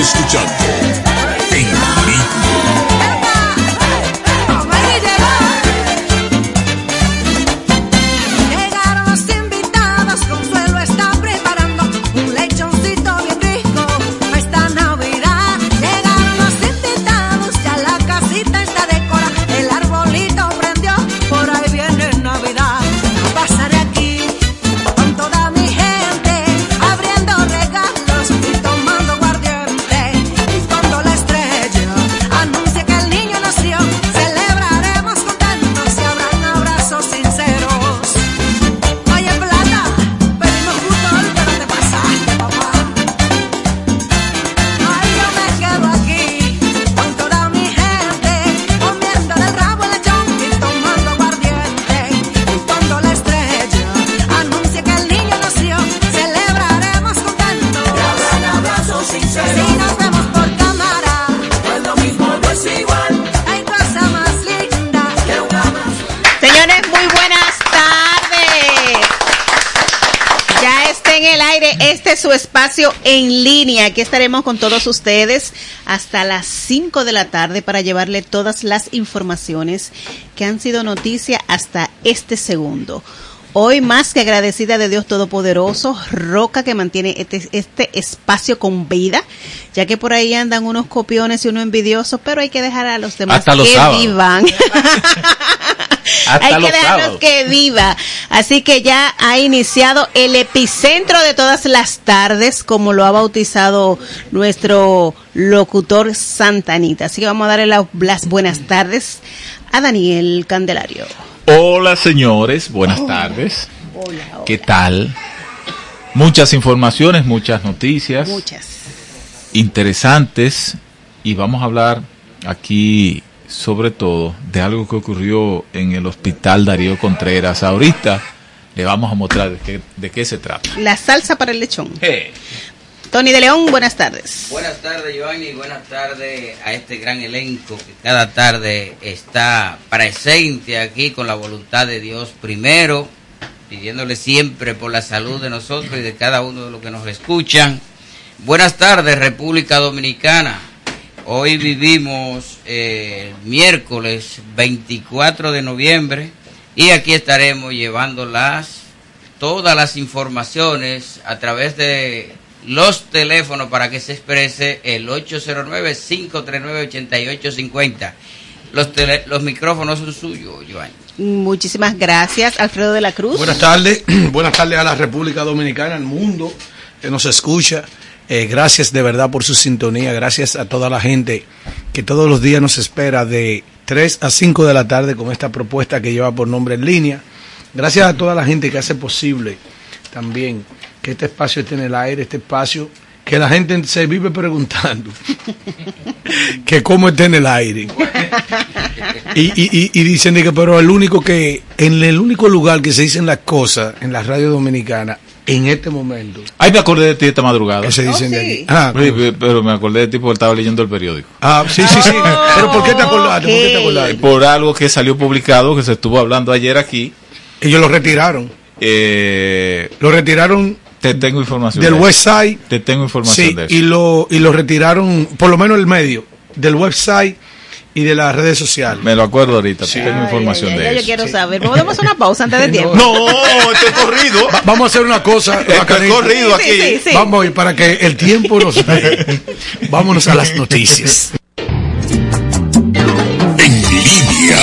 Escuchando su espacio en línea. Aquí estaremos con todos ustedes hasta las 5 de la tarde para llevarle todas las informaciones que han sido noticia hasta este segundo. Hoy más que agradecida de Dios Todopoderoso, Roca que mantiene este, este espacio con vida, ya que por ahí andan unos copiones y unos envidiosos, pero hay que dejar a los demás Hasta los que sábados. vivan. Hasta Hay que los dejarlos sábados. que viva. Así que ya ha iniciado el epicentro de todas las tardes, como lo ha bautizado nuestro locutor Santanita. Así que vamos a darle la- las buenas tardes a Daniel Candelario. Hola señores, buenas tardes. ¿Qué tal? Muchas informaciones, muchas noticias. Muchas. Interesantes. Y vamos a hablar aquí sobre todo de algo que ocurrió en el hospital Darío Contreras. Ahorita le vamos a mostrar de qué, de qué se trata. La salsa para el lechón. Tony de León, buenas tardes. Buenas tardes, Giovanni, y buenas tardes a este gran elenco que cada tarde está presente aquí con la voluntad de Dios primero, pidiéndole siempre por la salud de nosotros y de cada uno de los que nos escuchan. Buenas tardes, República Dominicana. Hoy vivimos eh, miércoles 24 de noviembre y aquí estaremos llevándolas todas las informaciones a través de Los teléfonos para que se exprese el 809-539-8850. Los, tele- los micrófonos son suyos, Joan. Muchísimas gracias, Alfredo de la Cruz. Buenas tardes, buenas tardes a la República Dominicana, al mundo que nos escucha. Eh, gracias de verdad por su sintonía, gracias a toda la gente que todos los días nos espera de 3 a 5 de la tarde con esta propuesta que lleva por nombre en línea. Gracias a toda la gente que hace posible también que este espacio esté en el aire, este espacio que la gente se vive preguntando que cómo está en el aire. Y, y, y- y dicen que pero el único que en el único lugar que se dicen las cosas en la radio dominicana en este momento Ay, me acordé de ti esta madrugada. que se dicen de aquí. Ah, Sí, pero me acordé de ti porque estaba leyendo el periódico. ah, sí, sí, sí. Pero ¿por qué te acordaste? ¿Por qué te acordaste? Por algo que salió publicado, que se estuvo hablando ayer aquí. Ellos lo retiraron. Eh, Lo retiraron te tengo información. del de eso. website. Te tengo información Sí, de eso. y lo, y lo retiraron, por lo menos el medio, del website y de las redes sociales. Me lo acuerdo ahorita, tengo información de ya yo eso. quiero saber. ¿Podemos hacer una pausa antes de tiempo? No, esto es corrido. Va- vamos a hacer una cosa. Esto es bacanita. corrido Sí, aquí. sí, sí. Vamos a ir para que el tiempo nos dé. Vámonos a las noticias. En línea,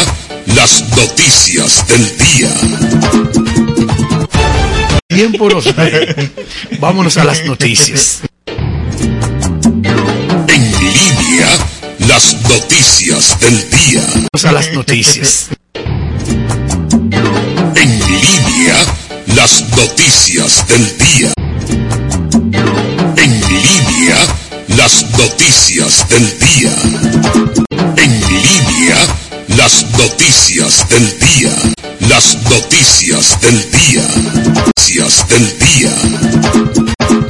las noticias del día. Tiempo nos. Vámonos a las noticias. En línea, las noticias del día. Vamos a las noticias. En línea, las noticias del día. En línea, las noticias del día. En línea, las noticias del día. Las noticias del día del día.